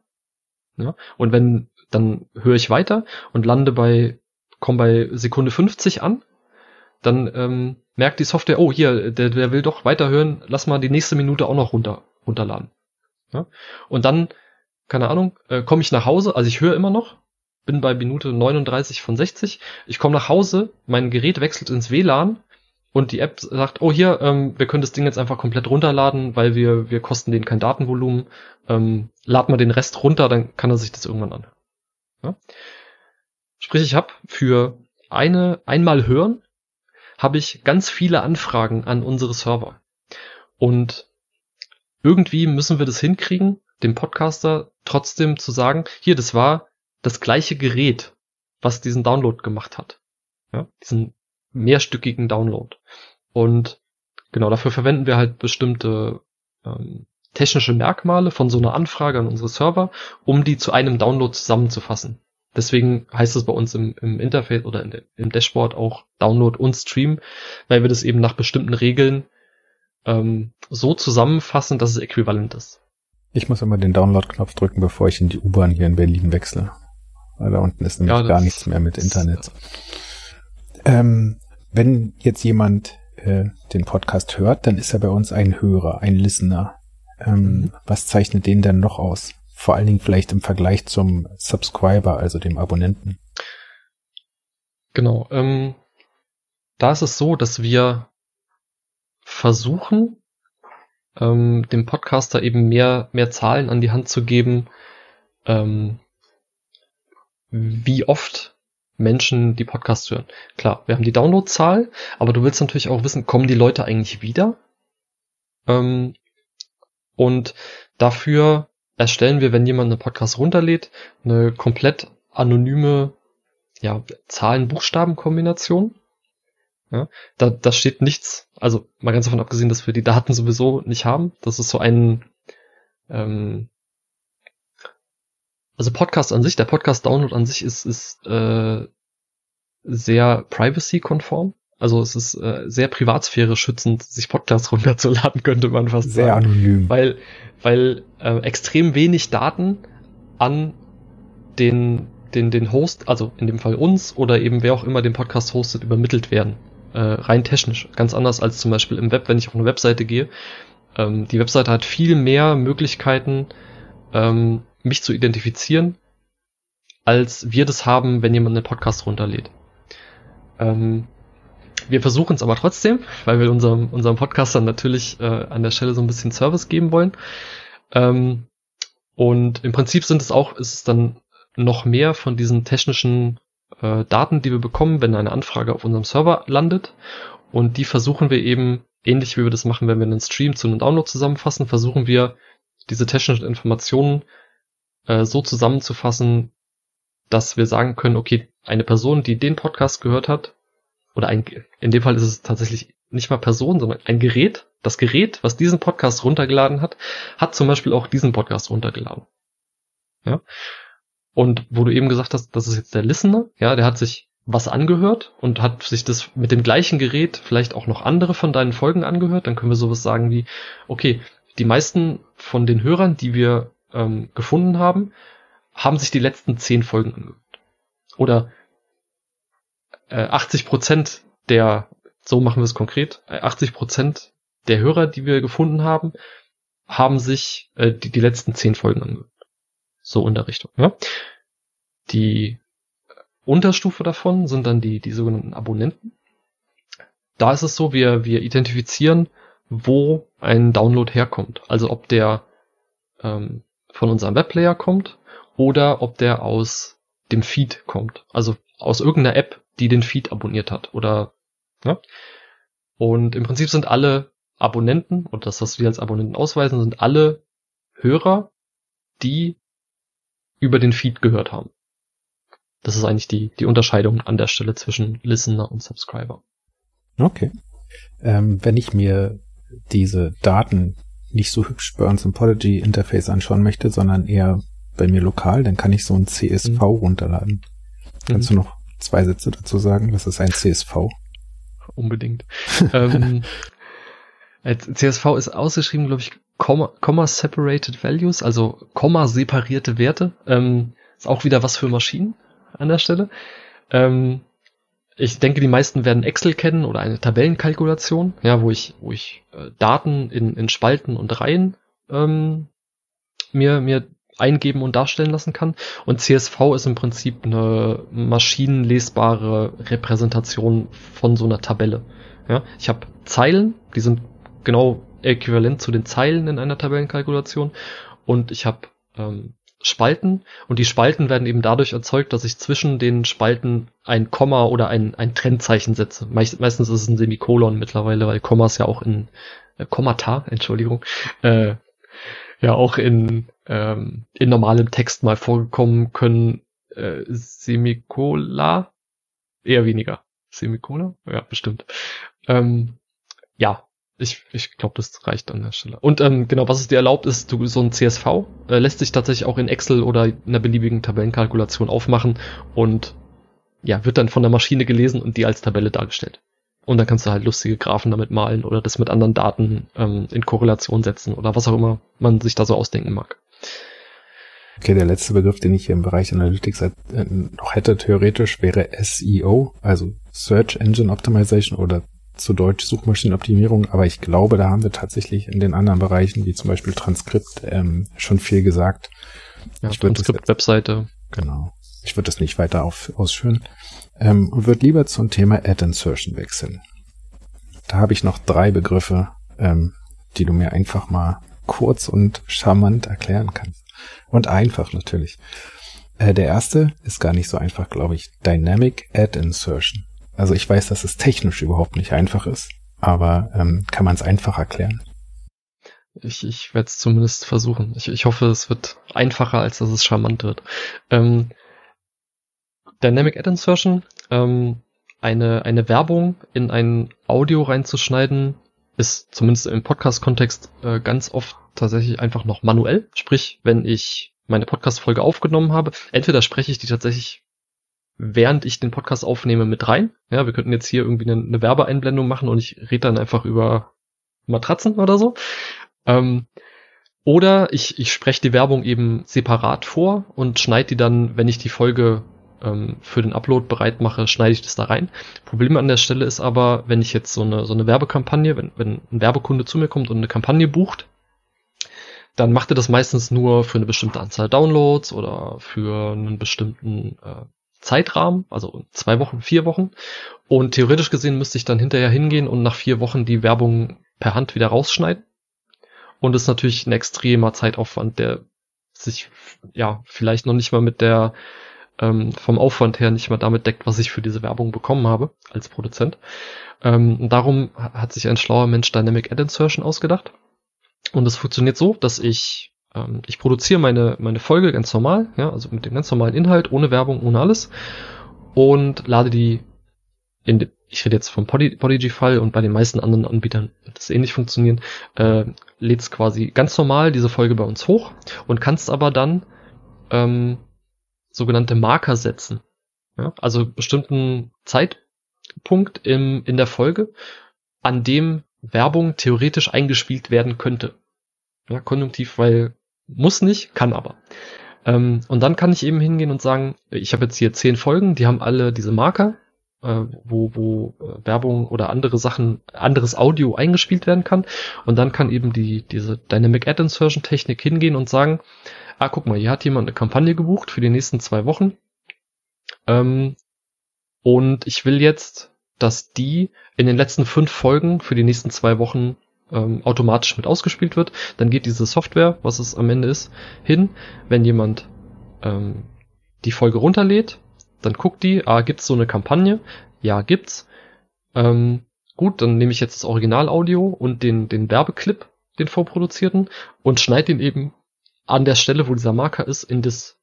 Ja? Und wenn, dann höre ich weiter und lande bei, komme bei Sekunde 50 an, dann ähm, merkt die Software, oh hier, der, der will doch weiterhören, lass mal die nächste Minute auch noch runter, runterladen. Ja? Und dann keine Ahnung, äh, komme ich nach Hause, also ich höre immer noch, bin bei Minute 39 von 60, ich komme nach Hause, mein Gerät wechselt ins WLAN und die App sagt, oh hier, ähm, wir können das Ding jetzt einfach komplett runterladen, weil wir, wir kosten den kein Datenvolumen, ähm, lad mal den Rest runter, dann kann er sich das irgendwann anhören. Ja? Sprich, ich habe für eine einmal hören, habe ich ganz viele Anfragen an unsere Server. Und irgendwie müssen wir das hinkriegen, dem Podcaster trotzdem zu sagen, hier, das war das gleiche Gerät, was diesen Download gemacht hat. Ja, diesen mehrstückigen Download. Und genau dafür verwenden wir halt bestimmte ähm, technische Merkmale von so einer Anfrage an unsere Server, um die zu einem Download zusammenzufassen. Deswegen heißt es bei uns im, im Interface oder in, im Dashboard auch Download und Stream, weil wir das eben nach bestimmten Regeln ähm, so zusammenfassen, dass es äquivalent ist. Ich muss immer den Download-Knopf drücken, bevor ich in die U-Bahn hier in Berlin wechsle. Weil da unten ist nämlich ja, gar nichts mehr mit Internet. Ähm, wenn jetzt jemand äh, den Podcast hört, dann ist er bei uns ein Hörer, ein Listener. Ähm, mhm. Was zeichnet den denn noch aus? Vor allen Dingen vielleicht im Vergleich zum Subscriber, also dem Abonnenten. Genau. Ähm, da ist es so, dass wir versuchen, ähm, dem Podcaster eben mehr, mehr Zahlen an die Hand zu geben, ähm, wie oft Menschen die Podcasts hören. Klar, wir haben die Downloadzahl, aber du willst natürlich auch wissen, kommen die Leute eigentlich wieder? Ähm, und dafür erstellen wir, wenn jemand einen Podcast runterlädt, eine komplett anonyme ja, Zahlen-Buchstaben-Kombination. Ja, da, da steht nichts, also mal ganz davon abgesehen, dass wir die Daten sowieso nicht haben. Das ist so ein, ähm, also Podcast an sich, der Podcast-Download an sich ist, ist äh, sehr privacy-konform. Also es ist äh, sehr Privatsphäre schützend, sich Podcasts runterzuladen, könnte man fast sehr sagen. Sehr anonym. Weil, weil äh, extrem wenig Daten an den, den, den Host, also in dem Fall uns oder eben wer auch immer den Podcast hostet, übermittelt werden äh, rein technisch. Ganz anders als zum Beispiel im Web, wenn ich auf eine Webseite gehe. Ähm, die Webseite hat viel mehr Möglichkeiten, ähm, mich zu identifizieren, als wir das haben, wenn jemand einen Podcast runterlädt. Ähm, wir versuchen es aber trotzdem, weil wir unserem, unserem Podcastern natürlich äh, an der Stelle so ein bisschen Service geben wollen. Ähm, und im Prinzip sind es auch, ist es dann noch mehr von diesen technischen äh, Daten, die wir bekommen, wenn eine Anfrage auf unserem Server landet. Und die versuchen wir eben, ähnlich wie wir das machen, wenn wir einen Stream zu einem Download zusammenfassen, versuchen wir diese technischen Informationen äh, so zusammenzufassen, dass wir sagen können, okay, eine Person, die den Podcast gehört hat, oder ein, in dem Fall ist es tatsächlich nicht mal Person, sondern ein Gerät, das Gerät, was diesen Podcast runtergeladen hat, hat zum Beispiel auch diesen Podcast runtergeladen. Ja. Und wo du eben gesagt hast, das ist jetzt der Listener, ja, der hat sich was angehört und hat sich das mit dem gleichen Gerät vielleicht auch noch andere von deinen Folgen angehört, dann können wir sowas sagen wie, okay, die meisten von den Hörern, die wir ähm, gefunden haben, haben sich die letzten zehn Folgen angehört. Oder äh, 80 Prozent der, so machen wir es konkret, 80 äh, Prozent der Hörer, die wir gefunden haben, haben sich äh, die, die letzten zehn Folgen angehört. So in der Richtung. Ja? Die Unterstufe davon sind dann die, die sogenannten Abonnenten. Da ist es so, wir, wir identifizieren, wo ein Download herkommt. Also ob der ähm, von unserem Webplayer kommt oder ob der aus dem Feed kommt. Also aus irgendeiner App, die den Feed abonniert hat. Oder ja? Und im Prinzip sind alle Abonnenten, und das, was wir als Abonnenten ausweisen, sind alle Hörer, die über den Feed gehört haben. Das ist eigentlich die, die Unterscheidung an der Stelle zwischen Listener und Subscriber. Okay. Ähm, wenn ich mir diese Daten nicht so hübsch bei uns im Podigy Interface anschauen möchte, sondern eher bei mir lokal, dann kann ich so ein CSV mhm. runterladen. Kannst mhm. du noch zwei Sätze dazu sagen? Was ist ein CSV? Unbedingt. ähm, CSV ist ausgeschrieben, glaube ich, Comma, Comma Separated Values, also Komma separierte Werte. Ähm, ist auch wieder was für Maschinen an der Stelle. Ähm, ich denke, die meisten werden Excel kennen oder eine Tabellenkalkulation, ja, wo ich, wo ich äh, Daten in, in Spalten und Reihen ähm, mir, mir eingeben und darstellen lassen kann. Und CSV ist im Prinzip eine maschinenlesbare Repräsentation von so einer Tabelle. Ja, ich habe Zeilen, die sind genau äquivalent zu den Zeilen in einer Tabellenkalkulation. Und ich habe ähm, Spalten und die Spalten werden eben dadurch erzeugt, dass ich zwischen den Spalten ein Komma oder ein, ein Trennzeichen setze. Meist, meistens ist es ein Semikolon mittlerweile, weil Kommas ja auch in äh, Kommata, Entschuldigung, äh, ja auch in, ähm, in normalem Text mal vorgekommen können. Äh, Semikola? Eher weniger. Semikola? Ja, bestimmt. Ähm, ja, ich, ich glaube, das reicht an der Stelle. Und ähm, genau, was es dir erlaubt, ist, du so ein CSV äh, lässt sich tatsächlich auch in Excel oder in einer beliebigen Tabellenkalkulation aufmachen und ja, wird dann von der Maschine gelesen und die als Tabelle dargestellt. Und dann kannst du halt lustige Graphen damit malen oder das mit anderen Daten ähm, in Korrelation setzen oder was auch immer man sich da so ausdenken mag. Okay, der letzte Begriff, den ich hier im Bereich Analytics äh, noch hätte, theoretisch wäre SEO, also Search Engine Optimization oder zu Deutsch Suchmaschinenoptimierung, aber ich glaube, da haben wir tatsächlich in den anderen Bereichen, wie zum Beispiel Transkript, ähm, schon viel gesagt. Ja, ich Transkript, Webseite. Genau. Ich würde das nicht weiter auf, ausführen. Ähm, und würde lieber zum Thema Ad Insertion wechseln. Da habe ich noch drei Begriffe, ähm, die du mir einfach mal kurz und charmant erklären kannst. Und einfach natürlich. Äh, der erste ist gar nicht so einfach, glaube ich. Dynamic Ad Insertion. Also ich weiß, dass es technisch überhaupt nicht einfach ist, aber ähm, kann man es einfach erklären? Ich, ich werde es zumindest versuchen. Ich, ich hoffe, es wird einfacher, als dass es charmant wird. Ähm, Dynamic Ad Insertion, ähm, eine, eine Werbung in ein Audio reinzuschneiden, ist zumindest im Podcast-Kontext äh, ganz oft tatsächlich einfach noch manuell. Sprich, wenn ich meine Podcast-Folge aufgenommen habe, entweder spreche ich die tatsächlich während ich den Podcast aufnehme, mit rein. Ja, wir könnten jetzt hier irgendwie eine, eine Werbeeinblendung machen und ich rede dann einfach über Matratzen oder so. Ähm, oder ich, ich spreche die Werbung eben separat vor und schneide die dann, wenn ich die Folge ähm, für den Upload bereit mache, schneide ich das da rein. Problem an der Stelle ist aber, wenn ich jetzt so eine, so eine Werbekampagne, wenn, wenn ein Werbekunde zu mir kommt und eine Kampagne bucht, dann macht er das meistens nur für eine bestimmte Anzahl Downloads oder für einen bestimmten äh, Zeitrahmen, also zwei Wochen, vier Wochen. Und theoretisch gesehen müsste ich dann hinterher hingehen und nach vier Wochen die Werbung per Hand wieder rausschneiden. Und das ist natürlich ein extremer Zeitaufwand, der sich ja vielleicht noch nicht mal mit der ähm, vom Aufwand her nicht mal damit deckt, was ich für diese Werbung bekommen habe als Produzent. Ähm, darum hat sich ein schlauer Mensch Dynamic Ad Insertion ausgedacht. Und es funktioniert so, dass ich ähm, ich produziere meine, meine Folge ganz normal, ja, also mit dem ganz normalen Inhalt, ohne Werbung, ohne alles und lade die in de, ich rede jetzt vom Podigy-Fall und bei den meisten anderen Anbietern wird das ähnlich funktionieren, äh, lädst quasi ganz normal diese Folge bei uns hoch und kannst aber dann ähm, sogenannte Marker setzen. Ja? Also bestimmten Zeitpunkt im, in der Folge, an dem Werbung theoretisch eingespielt werden könnte. Ja, konjunktiv, weil muss nicht, kann aber. Ähm, und dann kann ich eben hingehen und sagen, ich habe jetzt hier zehn Folgen, die haben alle diese Marker, äh, wo, wo äh, Werbung oder andere Sachen, anderes Audio eingespielt werden kann. Und dann kann eben die, diese Dynamic Ad Insertion Technik hingehen und sagen, ah, guck mal, hier hat jemand eine Kampagne gebucht für die nächsten zwei Wochen. Ähm, und ich will jetzt, dass die in den letzten fünf Folgen für die nächsten zwei Wochen ähm, automatisch mit ausgespielt wird. Dann geht diese Software, was es am Ende ist, hin. Wenn jemand ähm, die Folge runterlädt, dann guckt die, ah, gibt's so eine Kampagne? Ja, gibt's. Ähm, gut, dann nehme ich jetzt das Originalaudio und den, den Werbeclip, den vorproduzierten, und schneide den eben an der Stelle, wo dieser Marker ist, in das,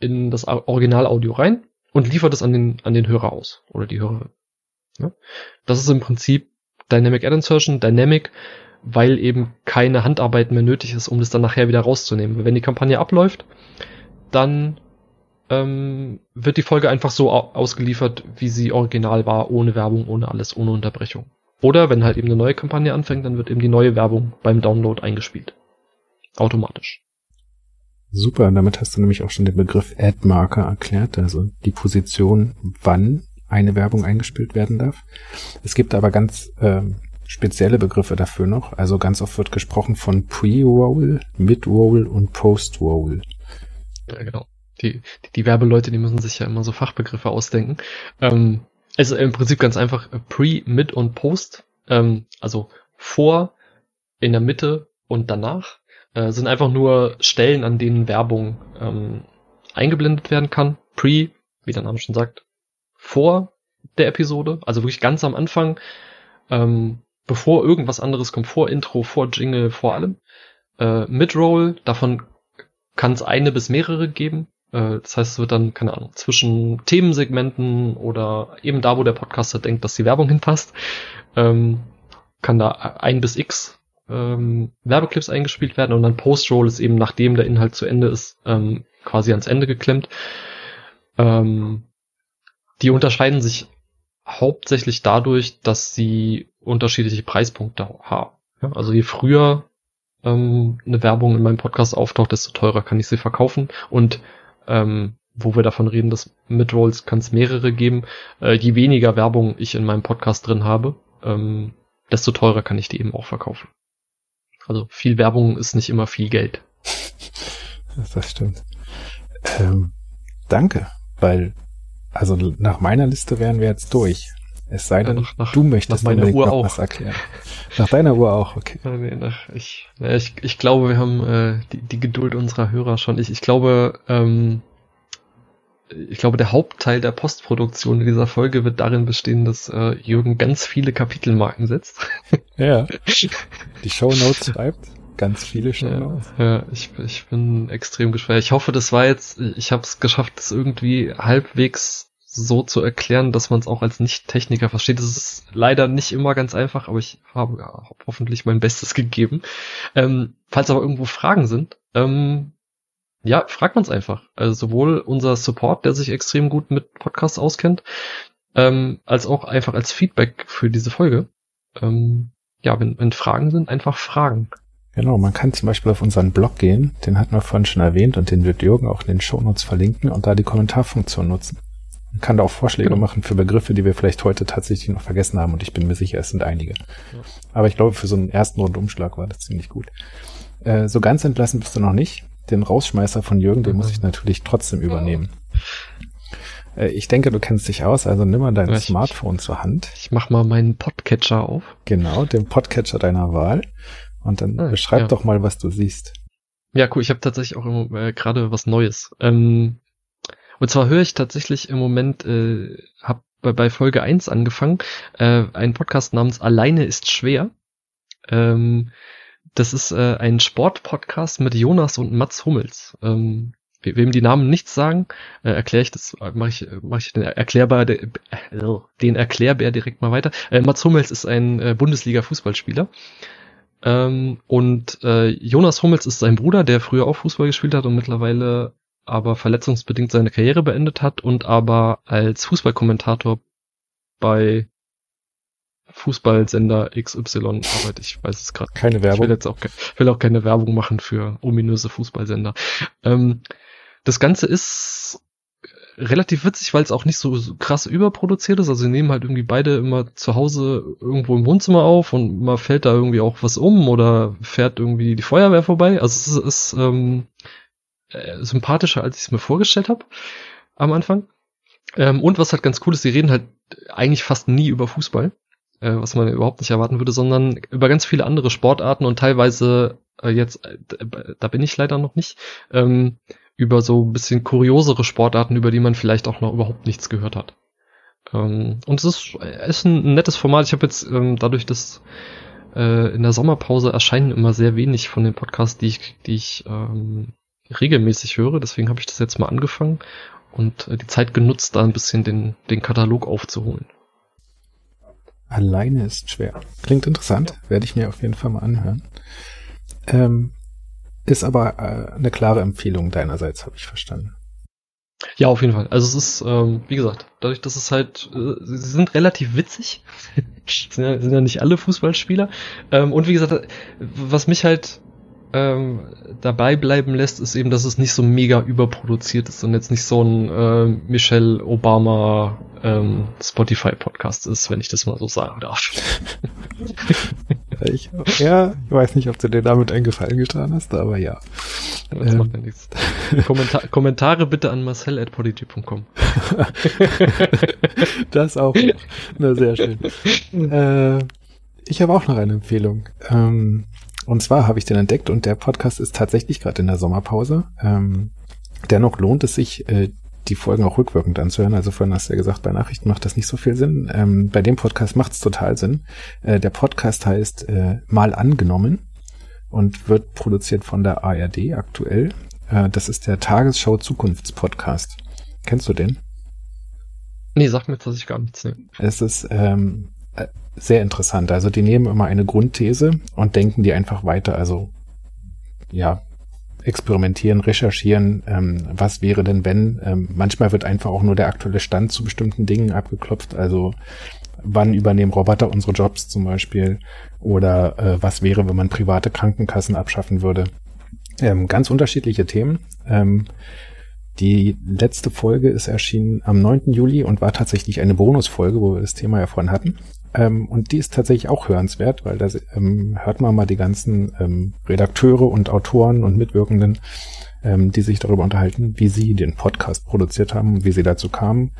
in das Originalaudio rein und liefert es an den, an den Hörer aus oder die Hörerin. Ja? Das ist im Prinzip Dynamic Ad Insertion. Dynamic, weil eben keine Handarbeit mehr nötig ist, um das dann nachher wieder rauszunehmen. Wenn die Kampagne abläuft, dann ähm, wird die Folge einfach so ausgeliefert, wie sie original war, ohne Werbung, ohne alles, ohne Unterbrechung. Oder wenn halt eben eine neue Kampagne anfängt, dann wird eben die neue Werbung beim Download eingespielt. Automatisch. Super, damit hast du nämlich auch schon den Begriff Ad-Marker erklärt, also die Position, wann eine Werbung eingespielt werden darf. Es gibt aber ganz ähm, spezielle Begriffe dafür noch. Also ganz oft wird gesprochen von Pre-Roll, Mid-Roll und Post-Roll. Ja, genau. Die, die, die Werbeleute, die müssen sich ja immer so Fachbegriffe ausdenken. Ähm, also im Prinzip ganz einfach Pre, Mid und Post. Ähm, also vor, in der Mitte und danach äh, sind einfach nur Stellen, an denen Werbung ähm, eingeblendet werden kann. Pre, wie der Name schon sagt, vor der Episode, also wirklich ganz am Anfang, ähm, bevor irgendwas anderes kommt, vor Intro, vor Jingle, vor allem. Äh, Midroll, davon kann es eine bis mehrere geben. Äh, das heißt, es wird dann, keine Ahnung, zwischen Themensegmenten oder eben da, wo der Podcaster denkt, dass die Werbung hinpasst, ähm, kann da ein bis x ähm, Werbeclips eingespielt werden und dann Post-Roll ist eben, nachdem der Inhalt zu Ende ist, ähm, quasi ans Ende geklemmt. Ähm, die unterscheiden sich hauptsächlich dadurch, dass sie unterschiedliche Preispunkte haben. Ja, also je früher ähm, eine Werbung in meinem Podcast auftaucht, desto teurer kann ich sie verkaufen. Und ähm, wo wir davon reden, dass Midrolls kann es mehrere geben, äh, je weniger Werbung ich in meinem Podcast drin habe, ähm, desto teurer kann ich die eben auch verkaufen. Also viel Werbung ist nicht immer viel Geld. Das stimmt. Ähm, danke, weil also nach meiner Liste wären wir jetzt durch. Es sei denn, ja, nach, nach, du möchtest nach meiner Uhr noch auch. was erklären. Nach deiner Uhr auch, okay. Ja, nee, nach, ich, ich, ich glaube, wir haben äh, die, die Geduld unserer Hörer schon. Ich, ich glaube, ähm, ich glaube, der Hauptteil der Postproduktion dieser Folge wird darin bestehen, dass äh, Jürgen ganz viele Kapitelmarken setzt. Ja. Die Show Notes schreibt. Ganz viele Show Notes. Ja, ja, ich, ich bin extrem gespannt. Ich hoffe, das war jetzt, ich habe es geschafft, das irgendwie halbwegs so zu erklären, dass man es auch als Nicht-Techniker versteht. Das ist leider nicht immer ganz einfach, aber ich habe ja, hoffentlich mein Bestes gegeben. Ähm, falls aber irgendwo Fragen sind, ähm, ja, fragt uns einfach. Also sowohl unser Support, der sich extrem gut mit Podcasts auskennt, ähm, als auch einfach als Feedback für diese Folge. Ähm, ja, wenn, wenn Fragen sind, einfach fragen. Genau, man kann zum Beispiel auf unseren Blog gehen, den hatten wir vorhin schon erwähnt und den wird Jürgen auch in den Shownotes verlinken und da die Kommentarfunktion nutzen. Man kann da auch Vorschläge genau. machen für Begriffe, die wir vielleicht heute tatsächlich noch vergessen haben und ich bin mir sicher, es sind einige. Ja. Aber ich glaube, für so einen ersten Rundumschlag war das ziemlich gut. Äh, so ganz entlassen bist du noch nicht. Den Rausschmeißer von Jürgen, den mhm. muss ich natürlich trotzdem übernehmen. Äh, ich denke, du kennst dich aus, also nimm mal dein ich, Smartphone zur Hand. Ich mach mal meinen Podcatcher auf. Genau, den Podcatcher deiner Wahl. Und dann ah, beschreib ja. doch mal, was du siehst. Ja, cool. Ich habe tatsächlich auch äh, gerade was Neues. Ähm, und zwar höre ich tatsächlich im Moment, äh, habe bei, bei Folge 1 angefangen, äh, einen Podcast namens Alleine ist schwer. Ähm, das ist äh, ein Sportpodcast mit Jonas und Mats Hummels. Ähm, wem die Namen nichts sagen, äh, erkläre ich das, mache ich, mach ich den erklärbar, äh, den Erklärbär direkt mal weiter. Äh, Mats Hummels ist ein äh, Bundesliga-Fußballspieler. Ähm, und äh, Jonas Hummels ist sein Bruder, der früher auch Fußball gespielt hat und mittlerweile aber verletzungsbedingt seine Karriere beendet hat und aber als Fußballkommentator bei Fußballsender XY arbeitet. Ich weiß es gerade. Keine Werbung. Ich will jetzt auch, will auch keine Werbung machen für ominöse Fußballsender. Ähm, das Ganze ist relativ witzig, weil es auch nicht so, so krass überproduziert ist. Also sie nehmen halt irgendwie beide immer zu Hause irgendwo im Wohnzimmer auf und mal fällt da irgendwie auch was um oder fährt irgendwie die Feuerwehr vorbei. Also es ist ähm, äh, sympathischer, als ich es mir vorgestellt habe am Anfang. Ähm, und was halt ganz cool ist, sie reden halt eigentlich fast nie über Fußball, äh, was man überhaupt nicht erwarten würde, sondern über ganz viele andere Sportarten und teilweise äh, jetzt, äh, da bin ich leider noch nicht, ähm, über so ein bisschen kuriosere Sportarten, über die man vielleicht auch noch überhaupt nichts gehört hat. Ähm, und es ist, ist ein nettes Format. Ich habe jetzt ähm, dadurch, dass äh, in der Sommerpause erscheinen immer sehr wenig von den Podcasts, die ich, die ich ähm, regelmäßig höre. Deswegen habe ich das jetzt mal angefangen und äh, die Zeit genutzt, da ein bisschen den, den Katalog aufzuholen. Alleine ist schwer. Klingt interessant, werde ich mir auf jeden Fall mal anhören. Ähm, ist aber äh, eine klare Empfehlung deinerseits, habe ich verstanden. Ja, auf jeden Fall. Also es ist, ähm, wie gesagt, dadurch, dass es halt, äh, sie sind relativ witzig. sind, ja, sind ja nicht alle Fußballspieler. Ähm, und wie gesagt, was mich halt ähm, dabei bleiben lässt, ist eben, dass es nicht so mega überproduziert ist und jetzt nicht so ein äh, Michelle Obama ähm, Spotify Podcast ist, wenn ich das mal so sagen darf. ich, ja, ich weiß nicht, ob du dir damit einen Gefallen getan hast, aber ja. Das ähm. macht ja nichts. Kommentar Kommentare bitte an marcel.podigy.com. das auch. Na, sehr schön. Äh, ich habe auch noch eine Empfehlung. Ähm, und zwar habe ich den entdeckt und der Podcast ist tatsächlich gerade in der Sommerpause. Ähm, dennoch lohnt es sich, äh, die Folgen auch rückwirkend anzuhören. Also vorhin hast du ja gesagt, bei Nachrichten macht das nicht so viel Sinn. Ähm, bei dem Podcast macht es total Sinn. Äh, der Podcast heißt äh, Mal angenommen und wird produziert von der ARD aktuell. Äh, das ist der Tagesschau Zukunftspodcast. Kennst du den? Nee, sag mir tatsächlich gar nichts. Nee. Es ist ähm, sehr interessant. Also die nehmen immer eine Grundthese und denken die einfach weiter. Also ja, experimentieren, recherchieren, ähm, was wäre denn wenn. Ähm, manchmal wird einfach auch nur der aktuelle Stand zu bestimmten Dingen abgeklopft. Also wann übernehmen Roboter unsere Jobs zum Beispiel oder äh, was wäre, wenn man private Krankenkassen abschaffen würde. Ähm, ganz unterschiedliche Themen. Ähm, die letzte Folge ist erschienen am 9. Juli und war tatsächlich eine Bonusfolge, wo wir das Thema ja vorhin hatten. Ähm, und die ist tatsächlich auch hörenswert, weil da ähm, hört man mal die ganzen ähm, Redakteure und Autoren und Mitwirkenden, ähm, die sich darüber unterhalten, wie sie den Podcast produziert haben, wie sie dazu kamen.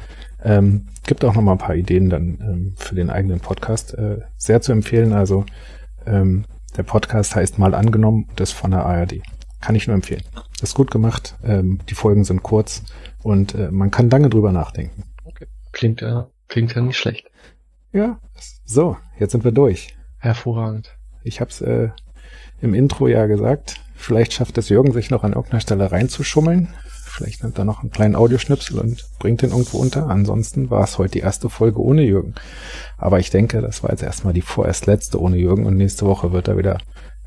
Ähm, gibt auch noch mal ein paar Ideen dann ähm, für den eigenen Podcast. Äh, sehr zu empfehlen. Also der Podcast heißt mal angenommen und ist von der ARD. Kann ich nur empfehlen. Das ist gut gemacht. Die Folgen sind kurz und äh, man kann lange drüber nachdenken. Okay. Klingt ja, klingt ja nicht schlecht. Ja, so, jetzt sind wir durch. Hervorragend. Ich habe es äh, im Intro ja gesagt. Vielleicht schafft es Jürgen, sich noch an irgendeiner Stelle reinzuschummeln. Vielleicht nimmt er noch einen kleinen Audioschnipsel und bringt den irgendwo unter. Ansonsten war es heute die erste Folge ohne Jürgen. Aber ich denke, das war jetzt erstmal die vorerst letzte ohne Jürgen und nächste Woche wird er wieder,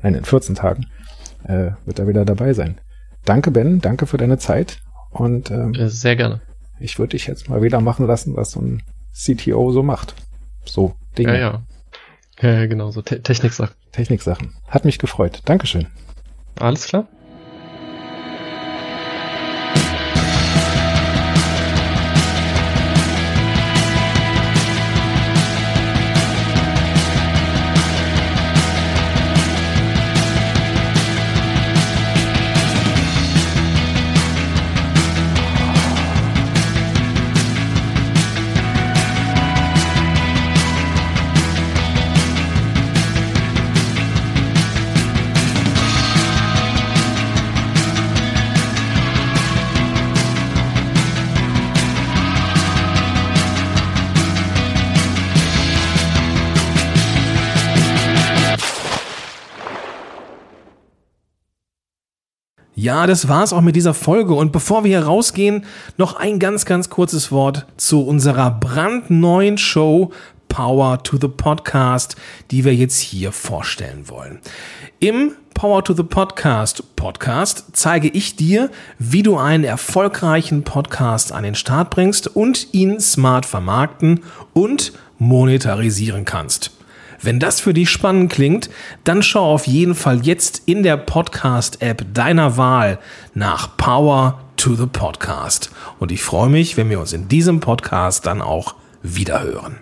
nein, in 14 Tagen, äh, wird er wieder dabei sein. Danke, Ben, danke für deine Zeit und ähm, sehr gerne. Ich würde dich jetzt mal wieder machen lassen, was so ein CTO so macht. So Dinge. Ja, ja. Ja, genau, so Te Techniksachen. Techniksachen. Hat mich gefreut. Dankeschön. Alles klar. Ja, das war's auch mit dieser Folge. Und bevor wir hier rausgehen, noch ein ganz, ganz kurzes Wort zu unserer brandneuen Show Power to the Podcast, die wir jetzt hier vorstellen wollen. Im Power to the Podcast Podcast zeige ich dir, wie du einen erfolgreichen Podcast an den Start bringst und ihn smart vermarkten und monetarisieren kannst. Wenn das für dich spannend klingt, dann schau auf jeden Fall jetzt in der Podcast-App deiner Wahl nach Power to the Podcast. Und ich freue mich, wenn wir uns in diesem Podcast dann auch wiederhören.